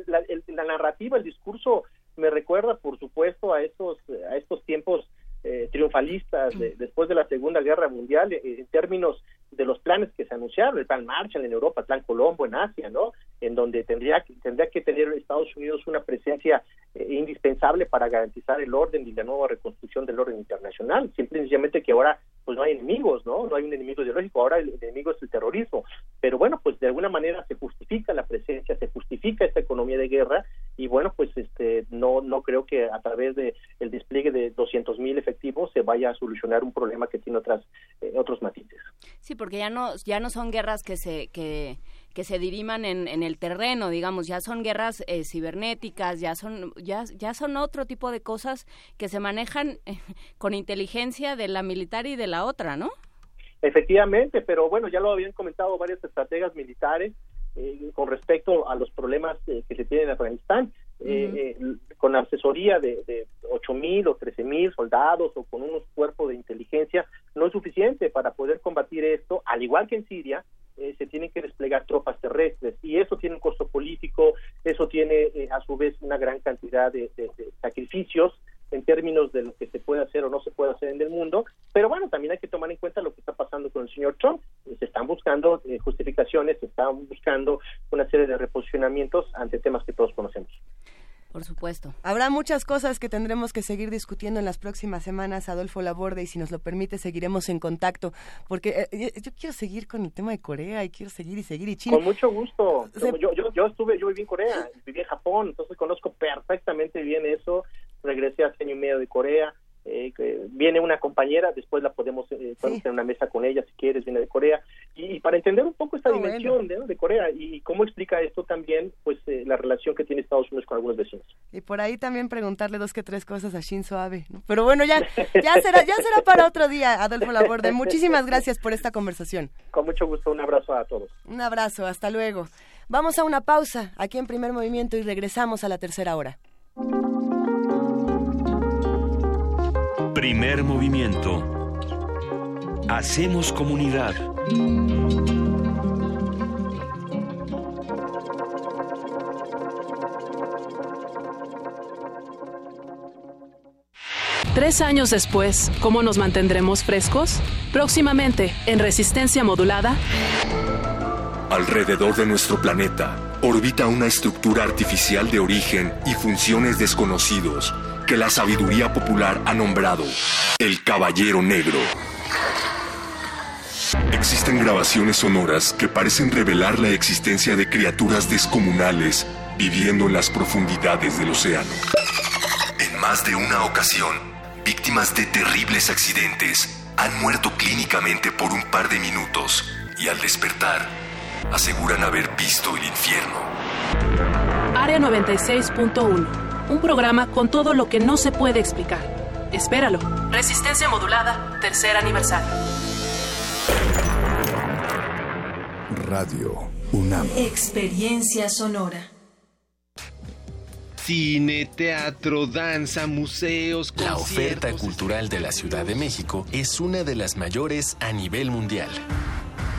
la, la narrativa, el discurso me recuerda, por supuesto, a estos, a estos tiempos eh, triunfalistas después de la Segunda Guerra Mundial eh, en términos de los planes que se anunciaron, el plan Marshall en Europa, el plan Colombo en Asia, ¿no? En donde tendría que, tendría que tener Estados Unidos una presencia eh, indispensable para garantizar el orden y la nueva reconstrucción del orden internacional. Simplemente que ahora pues no hay enemigos, ¿no? No hay un enemigo ideológico, ahora el enemigo es el terrorismo. Pero bueno, pues de alguna manera se justifica la presencia, se justifica esta economía de guerra y bueno, pues este no no creo que a través de el despliegue de 200 mil efectivos se vaya a solucionar un problema que tiene otras eh, otros matices. Sí, porque ya no ya no son guerras que se que que se diriman en, en el terreno, digamos, ya son guerras eh, cibernéticas, ya son, ya, ya son otro tipo de cosas que se manejan eh, con inteligencia de la militar y de la otra, ¿no? Efectivamente, pero bueno, ya lo habían comentado varios estrategas militares eh, con respecto a los problemas que se tienen en Afganistán. Con asesoría de, de 8 mil o 13 mil soldados o con unos cuerpos de inteligencia no es suficiente para poder combatir esto, al igual que en Siria, eh, se tienen que desplegar tropas terrestres y eso tiene un costo político, eso tiene eh, a su vez una gran cantidad de, sacrificios en términos de lo que se puede hacer o no se puede hacer en el mundo, pero bueno, también hay que tomar en cuenta lo que está pasando con el señor Trump. Se están buscando eh, justificaciones, se están buscando una serie de reposicionamientos ante temas que todos conocemos. Por supuesto. Habrá muchas cosas que tendremos que seguir discutiendo en las próximas semanas, Adolfo Laborde, y si nos lo permite, seguiremos en contacto, porque eh, yo quiero seguir con el tema de Corea y quiero seguir y seguir y China. Con mucho gusto. Yo, yo, yo estuve, yo viví en Corea, viví en Japón, entonces conozco perfectamente bien eso. Regresé hace año y medio de Corea eh, viene una compañera, después la podemos, eh, tener una mesa con ella si quieres, viene de Corea, y, para entender un poco esta ah, dimensión de, Corea y, cómo explica esto también, pues eh, la relación que tiene Estados Unidos con algunos vecinos. Y por ahí también preguntarle dos que tres cosas a Shinzo Abe, pero bueno, ya, ya, será, ya será para otro día, Adolfo Laborde. Muchísimas gracias por esta conversación. Con mucho gusto, un abrazo a todos. Un abrazo, hasta luego. Vamos a una pausa aquí en Primer Movimiento y regresamos a la tercera hora. Primer movimiento. Hacemos comunidad. Tres años después, ¿cómo nos mantendremos frescos? Próximamente, en resistencia modulada. Alrededor de nuestro planeta orbita una estructura artificial de origen y funciones desconocidos que la sabiduría popular ha nombrado el Caballero Negro. Existen grabaciones sonoras que parecen revelar la existencia de criaturas descomunales viviendo en las profundidades del océano. En más de una ocasión, víctimas de terribles accidentes han muerto clínicamente por un par de minutos y al despertar aseguran haber visto el infierno. Área 96.1 un programa con todo lo que no se puede explicar. Espéralo. Resistencia modulada, tercer aniversario. Radio UNAM. Experiencia sonora. Cine, teatro, danza, museos, La oferta cultural de la Ciudad de México es una de las mayores a nivel mundial.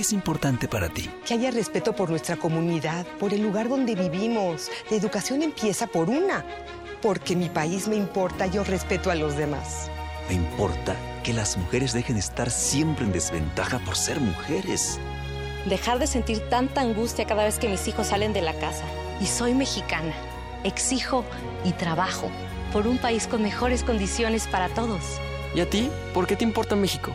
¿Qué es importante para ti? Que haya respeto por nuestra comunidad, por el lugar donde vivimos. La educación empieza por una. Porque mi país me importa, yo respeto a los demás. Me importa que las mujeres dejen de estar siempre en desventaja por ser mujeres. Dejar de sentir tanta angustia cada vez que mis hijos salen de la casa. Y soy mexicana. Exijo y trabajo por un país con mejores condiciones para todos. ¿Y a ti? ¿Por qué te importa México?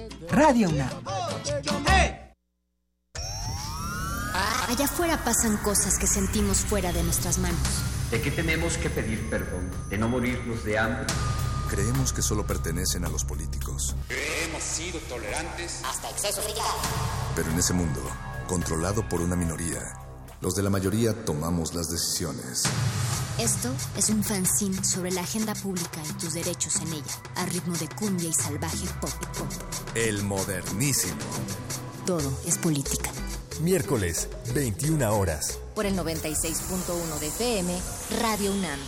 Radio UNAM. Allá afuera pasan cosas que sentimos fuera de nuestras manos. ¿De qué tenemos que pedir perdón? ¿De no morirnos de hambre? Creemos que solo pertenecen a los políticos. Hemos sido tolerantes hasta exceso de Pero en ese mundo, controlado por una minoría, los de la mayoría tomamos las decisiones. Esto es un fanzine sobre la agenda pública y tus derechos en ella, a ritmo de cumbia y salvaje pop. pop. El modernísimo. Todo es política. Miércoles, 21 horas. por el 96.1 de FM, Radio UNAM.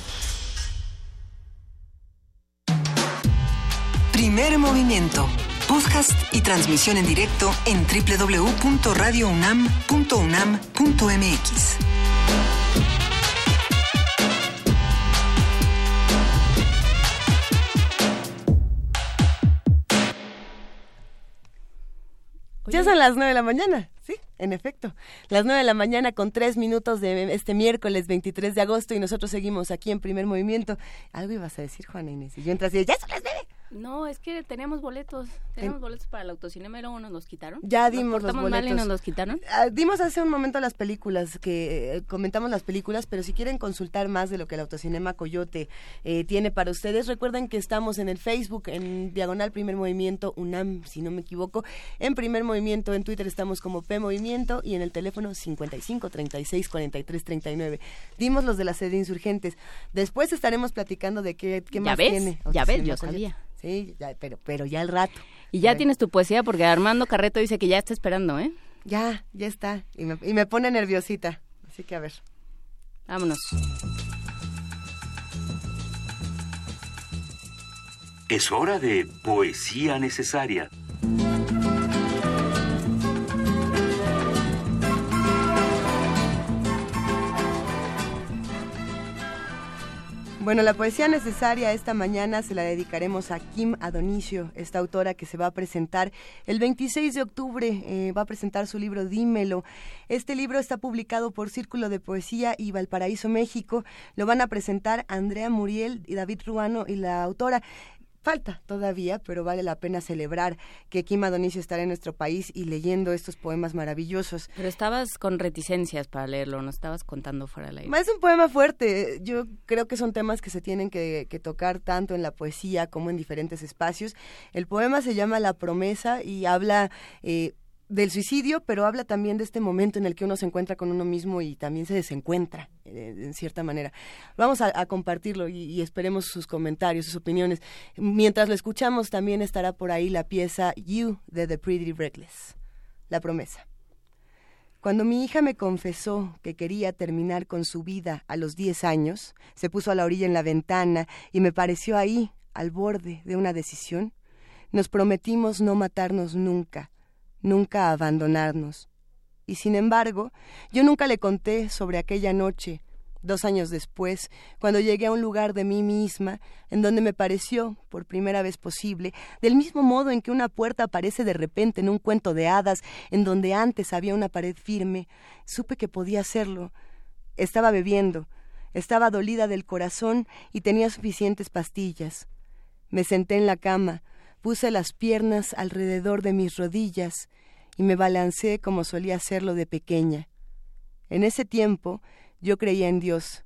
Primer movimiento. Podcast y transmisión en directo en www.radiounam.unam.mx. Ya son las nueve de la mañana. Sí, en efecto. Las nueve de la mañana con tres minutos de este miércoles 23 de agosto y nosotros seguimos aquí en primer movimiento. Algo ibas a decir, Juana Inés. Y yo entras y ya son las nueve. No, es que tenemos boletos. Tenemos boletos para el autocinema y luego nos los quitaron. Ya dimos los boletos. mal y nos los quitaron? Ah, dimos hace un momento las películas, que eh, comentamos las películas, pero si quieren consultar más de lo que el autocinema Coyote eh, tiene para ustedes, recuerden que estamos en el Facebook, en Diagonal Primer Movimiento UNAM, si no me equivoco. En Primer Movimiento, en Twitter estamos como P Movimiento y en el teléfono 55 36 43 39. Dimos los de la sede Insurgentes. Después estaremos platicando de qué, qué más tiene. Ya ves, yo sabía. Sí, pero, pero ya el rato. Y ya tienes tu poesía porque Armando Carreto dice que ya está esperando, ¿eh? Ya, ya está. Y me, y me pone nerviosita. Así que a ver. Vámonos. Es hora de poesía necesaria. Bueno, la poesía necesaria esta mañana se la dedicaremos a Kim Adonicio, esta autora que se va a presentar el 26 de octubre, eh, va a presentar su libro Dímelo. Este libro está publicado por Círculo de Poesía y Valparaíso, México. Lo van a presentar Andrea Muriel y David Ruano y la autora. Falta todavía, pero vale la pena celebrar que Kim Adonicio estará en nuestro país y leyendo estos poemas maravillosos. Pero estabas con reticencias para leerlo, no estabas contando fuera de la idea. Es un poema fuerte. Yo creo que son temas que se tienen que, tocar tanto en la poesía como en diferentes espacios. El poema se llama La promesa y habla eh, del suicidio, pero habla también de este momento en el que uno se encuentra con uno mismo y también se desencuentra, eh, en cierta manera. Vamos a, compartirlo y, esperemos sus comentarios, sus opiniones. Mientras lo escuchamos, también estará por ahí la pieza You de The Pretty Reckless, la promesa. Cuando mi hija me confesó que quería terminar con su vida a los 10 años, se puso a la orilla en la ventana y me pareció ahí, al borde de una decisión. Nos prometimos no matarnos nunca, nunca abandonarnos. Y sin embargo, yo nunca le conté sobre aquella noche, dos años después, cuando llegué a un lugar de mí misma, en donde me pareció, por primera vez posible, del mismo modo en que una puerta aparece de repente en un cuento de hadas, en donde antes había una pared firme, supe que podía hacerlo. Estaba bebiendo, estaba dolida del corazón y tenía suficientes pastillas. Me senté en la cama, Puse las piernas alrededor de mis rodillas y me balancé como solía hacerlo de pequeña. En ese tiempo yo creía en Dios.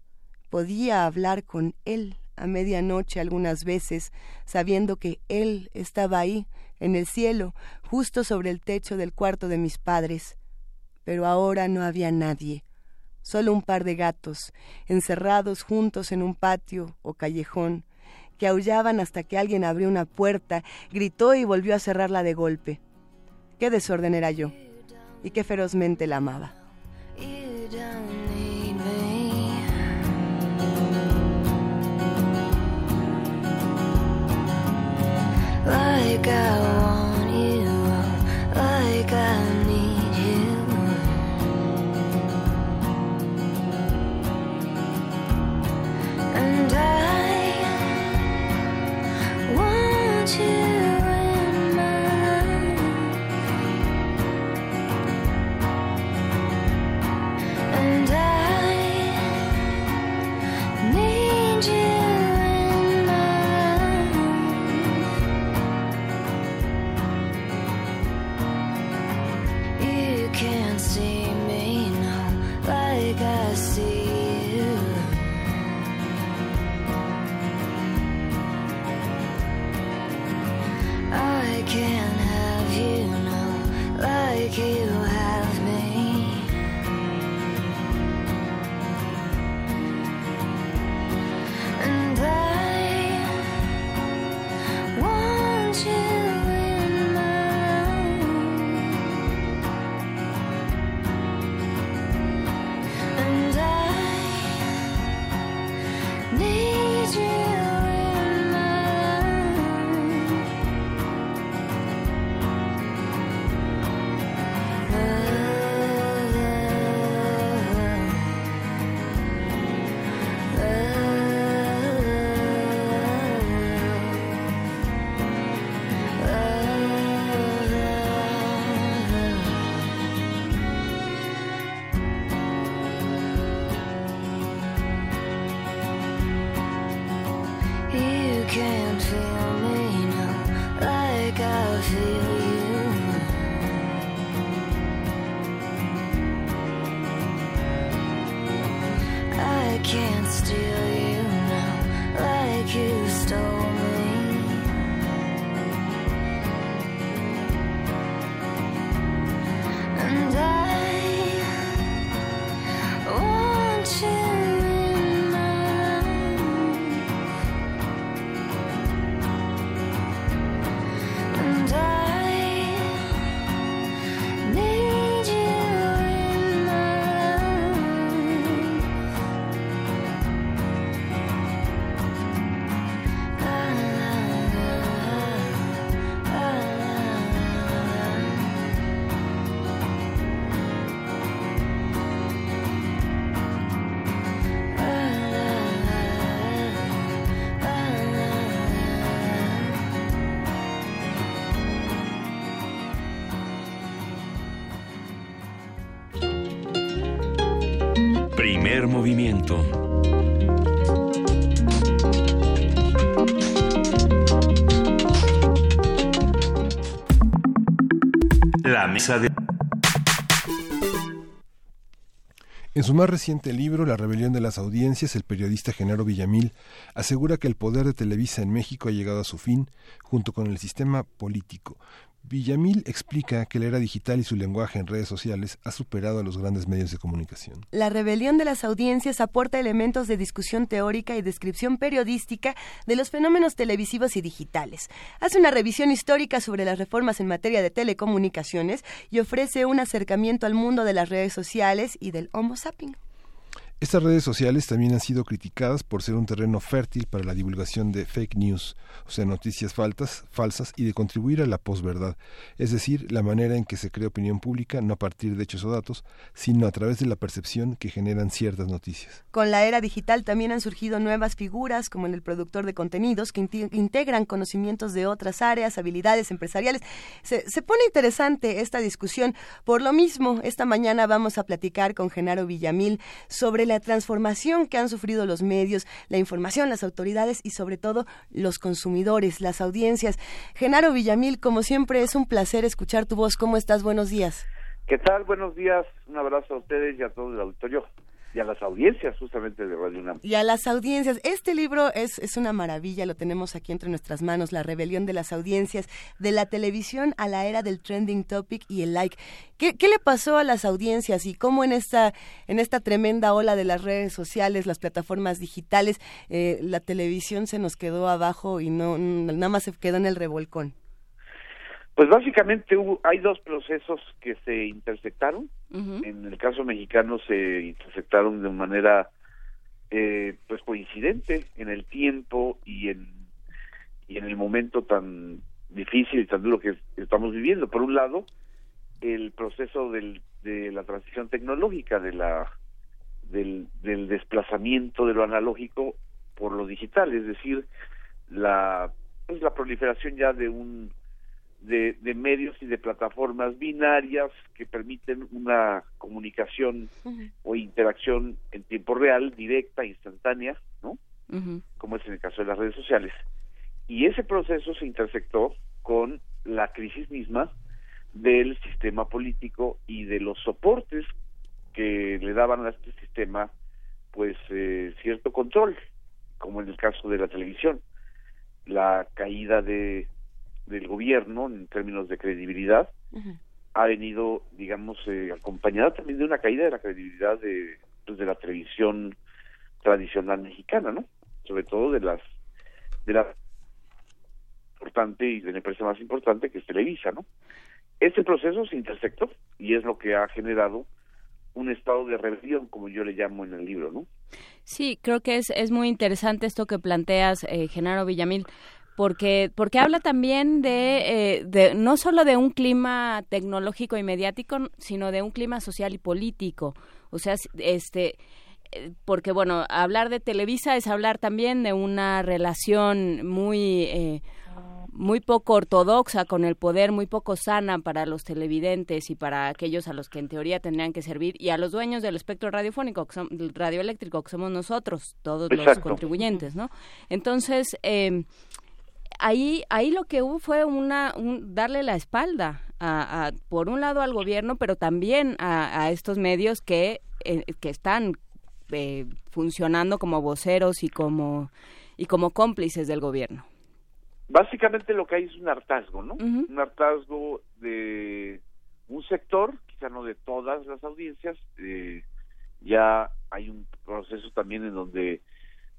Podía hablar con Él a medianoche algunas veces, sabiendo que Él estaba ahí, en el cielo, justo sobre el techo del cuarto de mis padres. Pero ahora no había nadie, solo un par de gatos, encerrados juntos en un patio o callejón, que aullaban hasta que alguien abrió una puerta, gritó y volvió a cerrarla de golpe. Qué desorden era yo y qué ferozmente la amaba. Movimiento. La de... En su más reciente libro, La rebelión de las audiencias, el periodista Genaro Villamil asegura que el poder de Televisa en México ha llegado a su fin, junto con el sistema político, Villamil explica que la era digital y su lenguaje en redes sociales ha superado a los grandes medios de comunicación. La rebelión de las audiencias aporta elementos de discusión teórica y descripción periodística de los fenómenos televisivos y digitales. Hace una revisión histórica sobre las reformas en materia de telecomunicaciones y ofrece un acercamiento al mundo de las redes sociales y del Homo sapiens. Estas redes sociales también han sido criticadas por ser un terreno fértil para la divulgación de fake news, o sea, noticias faltas, falsas y de contribuir a la posverdad, es decir, la manera en que se crea opinión pública no a partir de hechos o datos, sino a través de la percepción que generan ciertas noticias. Con la era digital también han surgido nuevas figuras, como el productor de contenidos, que integran conocimientos de otras áreas, habilidades empresariales. Se pone interesante esta discusión. Por lo mismo, esta mañana vamos a platicar con Genaro Villamil sobre la transformación que han sufrido los medios, la información, las autoridades y sobre todo los consumidores, las audiencias. Genaro Villamil, como siempre, es un placer escuchar tu voz. ¿Cómo estás? Buenos días. ¿Qué tal? Buenos días. Un abrazo a ustedes y a todo el auditorio y a las audiencias justamente de Radio. Y a las audiencias. Este libro es, es una maravilla, lo tenemos aquí entre nuestras manos, La rebelión de las audiencias, de la televisión a la era del trending topic y el like. ¿Qué, qué le pasó a las audiencias y cómo en esta, en esta tremenda ola de las redes sociales, las plataformas digitales, eh, la televisión se nos quedó abajo y no nada más se quedó en el revolcón? Pues básicamente hay dos procesos que se intersectaron. En el caso mexicano se intersectaron de manera eh, pues coincidente en el tiempo y en y en el momento tan difícil y tan duro que estamos viviendo. Por un lado, el proceso del, de la transición tecnológica, de la del, del desplazamiento de lo analógico por lo digital, es decir, la pues la proliferación ya de un de, medios y de plataformas binarias que permiten una comunicación o interacción en tiempo real, directa, instantánea, ¿no? Como es en el caso de las redes sociales. Y ese proceso se intersectó con la crisis misma del sistema político y de los soportes que le daban a este sistema pues eh, cierto control, como en el caso de la televisión, la caída de del gobierno en términos de credibilidad ha venido, digamos, eh, acompañada también de una caída de la credibilidad de, pues, de la televisión tradicional mexicana, ¿no? Sobre todo de las de la importante y de la empresa más importante que es Televisa, ¿no? Este proceso se intersectó y es lo que ha generado un estado de rebelión, como yo le llamo en el libro, ¿no? Sí, creo que es, es muy interesante esto que planteas, eh, Genaro Villamil, porque porque habla también de, eh, de, no solo de un clima tecnológico y mediático sino de un clima social y político o sea este eh, porque bueno hablar de Televisa es hablar también de una relación muy eh, muy poco ortodoxa con el poder, muy poco sana para los televidentes y para aquellos a los que en teoría tendrían que servir y a los dueños del espectro radiofónico, que son, radioeléctrico, que somos nosotros, todos los contribuyentes, ¿no? Entonces, eh, ahí, ahí lo que hubo fue una, darle la espalda, a, por un lado al gobierno, pero también a, estos medios que, eh, que están eh, funcionando como voceros y como, y como cómplices del gobierno. Básicamente lo que hay es un hartazgo, ¿no? Un hartazgo de un sector, quizá no de todas las audiencias, eh, ya hay un proceso también en donde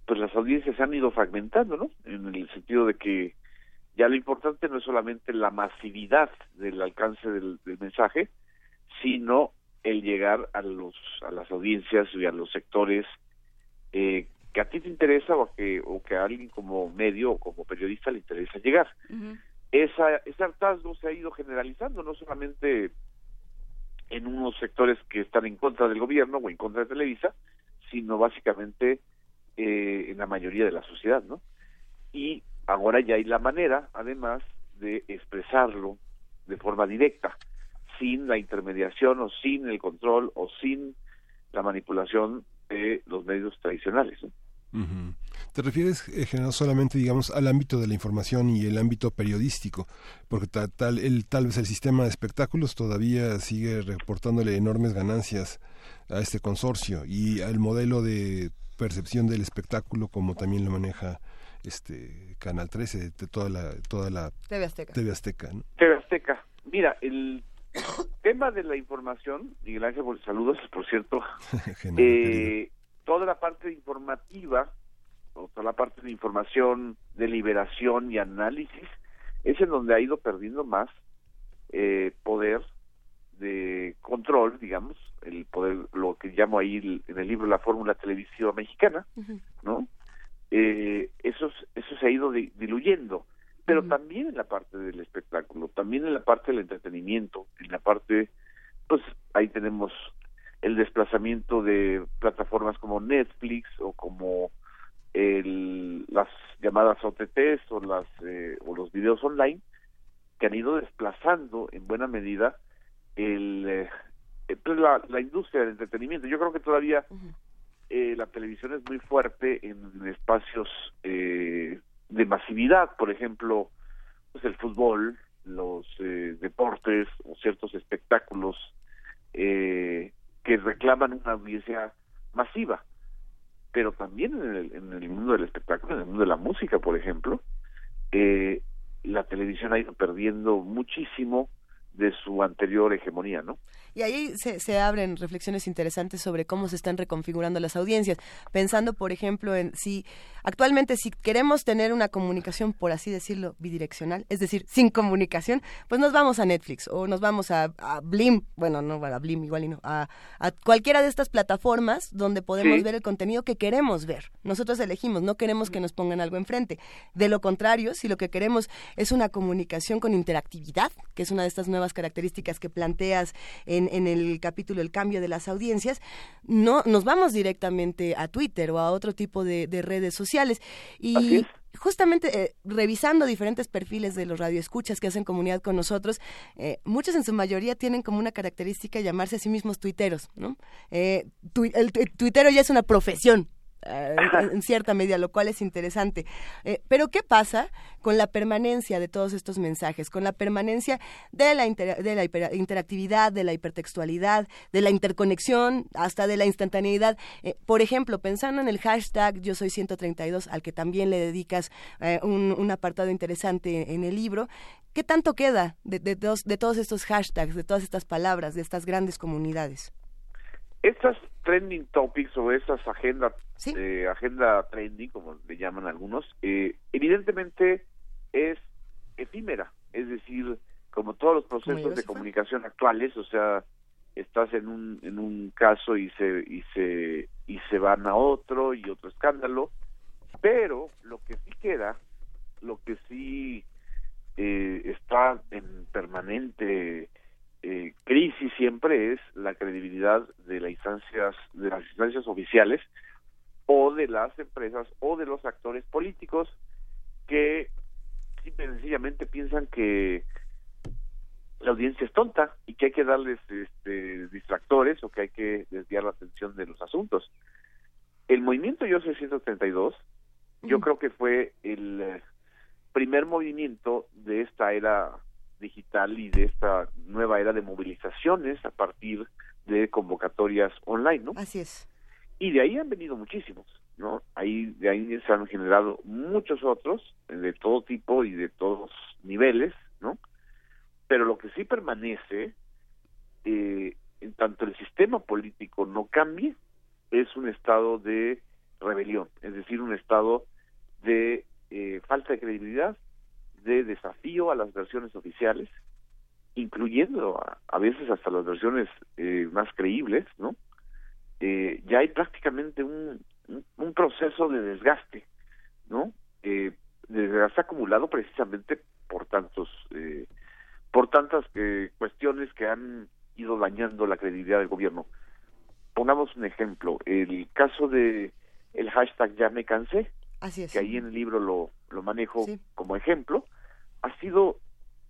pues las audiencias se han ido fragmentando, ¿no? En el sentido de que ya lo importante no es solamente la masividad del alcance del, mensaje, sino el llegar a los a las audiencias y a los sectores eh, que a ti te interesa o que o que a alguien como medio o como periodista le interesa llegar. Esa, ese hartazgo se ha ido generalizando, no solamente en unos sectores que están en contra del gobierno o en contra de Televisa, sino básicamente eh, en la mayoría de la sociedad, ¿no? Y ahora ya hay la manera, además, de expresarlo de forma directa, sin la intermediación o sin el control o sin la manipulación de los medios tradicionales. ¿Te refieres, eh, no solamente, digamos, al ámbito de la información y el ámbito periodístico? Porque tal, el, tal vez el sistema de espectáculos todavía sigue reportándole enormes ganancias a este consorcio y al modelo de percepción del espectáculo como también lo maneja este Canal 13 de toda la toda la TV Azteca. TV Azteca, TV Azteca. Mira, el tema de la información, Miguel Ángel, saludos, por cierto. eh, toda la parte informativa, o toda la parte de información, de liberación y análisis, es en donde ha ido perdiendo más eh, poder de control, digamos, el poder, lo que llamo ahí en el libro la fórmula televisiva mexicana, ¿no? Eh, eso, eso se ha ido diluyendo, pero también en la parte del espectáculo, también en la parte del entretenimiento, en la parte, pues ahí tenemos el desplazamiento de plataformas como Netflix o como el, las llamadas OTTs o las eh, o los videos online que han ido desplazando en buena medida el eh, la, la, industria del entretenimiento. Yo creo que todavía eh, la televisión es muy fuerte en espacios eh, de masividad, por ejemplo, pues el fútbol, los eh, deportes o ciertos espectáculos eh, que reclaman una audiencia masiva. Pero también en el, en el mundo del espectáculo, en el mundo de la música, por ejemplo, eh, la televisión ha ido perdiendo muchísimo de su anterior hegemonía, ¿no? Y ahí se, se, abren reflexiones interesantes sobre cómo se están reconfigurando las audiencias, pensando, por ejemplo, en si actualmente si queremos tener una comunicación, por así decirlo, bidireccional, es decir, sin comunicación, pues nos vamos a Netflix o nos vamos a, Blim, bueno, no a Blim igual y no, a, cualquiera de estas plataformas donde podemos ver el contenido que queremos ver. Nosotros elegimos, no queremos que nos pongan algo enfrente. De lo contrario, si lo que queremos es una comunicación con interactividad, que es una de estas nuevas características que planteas en en, el capítulo El cambio de las audiencias, no nos vamos directamente a Twitter o a otro tipo de, redes sociales. Y justamente eh, revisando diferentes perfiles de los radioescuchas que hacen comunidad con nosotros, eh, muchos en su mayoría tienen como una característica llamarse a sí mismos tuiteros, ¿no? Eh, el tuitero ya es una profesión, eh, en cierta medida, lo cual es interesante. Eh, pero ¿qué pasa con la permanencia de todos estos mensajes, con la permanencia de la, de la interactividad, de la hipertextualidad, de la interconexión, hasta de la instantaneidad? Eh, por ejemplo, pensando en el hashtag Yo soy 132, al que también le dedicas un, apartado interesante en el libro, ¿qué tanto queda de, de, de todos estos hashtags, de todas estas palabras, de estas grandes comunidades? Estas trending topics o esas agendas, eh, agenda trending, como le llaman algunos, eh, evidentemente es efímera, es decir, como todos los procesos de comunicación actuales, o sea, estás en un en un caso y se y se y se van a otro y otro escándalo, pero lo que sí queda, lo que sí eh, está en permanente eh, crisis siempre es la credibilidad de las instancias de las instancias oficiales o de las empresas o de los actores políticos que simple y sencillamente piensan que la audiencia es tonta y que hay que darles este, distractores o que hay que desviar la atención de los asuntos. El movimiento Yo soy 132, yo creo que fue el primer movimiento de esta era digital y de esta nueva era de movilizaciones a partir de convocatorias online, ¿no? Así es. Y de ahí han venido muchísimos, ¿no? Ahí de ahí se han generado muchos otros de todo tipo y de todos niveles, ¿no? Pero lo que sí permanece, eh, en tanto el sistema político no cambie, es un estado de rebelión, es decir, un estado de eh, falta de credibilidad, de desafío a las versiones oficiales, incluyendo a, veces hasta las versiones eh, más creíbles, ¿no? Eh, ya hay prácticamente un, un, proceso de desgaste, ¿no? Eh, desgaste acumulado precisamente por tantos, eh, por tantas eh, cuestiones que han ido dañando la credibilidad del gobierno. Pongamos un ejemplo, el caso de el hashtag ya me cansé, que ahí en el libro lo, lo manejo como ejemplo, ha sido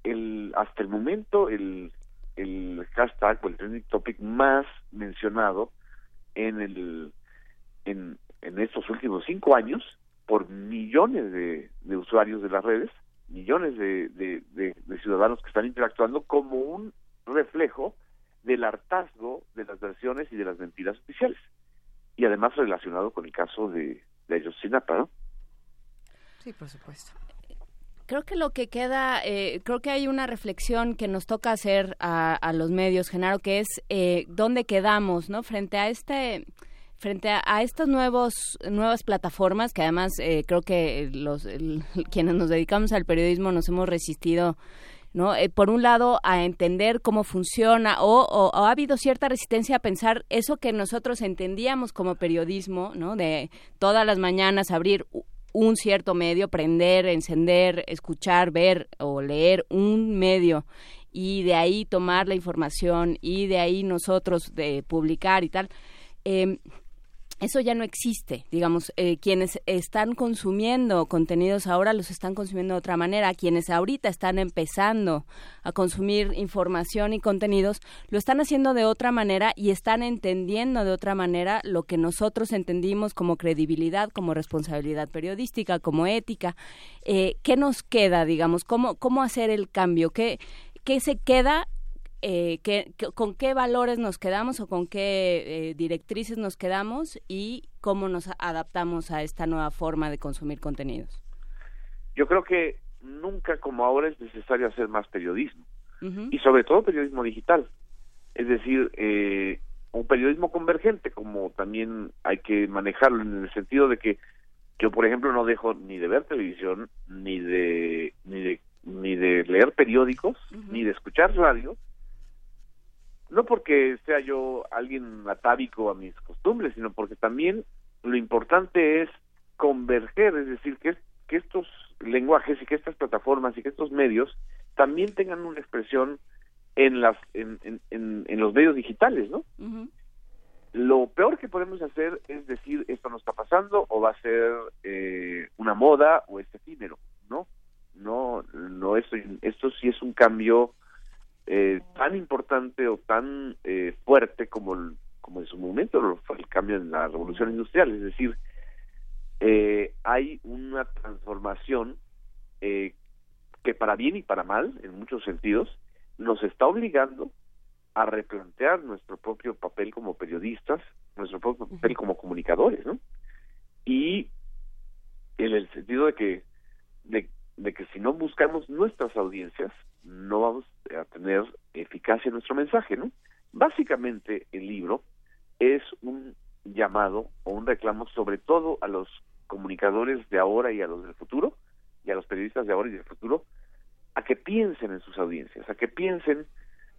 el hasta el momento el, el hashtag o el trending topic más mencionado en el en, en estos últimos cinco años por millones de, de usuarios de las redes, millones de, de, de, ciudadanos que están interactuando como un reflejo del hartazgo de las versiones y de las mentiras oficiales. Y además relacionado con el caso de, de Ayotzinapa, ¿no? Sí, por supuesto. Creo que lo que queda, eh, creo que hay una reflexión que nos toca hacer a, los medios, Genaro, que es eh, dónde quedamos, ¿no? Frente a este, frente a, estas nuevos nuevas plataformas que además eh, creo que los quienes nos dedicamos al periodismo nos hemos resistido ¿no? por un lado, a entender cómo funciona o, ha habido cierta resistencia a pensar eso que nosotros entendíamos como periodismo, ¿no? De todas las mañanas abrir un cierto medio, prender, encender, escuchar, ver o leer un medio y de ahí tomar la información y de ahí nosotros de publicar y tal. Eh, eso ya no existe, digamos, eh, quienes están consumiendo contenidos ahora los están consumiendo de otra manera, quienes ahorita están empezando a consumir información y contenidos lo están haciendo de otra manera y están entendiendo de otra manera lo que nosotros entendimos como credibilidad, como responsabilidad periodística, como ética. Eh, ¿Qué nos queda, digamos? ¿Cómo, cómo hacer el cambio? ¿Qué, qué se queda eh, con qué valores nos quedamos o con qué eh, directrices nos quedamos y cómo nos adaptamos a esta nueva forma de consumir contenidos. Yo creo que nunca como ahora es necesario hacer más periodismo y sobre todo periodismo digital, es decir, eh, un periodismo convergente como también hay que manejarlo en el sentido de que yo por ejemplo no dejo ni de ver televisión ni de ni de ni de leer periódicos ni de escuchar radio no porque sea yo alguien atávico a mis costumbres, sino porque también lo importante es converger, es decir, que, que estos lenguajes y que estas plataformas y que estos medios también tengan una expresión en las en, en, en, los medios digitales, ¿no? Lo peor que podemos hacer es decir esto no está pasando o va a ser eh, una moda o es efímero, ¿no? No, no esto esto sí es un cambio eh, tan importante o tan eh, fuerte como, como en su momento fue el cambio en la revolución industrial, es decir, eh, hay una transformación que para bien y para mal, en muchos sentidos, nos está obligando a replantear nuestro propio papel como periodistas, nuestro propio papel como comunicadores, ¿no? Y en el sentido de que de, de que si no buscamos nuestras audiencias, no vamos a tener eficacia en nuestro mensaje, ¿no? Básicamente el libro es un llamado o un reclamo sobre todo a los comunicadores de ahora y a los del futuro y a los periodistas de ahora y del futuro a que piensen en sus audiencias, a que piensen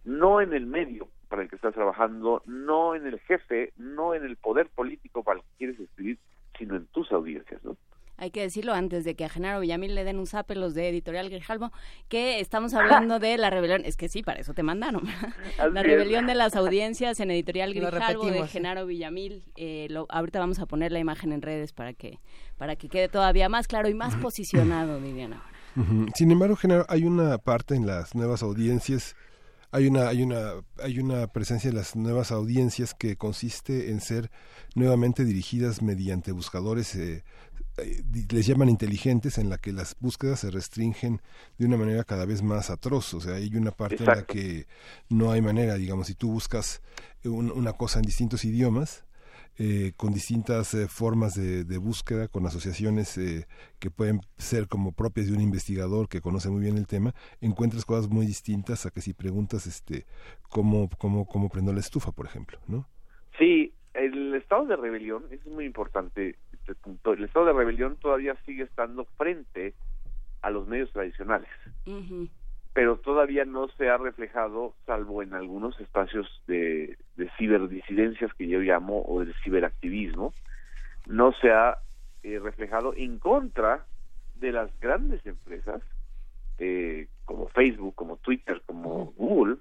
no en el medio para el que estás trabajando, no en el jefe, no en el poder político para el que quieres escribir, sino en tus audiencias, ¿no? Hay que decirlo antes de que a Genaro Villamil le den un zape los de Editorial Grijalvo, que estamos hablando de la rebelión, es que sí, para eso te mandaron, la rebelión de las audiencias en Editorial Grijalvo de Genaro Villamil, eh, ahorita vamos a poner la imagen en redes para que, para que quede todavía más claro y más posicionado, Viviana. Sin embargo, Genaro, hay una parte en las nuevas audiencias hay una hay una hay una presencia de las nuevas audiencias que consiste en ser nuevamente dirigidas mediante buscadores eh, eh, les llaman inteligentes en la que las búsquedas se restringen de una manera cada vez más atroz. O sea, hay una parte en la que no hay manera, digamos, si tú buscas una cosa en distintos idiomas, eh, con distintas eh, formas de, búsqueda, con asociaciones eh, que pueden ser como propias de un investigador que conoce muy bien el tema, encuentras cosas muy distintas a que si preguntas este cómo, cómo, cómo prendo la estufa, por ejemplo, ¿no? Sí, el estado de rebelión, es muy importante este punto, el estado de rebelión todavía sigue estando frente a los medios tradicionales. Pero todavía no se ha reflejado, salvo en algunos espacios de, de ciberdisidencias que yo llamo, o de ciberactivismo, no se ha eh, reflejado en contra de las grandes empresas, eh, como Facebook, como Twitter, como Google,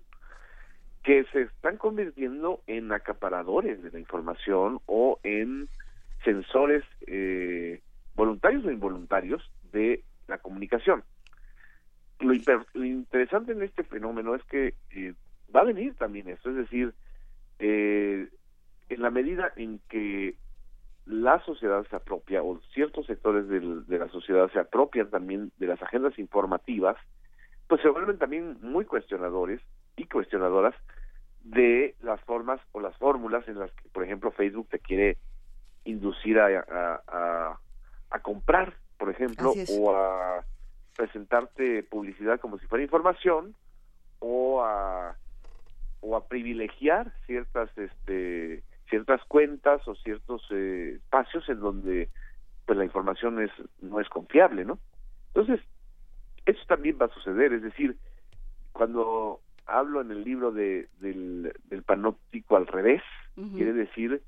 que se están convirtiendo en acaparadores de la información o en sensores eh, voluntarios o involuntarios de la comunicación. Lo, interesante en este fenómeno es que eh, va a venir también eso, es decir, eh, en la medida en que la sociedad se apropia o ciertos sectores de la sociedad se apropian también de las agendas informativas, pues se vuelven también muy cuestionadores y cuestionadoras de las formas o las fórmulas en las que, por ejemplo, Facebook te quiere inducir a, a, a comprar, por ejemplo, o a presentarte publicidad como si fuera información o a o a privilegiar ciertas este ciertas cuentas o ciertos eh, espacios en donde pues la información es no es confiable no entonces eso también va a suceder. Es decir cuando hablo en el libro de del, del panóptico al revés quiere decir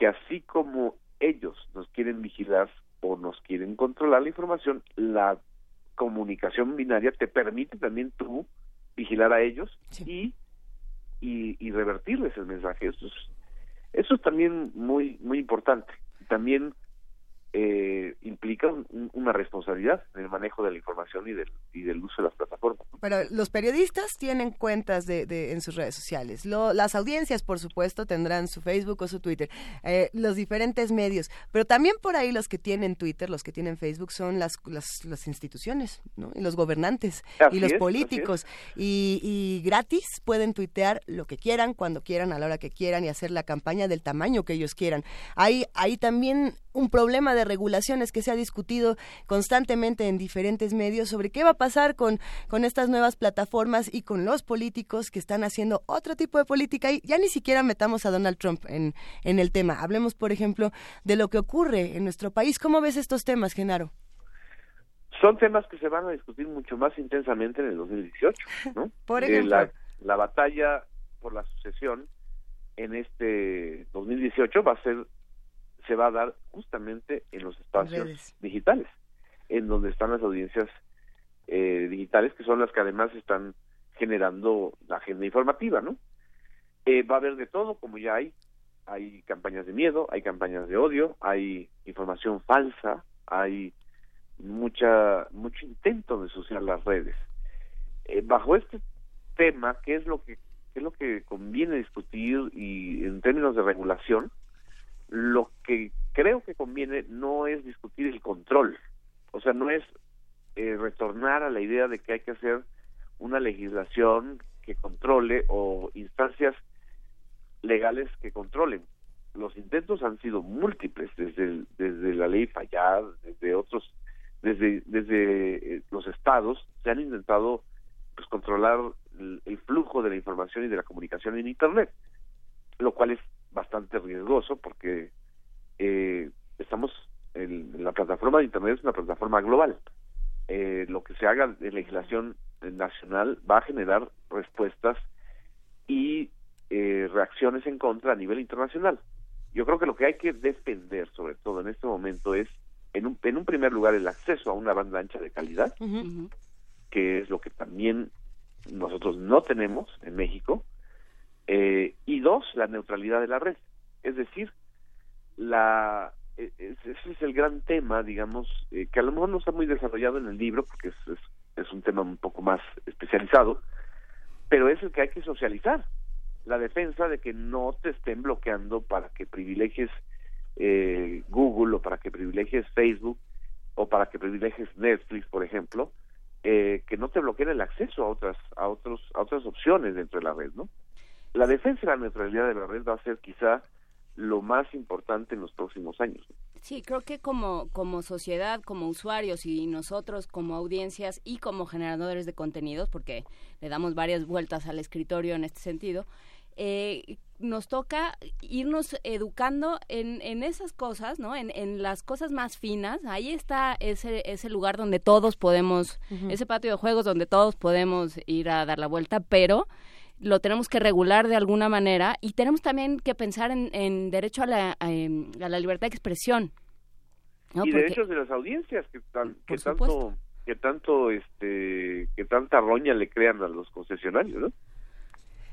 que así como ellos nos quieren vigilar o nos quieren controlar la información la comunicación binaria te permite también tú vigilar a ellos y, y, revertirles el mensaje. Eso es, eso es también muy, muy importante. También eh, implica una responsabilidad en el manejo de la información y del, y del uso de las plataformas. Pero los periodistas tienen cuentas de, de en sus redes sociales. las audiencias, por supuesto, tendrán su Facebook o su Twitter. Eh, los diferentes medios. Pero también por ahí los que tienen Twitter, los que tienen Facebook, son las, las, las instituciones, ¿no? Y los gobernantes y los políticos. Y, y gratis pueden tuitear lo que quieran, cuando quieran, a la hora que quieran y hacer la campaña del tamaño que ellos quieran. Hay, hay también un problema de regulaciones que se ha discutido constantemente en diferentes medios sobre qué va a pasar con, con estas nuevas plataformas y con los políticos que están haciendo otro tipo de política y ya ni siquiera metamos a Donald Trump en, en el tema. Hablemos, por ejemplo, de lo que ocurre en nuestro país. ¿Cómo ves estos temas, Genaro? Son temas que se van a discutir mucho más intensamente en el 2018, ¿no? por eh, ejemplo. la, la batalla por la sucesión en este 2018 va a ser se va a dar justamente en los espacios digitales, en donde están las audiencias eh, digitales, que son las que además están generando la agenda informativa, ¿no? Eh, va a haber de todo, como ya hay, hay campañas de miedo, hay campañas de odio, hay información falsa, hay mucha mucho intento de ensuciar las redes. Eh, bajo este tema, ¿qué es lo que qué es lo que conviene discutir y en términos de regulación? Lo que creo que conviene no es discutir el control, o sea, no es eh, retornar a la idea de que hay que hacer una legislación que controle o instancias legales que controlen. Los intentos han sido múltiples desde desde la ley Fallar, desde otros, desde desde eh, los estados se han intentado pues controlar el flujo de la información y de la comunicación en Internet, lo cual es bastante riesgoso porque eh, estamos en, la plataforma de internet es una plataforma global. Eh, lo que se haga en legislación nacional va a generar respuestas y eh, reacciones en contra a nivel internacional. Yo creo que lo que hay que defender sobre todo en este momento es en un, en un primer lugar el acceso a una banda ancha de calidad que es lo que también nosotros no tenemos en México eh, y dos, la neutralidad de la red. Es decir, la e, ese es el gran tema, digamos, eh, que a lo mejor no está muy desarrollado en el libro, porque es, es, un tema un poco más especializado, pero es el que hay que socializar. La defensa de que no te estén bloqueando para que privilegies eh, Google o para que privilegies Facebook o para que privilegies Netflix, por ejemplo, eh, que no te bloqueen el acceso a otras a otros a otras opciones dentro de la red, ¿no? La defensa de la neutralidad de la red va a ser quizá lo más importante en los próximos años. Sí, creo que como, como sociedad, como usuarios y nosotros como audiencias y como generadores de contenidos, porque le damos varias vueltas al escritorio en este sentido, eh, nos toca irnos educando en, en esas cosas, ¿no? En, en, las cosas más finas. Ahí está ese, ese lugar donde todos podemos, ese patio de juegos donde todos podemos ir a dar la vuelta, pero lo tenemos que regular de alguna manera y tenemos también que pensar en, derecho a la, em, a, la libertad de expresión. Y derechos de las audiencias que, que tanto que tanto este que tanta roña le crean a los concesionarios, ¿no?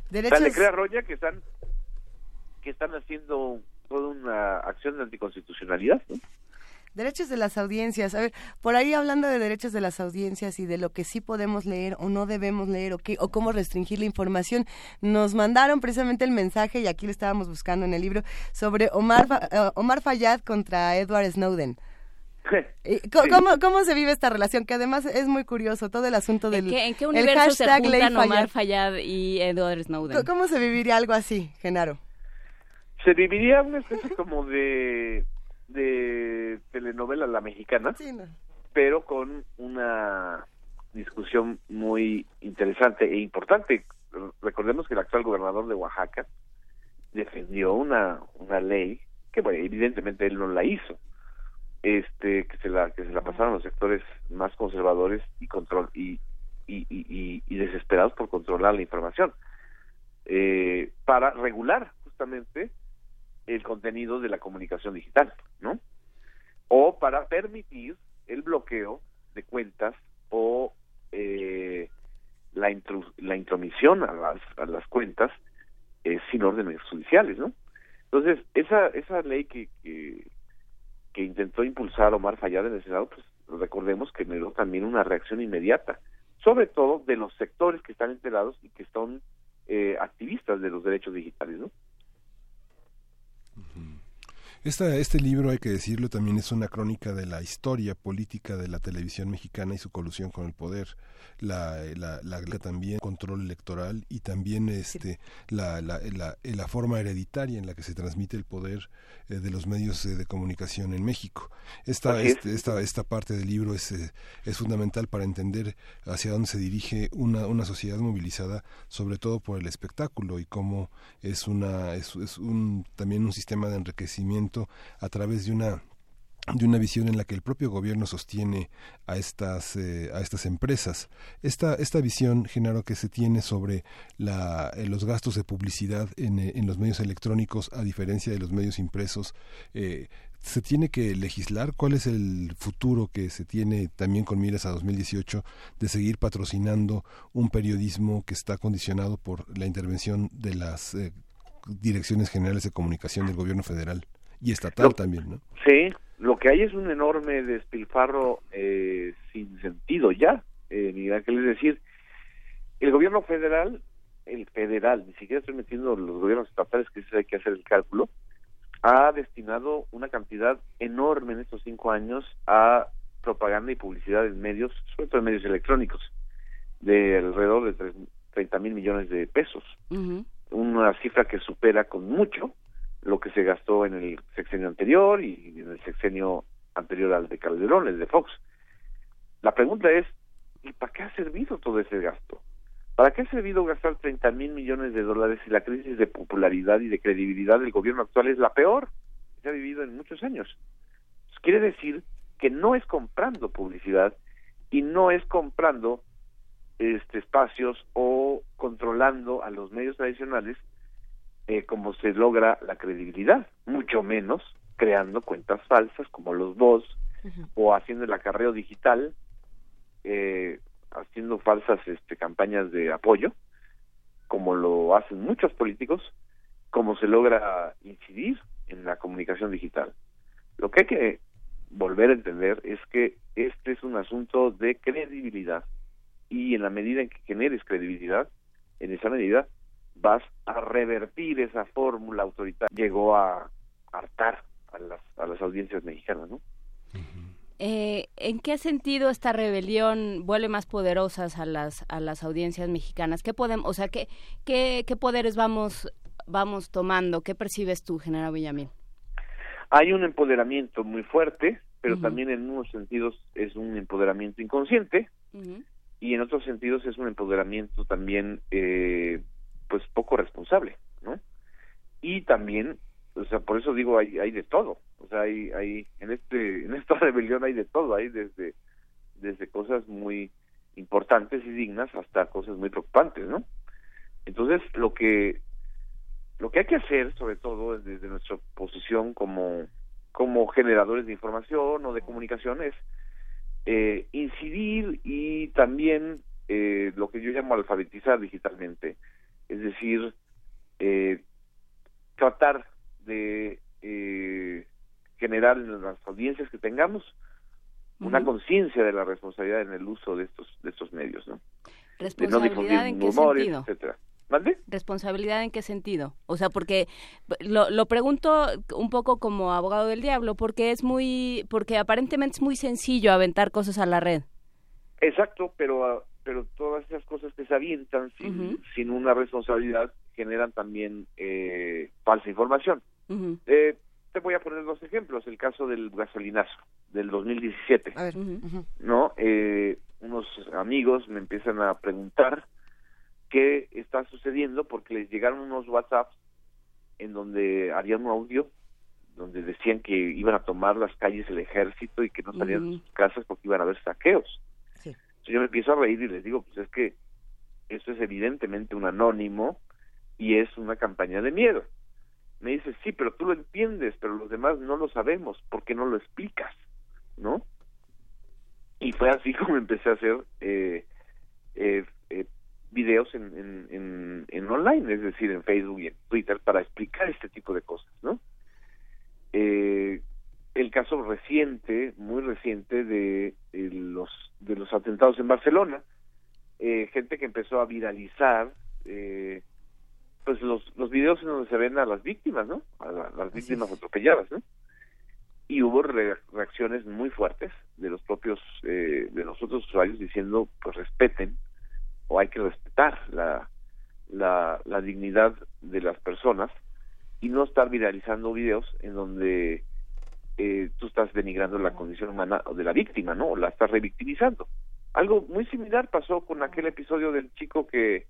Derechos... le crea roña que están que están haciendo toda una acción de anticonstitucionalidad, ¿no? Derechos de las audiencias. A ver, por ahí hablando de derechos de las audiencias y de lo que sí podemos leer o no debemos leer o, qué, o cómo restringir la información, nos mandaron precisamente el mensaje, y aquí lo estábamos buscando en el libro, sobre Omar, eh, Omar Fayad contra Edward Snowden. ¿Cómo, ¿Cómo, se vive esta relación? Que además es muy curioso todo el asunto del ¿En qué, universo se juntan Omar Fayad y Edward Snowden? ¿Cómo se viviría algo así, Genaro? Se viviría una especie como de de telenovela la mexicana, pero con una discusión muy interesante e importante. Recordemos que el actual gobernador de Oaxaca defendió una, una ley que bueno, evidentemente él no la hizo, este que se la que se la pasaron los sectores más conservadores y control y y, y, y desesperados por controlar la información eh, para regular justamente el contenido de la comunicación digital, ¿no? O para permitir el bloqueo de cuentas o eh, la, la intromisión a las, a las cuentas eh, sin órdenes judiciales, ¿no? Entonces, esa, esa ley que, que, que intentó impulsar Omar Fayad en el Senado, pues recordemos que generó también una reacción inmediata, sobre todo de los sectores que están enterados y que son eh, activistas de los derechos digitales, ¿no? 嗯。Este libro, hay que decirlo, también es una crónica de la historia política de la televisión mexicana y su colusión con el poder. La, la, la, también control electoral y también este la, la, la, forma hereditaria en la que se transmite el poder eh, de los medios eh, de comunicación en México. Esta, este, esta, esta parte del libro es, eh, es fundamental para entender hacia dónde se dirige una, una sociedad movilizada, sobre todo por el espectáculo y cómo es, una, es, es un, también un sistema de enriquecimiento a través de una de una visión en la que el propio gobierno sostiene a estas eh, a estas empresas. Esta esta visión Genaro que se tiene sobre eh, los gastos de publicidad en, eh, en, los medios electrónicos a diferencia de los medios impresos se tiene que legislar cuál es el futuro que se tiene también con miras a 2018 de seguir patrocinando un periodismo que está condicionado por la intervención de las direcciones generales de comunicación del gobierno federal y estatal también, ¿no? Sí, lo que hay es un enorme despilfarro eh, sin sentido ya, eh, Miguel es decir, el gobierno federal, el federal, ni siquiera estoy metiendo los gobiernos estatales, que hay que hacer el cálculo, ha destinado una cantidad enorme en estos cinco años a propaganda y publicidad en medios, sobre todo en medios electrónicos, de alrededor de 30 mil millones de pesos. Una cifra que supera con mucho lo que se gastó en el sexenio anterior y en el sexenio anterior al de Calderón, el de Fox. La pregunta es, ¿y para qué ha servido todo ese gasto? ¿Para qué ha servido gastar 30 mil millones de dólares si la crisis de popularidad y de credibilidad del gobierno actual es la peor que se ha vivido en muchos años? Pues quiere decir que no es comprando publicidad y no es comprando este espacios o controlando a los medios tradicionales eh, como se logra la credibilidad, mucho menos creando cuentas falsas como los bots o haciendo el acarreo digital, eh, haciendo falsas este, campañas de apoyo, como lo hacen muchos políticos, como se logra incidir en la comunicación digital. Lo que hay que volver a entender es que este es un asunto de credibilidad y en la medida en que generes credibilidad, en esa medida vas a revertir esa fórmula autoritaria. Llegó a hartar a las, a las audiencias mexicanas, ¿no? Eh, ¿En qué sentido esta rebelión vuelve más poderosas a las a las audiencias mexicanas? ¿Qué podemos, o sea, qué qué, qué poderes vamos vamos tomando? ¿Qué percibes tú, General Villamil? Hay un empoderamiento muy fuerte, pero también en unos sentidos es un empoderamiento inconsciente y en otros sentidos es un empoderamiento también, eh, pues poco responsable, ¿no? Y también, o sea, por eso digo hay hay de todo. O sea hay hay en este en esta rebelión hay de todo. Hay desde desde cosas muy importantes y dignas hasta cosas muy preocupantes no entonces lo que lo que hay que hacer sobre todo desde nuestra posición como como generadores de información o de comunicación es eh, incidir y también eh, lo que yo llamo alfabetizar digitalmente es decir eh, tratar de eh, generar en las audiencias que tengamos una conciencia de la responsabilidad en el uso de estos de estos medios, ¿no? Responsabilidad en qué sentido? etcétera. ¿Responsabilidad en qué sentido? O sea, porque lo, lo pregunto un poco como abogado del diablo, porque es muy, porque aparentemente es muy sencillo aventar cosas a la red. Exacto, pero pero todas esas cosas que se avientan sin, sin una responsabilidad generan también eh, falsa información. eh, te voy a poner dos ejemplos. El caso del gasolinazo del 2017. A ver. ¿No? Eh, unos amigos me empiezan a preguntar qué está sucediendo porque les llegaron unos WhatsApps en donde harían un audio donde decían que iban a tomar las calles el ejército y que no salían de sus casas porque iban a haber saqueos. Entonces yo me empiezo a reír y les digo, pues es que eso es evidentemente un anónimo y es una campaña de miedo. Me dice, sí, pero tú lo entiendes, pero los demás no lo sabemos, ¿por qué no lo explicas? ¿No? Y fue así como empecé a hacer eh, eh, eh, videos en, en, en, online, es decir, en Facebook y en Twitter, para explicar este tipo de cosas, ¿no? El caso reciente, muy reciente, de, los de los atentados en Barcelona, gente que empezó a viralizar eh, pues los, los videos en donde se ven a las víctimas, ¿no? A, las víctimas atropelladas, ¿no? Y hubo reacciones muy fuertes de los propios, eh, de los otros usuarios diciendo, pues respeten o hay que respetar la, la, la dignidad de las personas y no estar viralizando videos en donde eh, tú estás denigrando la condición humana de la víctima, ¿no? O la estás revictimizando. Algo muy similar pasó con aquel episodio del chico que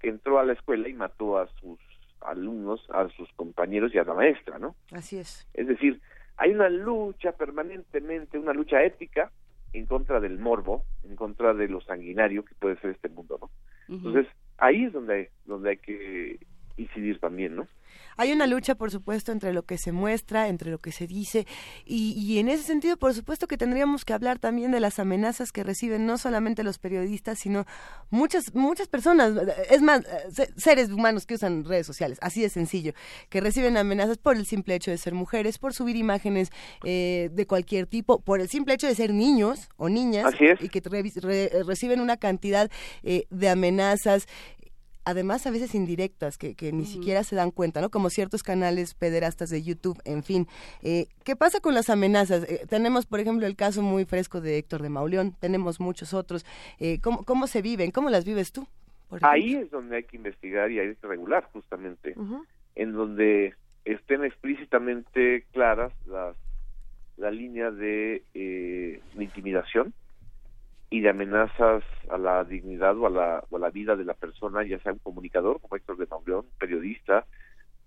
que entró a la escuela y mató a sus alumnos, a sus compañeros y a la maestra, ¿no? Así es. Es decir, hay una lucha permanentemente, una lucha ética en contra del morbo, en contra de lo sanguinario que puede ser este mundo, ¿no? Entonces, ahí es donde, donde hay que incidir también, ¿no? Hay una lucha, por supuesto, entre lo que se muestra, entre lo que se dice, y, en ese sentido, por supuesto, que tendríamos que hablar también de las amenazas que reciben no solamente los periodistas, sino muchas, muchas personas, es más, seres humanos que usan redes sociales, así de sencillo, que reciben amenazas por el simple hecho de ser mujeres, por subir imágenes eh, de cualquier tipo, por el simple hecho de ser niños o niñas, y que reciben una cantidad eh, de amenazas además a veces indirectas, que, ni siquiera se dan cuenta, ¿no? Como ciertos canales pederastas de YouTube, en fin. Eh, ¿Qué pasa con las amenazas? Eh, tenemos, por ejemplo, el caso muy fresco de Héctor de Mauleón, tenemos muchos otros. Eh, ¿cómo, ¿Cómo se viven? ¿Cómo las vives tú? Ahí es donde hay que investigar y hay que regular, justamente, en donde estén explícitamente claras las la línea de, eh, de intimidación, y de amenazas a la dignidad o a la, o a la vida de la persona, ya sea un comunicador como Héctor de Mauleón, un periodista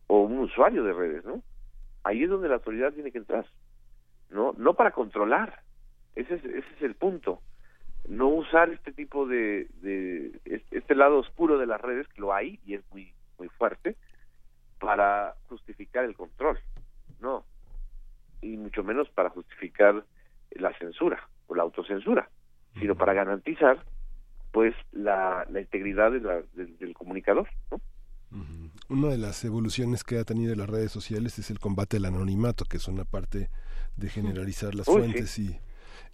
o un usuario de redes, ¿no? Ahí es donde la autoridad tiene que entrar, ¿no? No para controlar, ese es, ese es el punto. No usar este tipo de, de este lado oscuro de las redes, que lo hay y es muy, muy fuerte, para justificar el control, no. Y mucho menos para justificar la censura o la autocensura sino para garantizar pues la, la integridad del comunicador. ¿no? Una de las evoluciones que ha tenido las redes sociales es el combate al anonimato, que es una parte de generalizar las fuentes y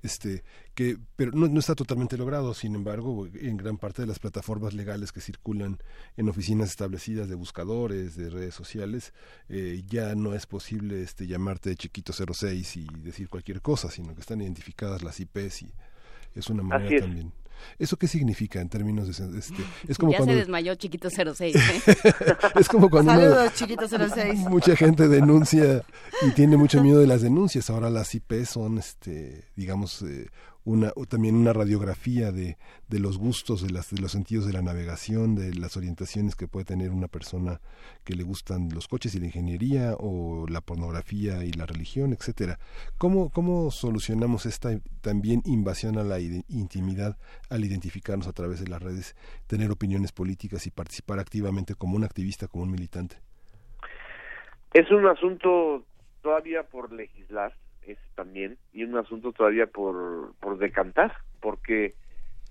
este que pero no, no está totalmente logrado sin embargo en gran parte de las plataformas legales que circulan en oficinas establecidas de buscadores de redes sociales eh, ya no es posible este llamarte chiquito 06 y decir cualquier cosa sino que están identificadas las IPs y es una manera también ¿Eso qué significa en términos de... Este, es como ya cuando, se desmayó Chiquito 06. ¿eh? es como cuando Saludos, Chiquito 06. mucha gente denuncia y tiene mucho miedo de las denuncias. Ahora las IP son, este, digamos, eh, una, también una radiografía de, de los gustos, de, las, de los sentidos de la navegación, de las orientaciones que puede tener una persona que le gustan los coches y la ingeniería o la pornografía y la religión, etcétera. ¿Cómo, ¿Cómo solucionamos esta también invasión a la intimidad al identificarnos a través de las redes, tener opiniones políticas y participar activamente como un activista, como un militante? Es un asunto todavía por legislar es también, y un asunto todavía por, por decantar, porque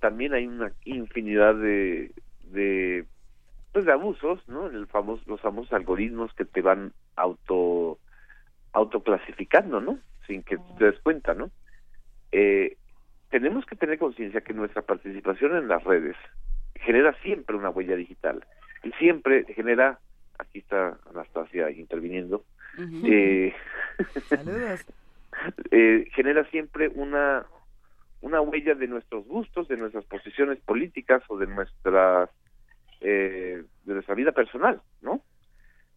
también hay una infinidad de, de pues de abusos, ¿no? El famoso, los famosos algoritmos que te van auto autoclasificando, ¿no? Sin que te des cuenta, ¿no? Eh, tenemos que tener conciencia que nuestra participación en las redes genera siempre una huella digital y siempre genera, aquí está Anastasia interviniendo, eh, eh, genera siempre una una huella de nuestros gustos, de nuestras posiciones políticas o de nuestras eh, de nuestra vida personal, ¿no?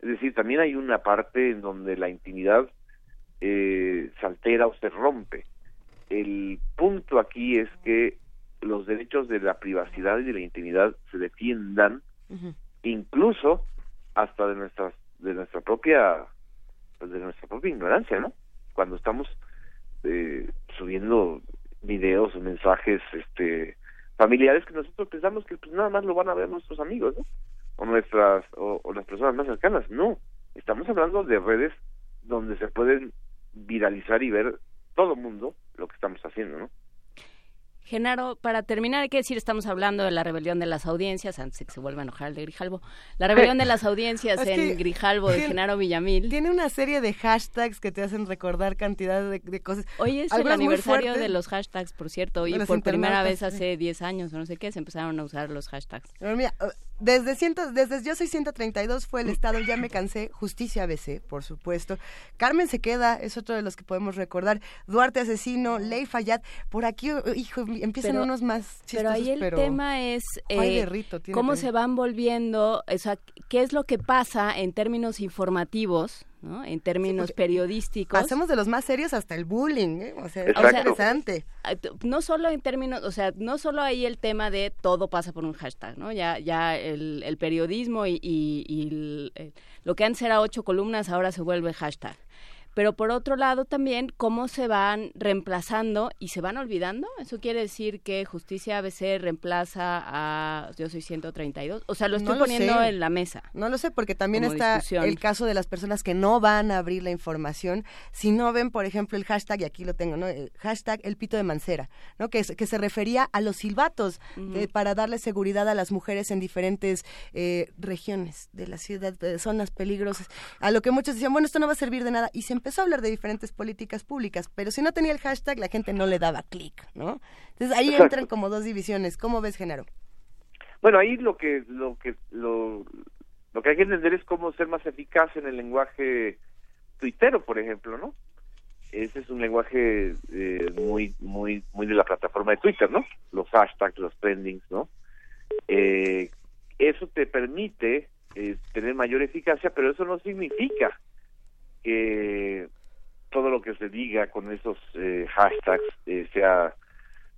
Es decir, también hay una parte en donde la intimidad eh, se altera o se rompe. El punto aquí es que los derechos de la privacidad y de la intimidad se defiendan, incluso hasta de nuestras de nuestra propia pues, de nuestra propia ignorancia, ¿no? Cuando estamos eh, subiendo videos o mensajes este familiares que nosotros pensamos que pues nada más lo van a ver nuestros amigos o nuestras o, las personas más cercanas. No estamos hablando de redes donde se pueden viralizar y ver todo mundo lo que estamos haciendo no Genaro, para terminar, hay que decir, estamos hablando de la rebelión de las audiencias, antes de que se vuelva a enojar el de Grijalvo. La rebelión de las audiencias en Grijalvo de Genaro Villamil. Tiene una serie de hashtags que te hacen recordar cantidad de, cosas. Hoy es el aniversario de los hashtags, por cierto. Hoy por primera vez hace 10 años o no sé qué, se empezaron a usar los hashtags. mira, desde, ciento, desde Yo Soy 132 fue el Estado, ya me cansé, Justicia ABC, por supuesto. Carmen se queda, es otro de los que podemos recordar. Duarte Asesino, Ley Fayad. Por aquí, hijo, empiezan unos más chistosos, Pero ahí el tema es eh, cómo se van volviendo, o sea, qué es lo que pasa en términos informativos ¿no? En términos periodísticos. Pasemos de los más serios hasta el bullying, ¿eh? o sea, es interesante. No solo en términos, o sea, no solo ahí el tema de todo pasa por un hashtag, ¿no? Ya, ya el, el periodismo y, y, lo que antes era ocho columnas ahora se vuelve hashtag pero por otro lado también cómo se van reemplazando y se van olvidando. Eso quiere decir que Justicia ABC reemplaza a Yo Soy 132. O sea, lo estoy poniendo en la mesa. No lo sé, porque también está el caso de las personas que no van a abrir la información si no ven, por ejemplo, el hashtag, y aquí lo tengo, ¿no? El hashtag El Pito de Mancera, ¿no? Que, que se refería a los silbatos eh, para darle seguridad a las mujeres en diferentes eh, regiones de la ciudad, de zonas peligrosas. A lo que muchos decían, bueno, esto no va a servir de nada. Y se empezó a hablar de diferentes políticas públicas, pero si no tenía el hashtag, la gente no le daba clic, ¿no? Entonces ahí entran como dos divisiones. ¿Cómo ves, Genaro? Bueno, ahí lo que lo que lo, lo que hay que entender es cómo ser más eficaz en el lenguaje tuitero, por ejemplo, ¿no? Ese es un lenguaje eh, muy muy muy de la plataforma de Twitter, ¿no? Los hashtags, los trendings, ¿no? Eh, eso te permite eh, tener mayor eficacia, pero eso no significa que todo lo que se diga con esos eh, hashtags eh, sea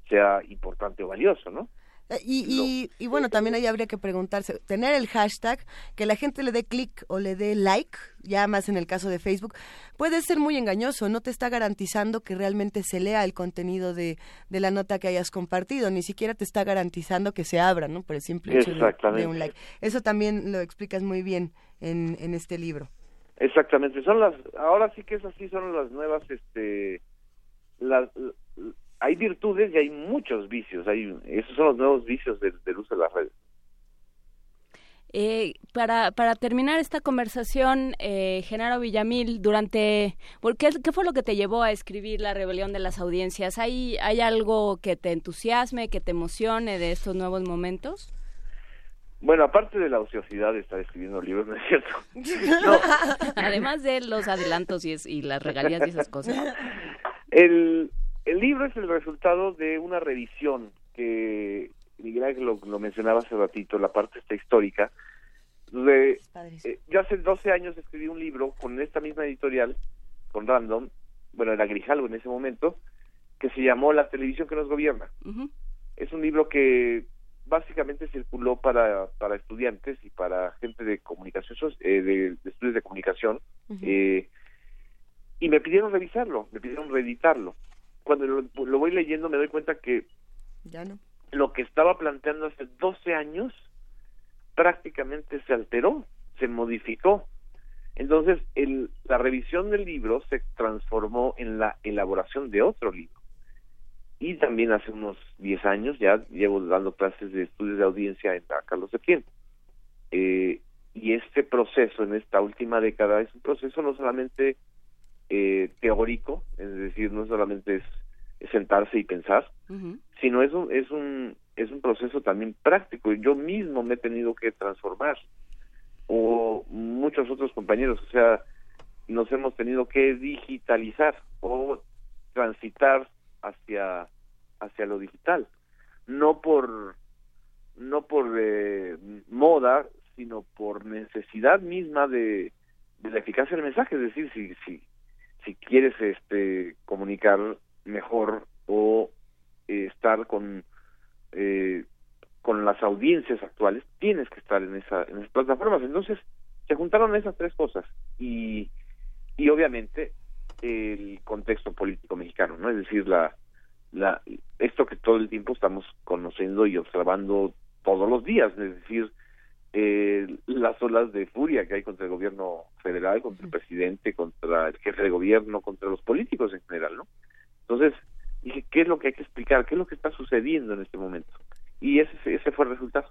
sea importante o valioso, ¿no? Eh, y, y, bueno, también ahí habría que preguntarse, tener el hashtag, que la gente le dé clic o le dé like, ya más en el caso de Facebook, puede ser muy engañoso, no te está garantizando que realmente se lea el contenido de, de la nota que hayas compartido, ni siquiera te está garantizando que se abra, ¿no? Por el simple hecho de, un like. Eso también lo explicas muy bien en, en este libro. Exactamente, son las, ahora sí que es así, son las nuevas, este, las, hay virtudes y hay muchos vicios, hay, esos son los nuevos vicios del, uso de las redes. Eh, para, para terminar esta conversación, eh, Genaro Villamil, durante, ¿qué, ¿qué fue lo que te llevó a escribir La Rebelión de las Audiencias? ¿Hay, ¿Hay algo que te entusiasme, que te emocione de estos nuevos momentos? Bueno, aparte de la ociosidad de estar escribiendo libros, ¿no es cierto? Además de los adelantos y, y las regalías y esas cosas. El, el libro es el resultado de una revisión que Miguel Ángel lo, mencionaba hace ratito, la parte esta histórica. De, eh, yo hace 12 años escribí un libro con esta misma editorial, con Random, bueno, era Grijalvo en ese momento, que se llamó La televisión que nos gobierna. Es un libro que básicamente circuló para, para estudiantes y para gente de comunicación, eh, de, estudios de comunicación, eh, y me pidieron revisarlo, me pidieron reeditarlo. Cuando lo, lo, voy leyendo me doy cuenta que ya no lo que estaba planteando hace 12 años prácticamente se alteró, se modificó. Entonces, el, la revisión del libro se transformó en la elaboración de otro libro. Y también hace unos 10 años ya llevo dando clases de estudios de audiencia en la Carlos Septién. Eh, y este proceso en esta última década es un proceso no solamente eh, teórico, es decir, no solamente es sentarse y pensar, sino es un, es un es un proceso también práctico. Yo mismo me he tenido que transformar o muchos otros compañeros, o sea, nos hemos tenido que digitalizar o transitar hacia hacia lo digital, no por no por eh, moda, sino por necesidad misma de, de la eficacia del mensaje, es decir, si si si quieres este comunicar mejor o eh, estar con eh, con las audiencias actuales tienes que estar en esa en esas plataformas. Entonces se juntaron esas tres cosas y y obviamente el contexto político mexicano no es decir la la esto que todo el tiempo estamos conociendo y observando todos los días es decir eh, las olas de furia que hay contra el gobierno federal, contra el presidente, contra el jefe de gobierno, contra los políticos en general, ¿no? Entonces, dije, ¿qué es lo que hay que explicar? ¿Qué es lo que está sucediendo en este momento? Y ese, ese fue el resultado.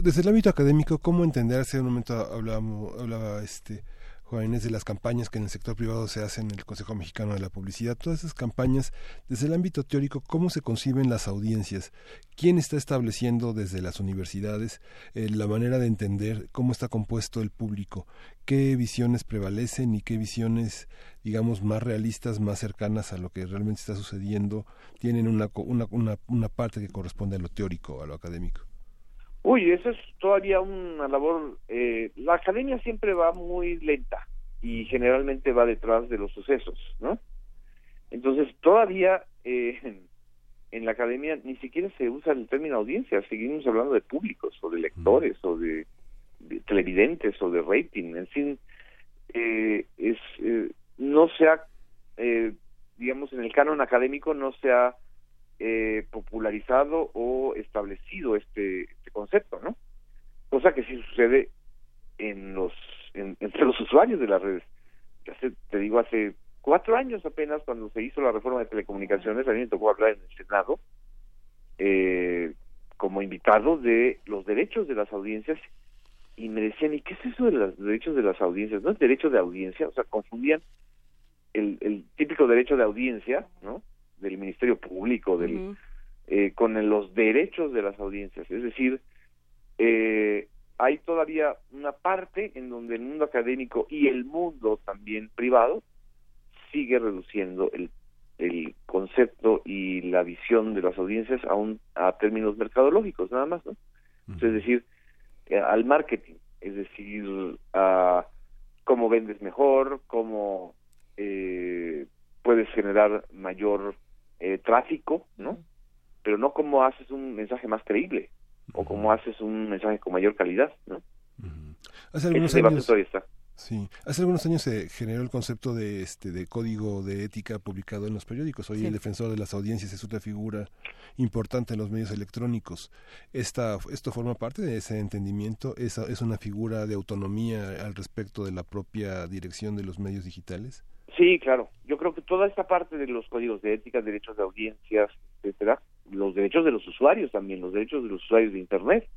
desde el ámbito académico, ¿cómo entender? Hace un momento hablábamos, hablaba este jóvenes de las campañas que en el sector privado se hacen en el Consejo Mexicano de la Publicidad, todas esas campañas, desde el ámbito teórico, ¿cómo se conciben las audiencias? ¿Quién está estableciendo desde las universidades eh, la manera de entender cómo está compuesto el público? ¿Qué visiones prevalecen y qué visiones, digamos, más realistas, más cercanas a lo que realmente está sucediendo, tienen una, una, una, una parte que corresponde a lo teórico, a lo académico? Uy, eso es todavía una labor. Eh, la academia siempre va muy lenta y generalmente va detrás de los sucesos, ¿no? Entonces, todavía eh, en, la academia ni siquiera se usa el término audiencia, seguimos hablando de públicos o de lectores o de, televidentes o de rating, en fin, eh, es, eh, no se ha, eh, digamos, en el canon académico no se ha eh, popularizado o establecido este, este, concepto, ¿no? Cosa que sí sucede en los entre los usuarios de las redes. Hace, te digo, hace cuatro años apenas cuando se hizo la reforma de telecomunicaciones, a mí me tocó hablar en el Senado eh, como invitado de los derechos de las audiencias y me decían, ¿y qué es eso de los derechos de las audiencias? ¿No es derecho de audiencia? O sea, confundían el, el típico derecho de audiencia, ¿no? Del Ministerio Público, del, eh, con los derechos de las audiencias. Es decir, eh, hay todavía una parte en donde el mundo académico y el mundo también privado sigue reduciendo el, el concepto y la visión de las audiencias a, un, a términos mercadológicos, nada más, ¿no? Es decir, eh, al marketing, es decir, a cómo vendes mejor, cómo eh, puedes generar mayor eh, tráfico, ¿no? Pero no como haces un mensaje más creíble o como haces un mensaje con mayor calidad, ¿no? Hace algunos años, Sí, hace algunos años se generó el concepto de este de código de ética publicado en los periódicos. Hoy el defensor de las audiencias es una figura importante en los medios electrónicos. Esta, esto forma parte de ese entendimiento. ¿Es, es una figura de autonomía al respecto de la propia dirección de los medios digitales. Sí, claro. Yo creo que toda esta parte de los códigos de ética, derechos de audiencias, etcétera, los derechos de los usuarios también, los derechos de los usuarios de Internet.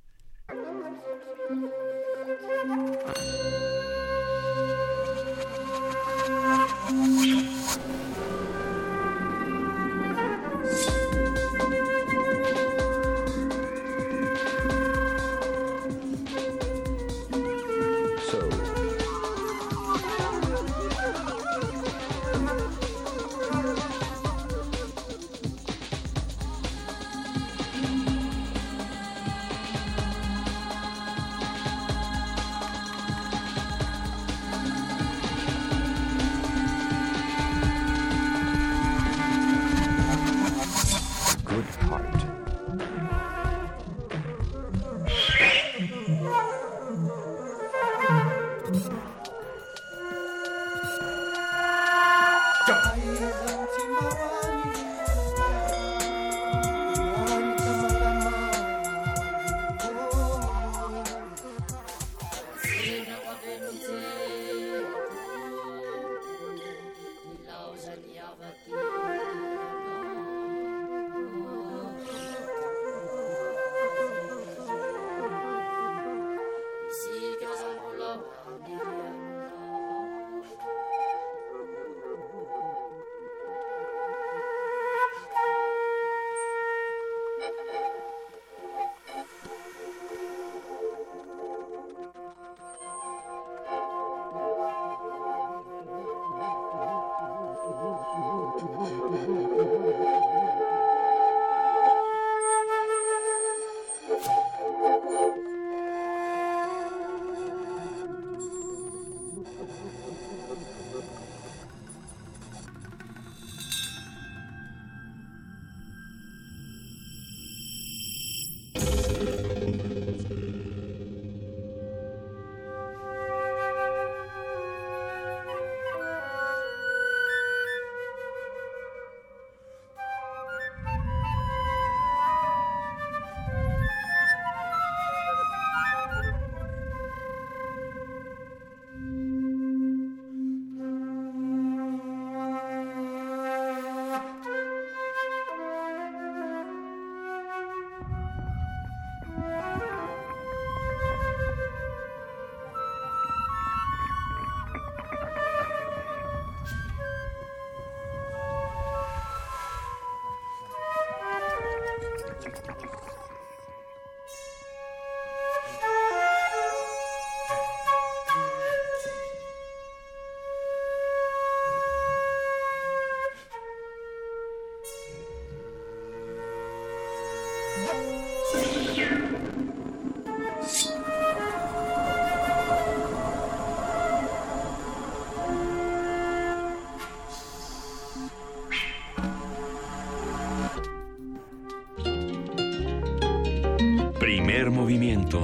Movimiento.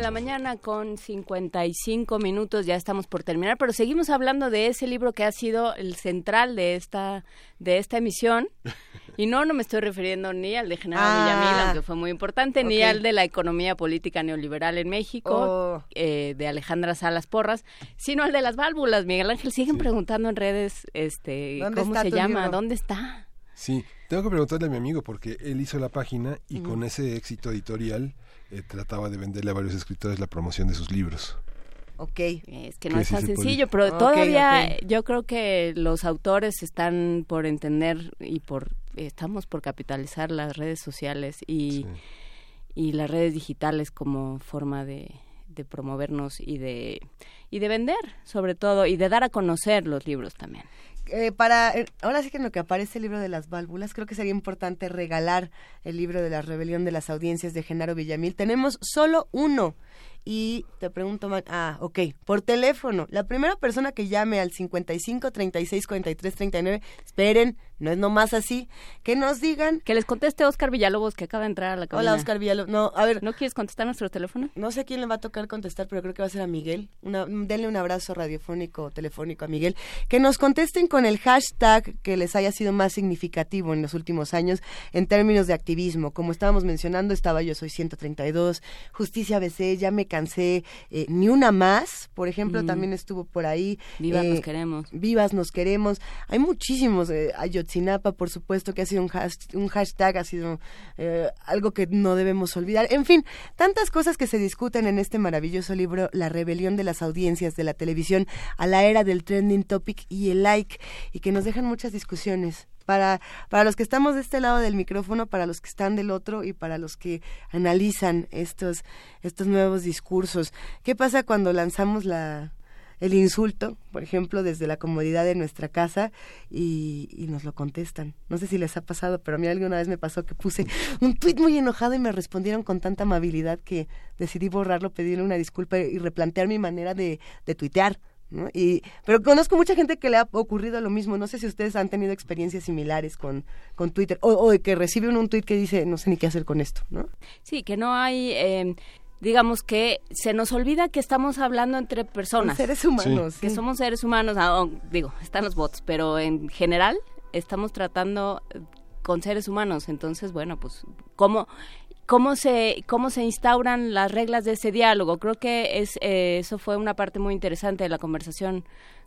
la mañana con 55 minutos, ya estamos por terminar, pero seguimos hablando de ese libro que ha sido el central de esta, de esta emisión. Y no, no me estoy refiriendo ni al de General ah, Villamil, aunque fue muy importante, ni al de la economía política neoliberal en México, oh. eh, de Alejandra Salas Porras, sino al de las válvulas. Miguel Ángel, siguen preguntando en redes este, cómo se llama, dónde está. Sí, tengo que preguntarle a mi amigo porque él hizo la página y con ese éxito editorial eh, trataba de venderle a varios escritores la promoción de sus libros. Ok. Es que no es tan sencillo, pero todavía yo creo que los autores están por entender y por estamos por capitalizar las redes sociales y, y las redes digitales como forma de, de promovernos y de y de vender sobre todo y de dar a conocer los libros también. Eh, para eh, ahora sí que en lo que aparece el libro de las válvulas, creo que sería importante regalar el libro de la rebelión de las audiencias de Genaro Villamil. Tenemos solo uno y te pregunto, ah, ok, por teléfono, la primera persona que llame al 55 36 43 39, esperen, no es nomás así, que nos digan. Que les conteste Oscar Villalobos, que acaba de entrar a la cabina. Hola, Oscar Villalobos. No, a ver. ¿No quieres contestar nuestro teléfono? No sé quién le va a tocar contestar, pero creo que va a ser a Miguel. Una, denle un abrazo radiofónico, telefónico a Miguel. Que nos contesten con el hashtag que les haya sido más significativo en los últimos años en términos de activismo. Como estábamos mencionando, estaba Yo Soy 132, Justicia BC, ya me cansé, eh, ni una más, por ejemplo, también estuvo por ahí. Vivas nos eh, queremos. Vivas nos queremos. Hay muchísimos, eh, Ayotzinapa, por supuesto, que ha sido un, hashtag, ha sido algo que no debemos olvidar. En fin, tantas cosas que se discuten en este maravilloso libro, La rebelión de las audiencias de la televisión a la era del trending topic y el like, y que nos dejan muchas discusiones para, para los que estamos de este lado del micrófono, para los que están del otro y para los que analizan estos, estos nuevos discursos. ¿Qué pasa cuando lanzamos la, el insulto, por ejemplo, desde la comodidad de nuestra casa y, y, nos lo contestan. No sé si les ha pasado, pero a mí alguna vez me pasó que puse un tuit muy enojado y me respondieron con tanta amabilidad que decidí borrarlo, pedirle una disculpa y replantear mi manera de, de tuitear. Y, pero conozco mucha gente que le ha ocurrido lo mismo. No sé si ustedes han tenido experiencias similares con, con Twitter o, o que reciben un tweet que dice no sé ni qué hacer con esto, ¿no? Sí, que no hay... Em, digamos que se nos olvida que estamos hablando entre personas. seres humanos. Que somos seres humanos, ah, digo, están los bots, pero en general estamos tratando con seres humanos. Entonces, bueno, pues, ¿cómo, cómo se cómo se instauran las reglas de ese diálogo. Creo que es eh, eso fue una parte muy interesante de la conversación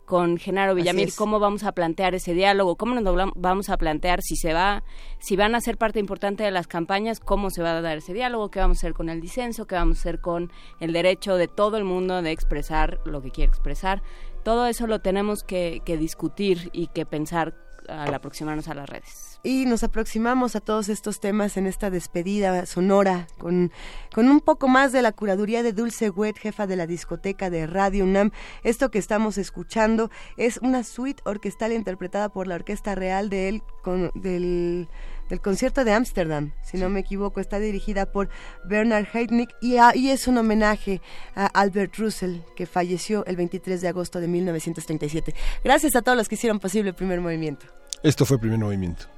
con Genaro Villamil, cómo vamos a plantear ese diálogo, cómo nos vamos a plantear si se va, si van a ser parte importante de las campañas, cómo se va a dar ese diálogo, qué vamos a hacer con el disenso, qué vamos a hacer con el derecho de todo el mundo de expresar lo que quiere expresar. Todo eso lo tenemos que, que discutir y que pensar al aproximarnos a las redes. Y nos aproximamos a todos estos temas en esta despedida sonora con, con un poco más de la curaduría de Dulce Wet, jefa de la discoteca de Radio UNAM. Esto que estamos escuchando es una suite orquestal interpretada por la Orquesta Real de él, con, del del concierto de Ámsterdam, si no me equivoco, está dirigida por Bernard Heitnick y, y, es un homenaje a Albert Russell, que falleció el 23 de agosto de 1937. Gracias a todos los que hicieron posible el primer movimiento. Esto fue el primer movimiento.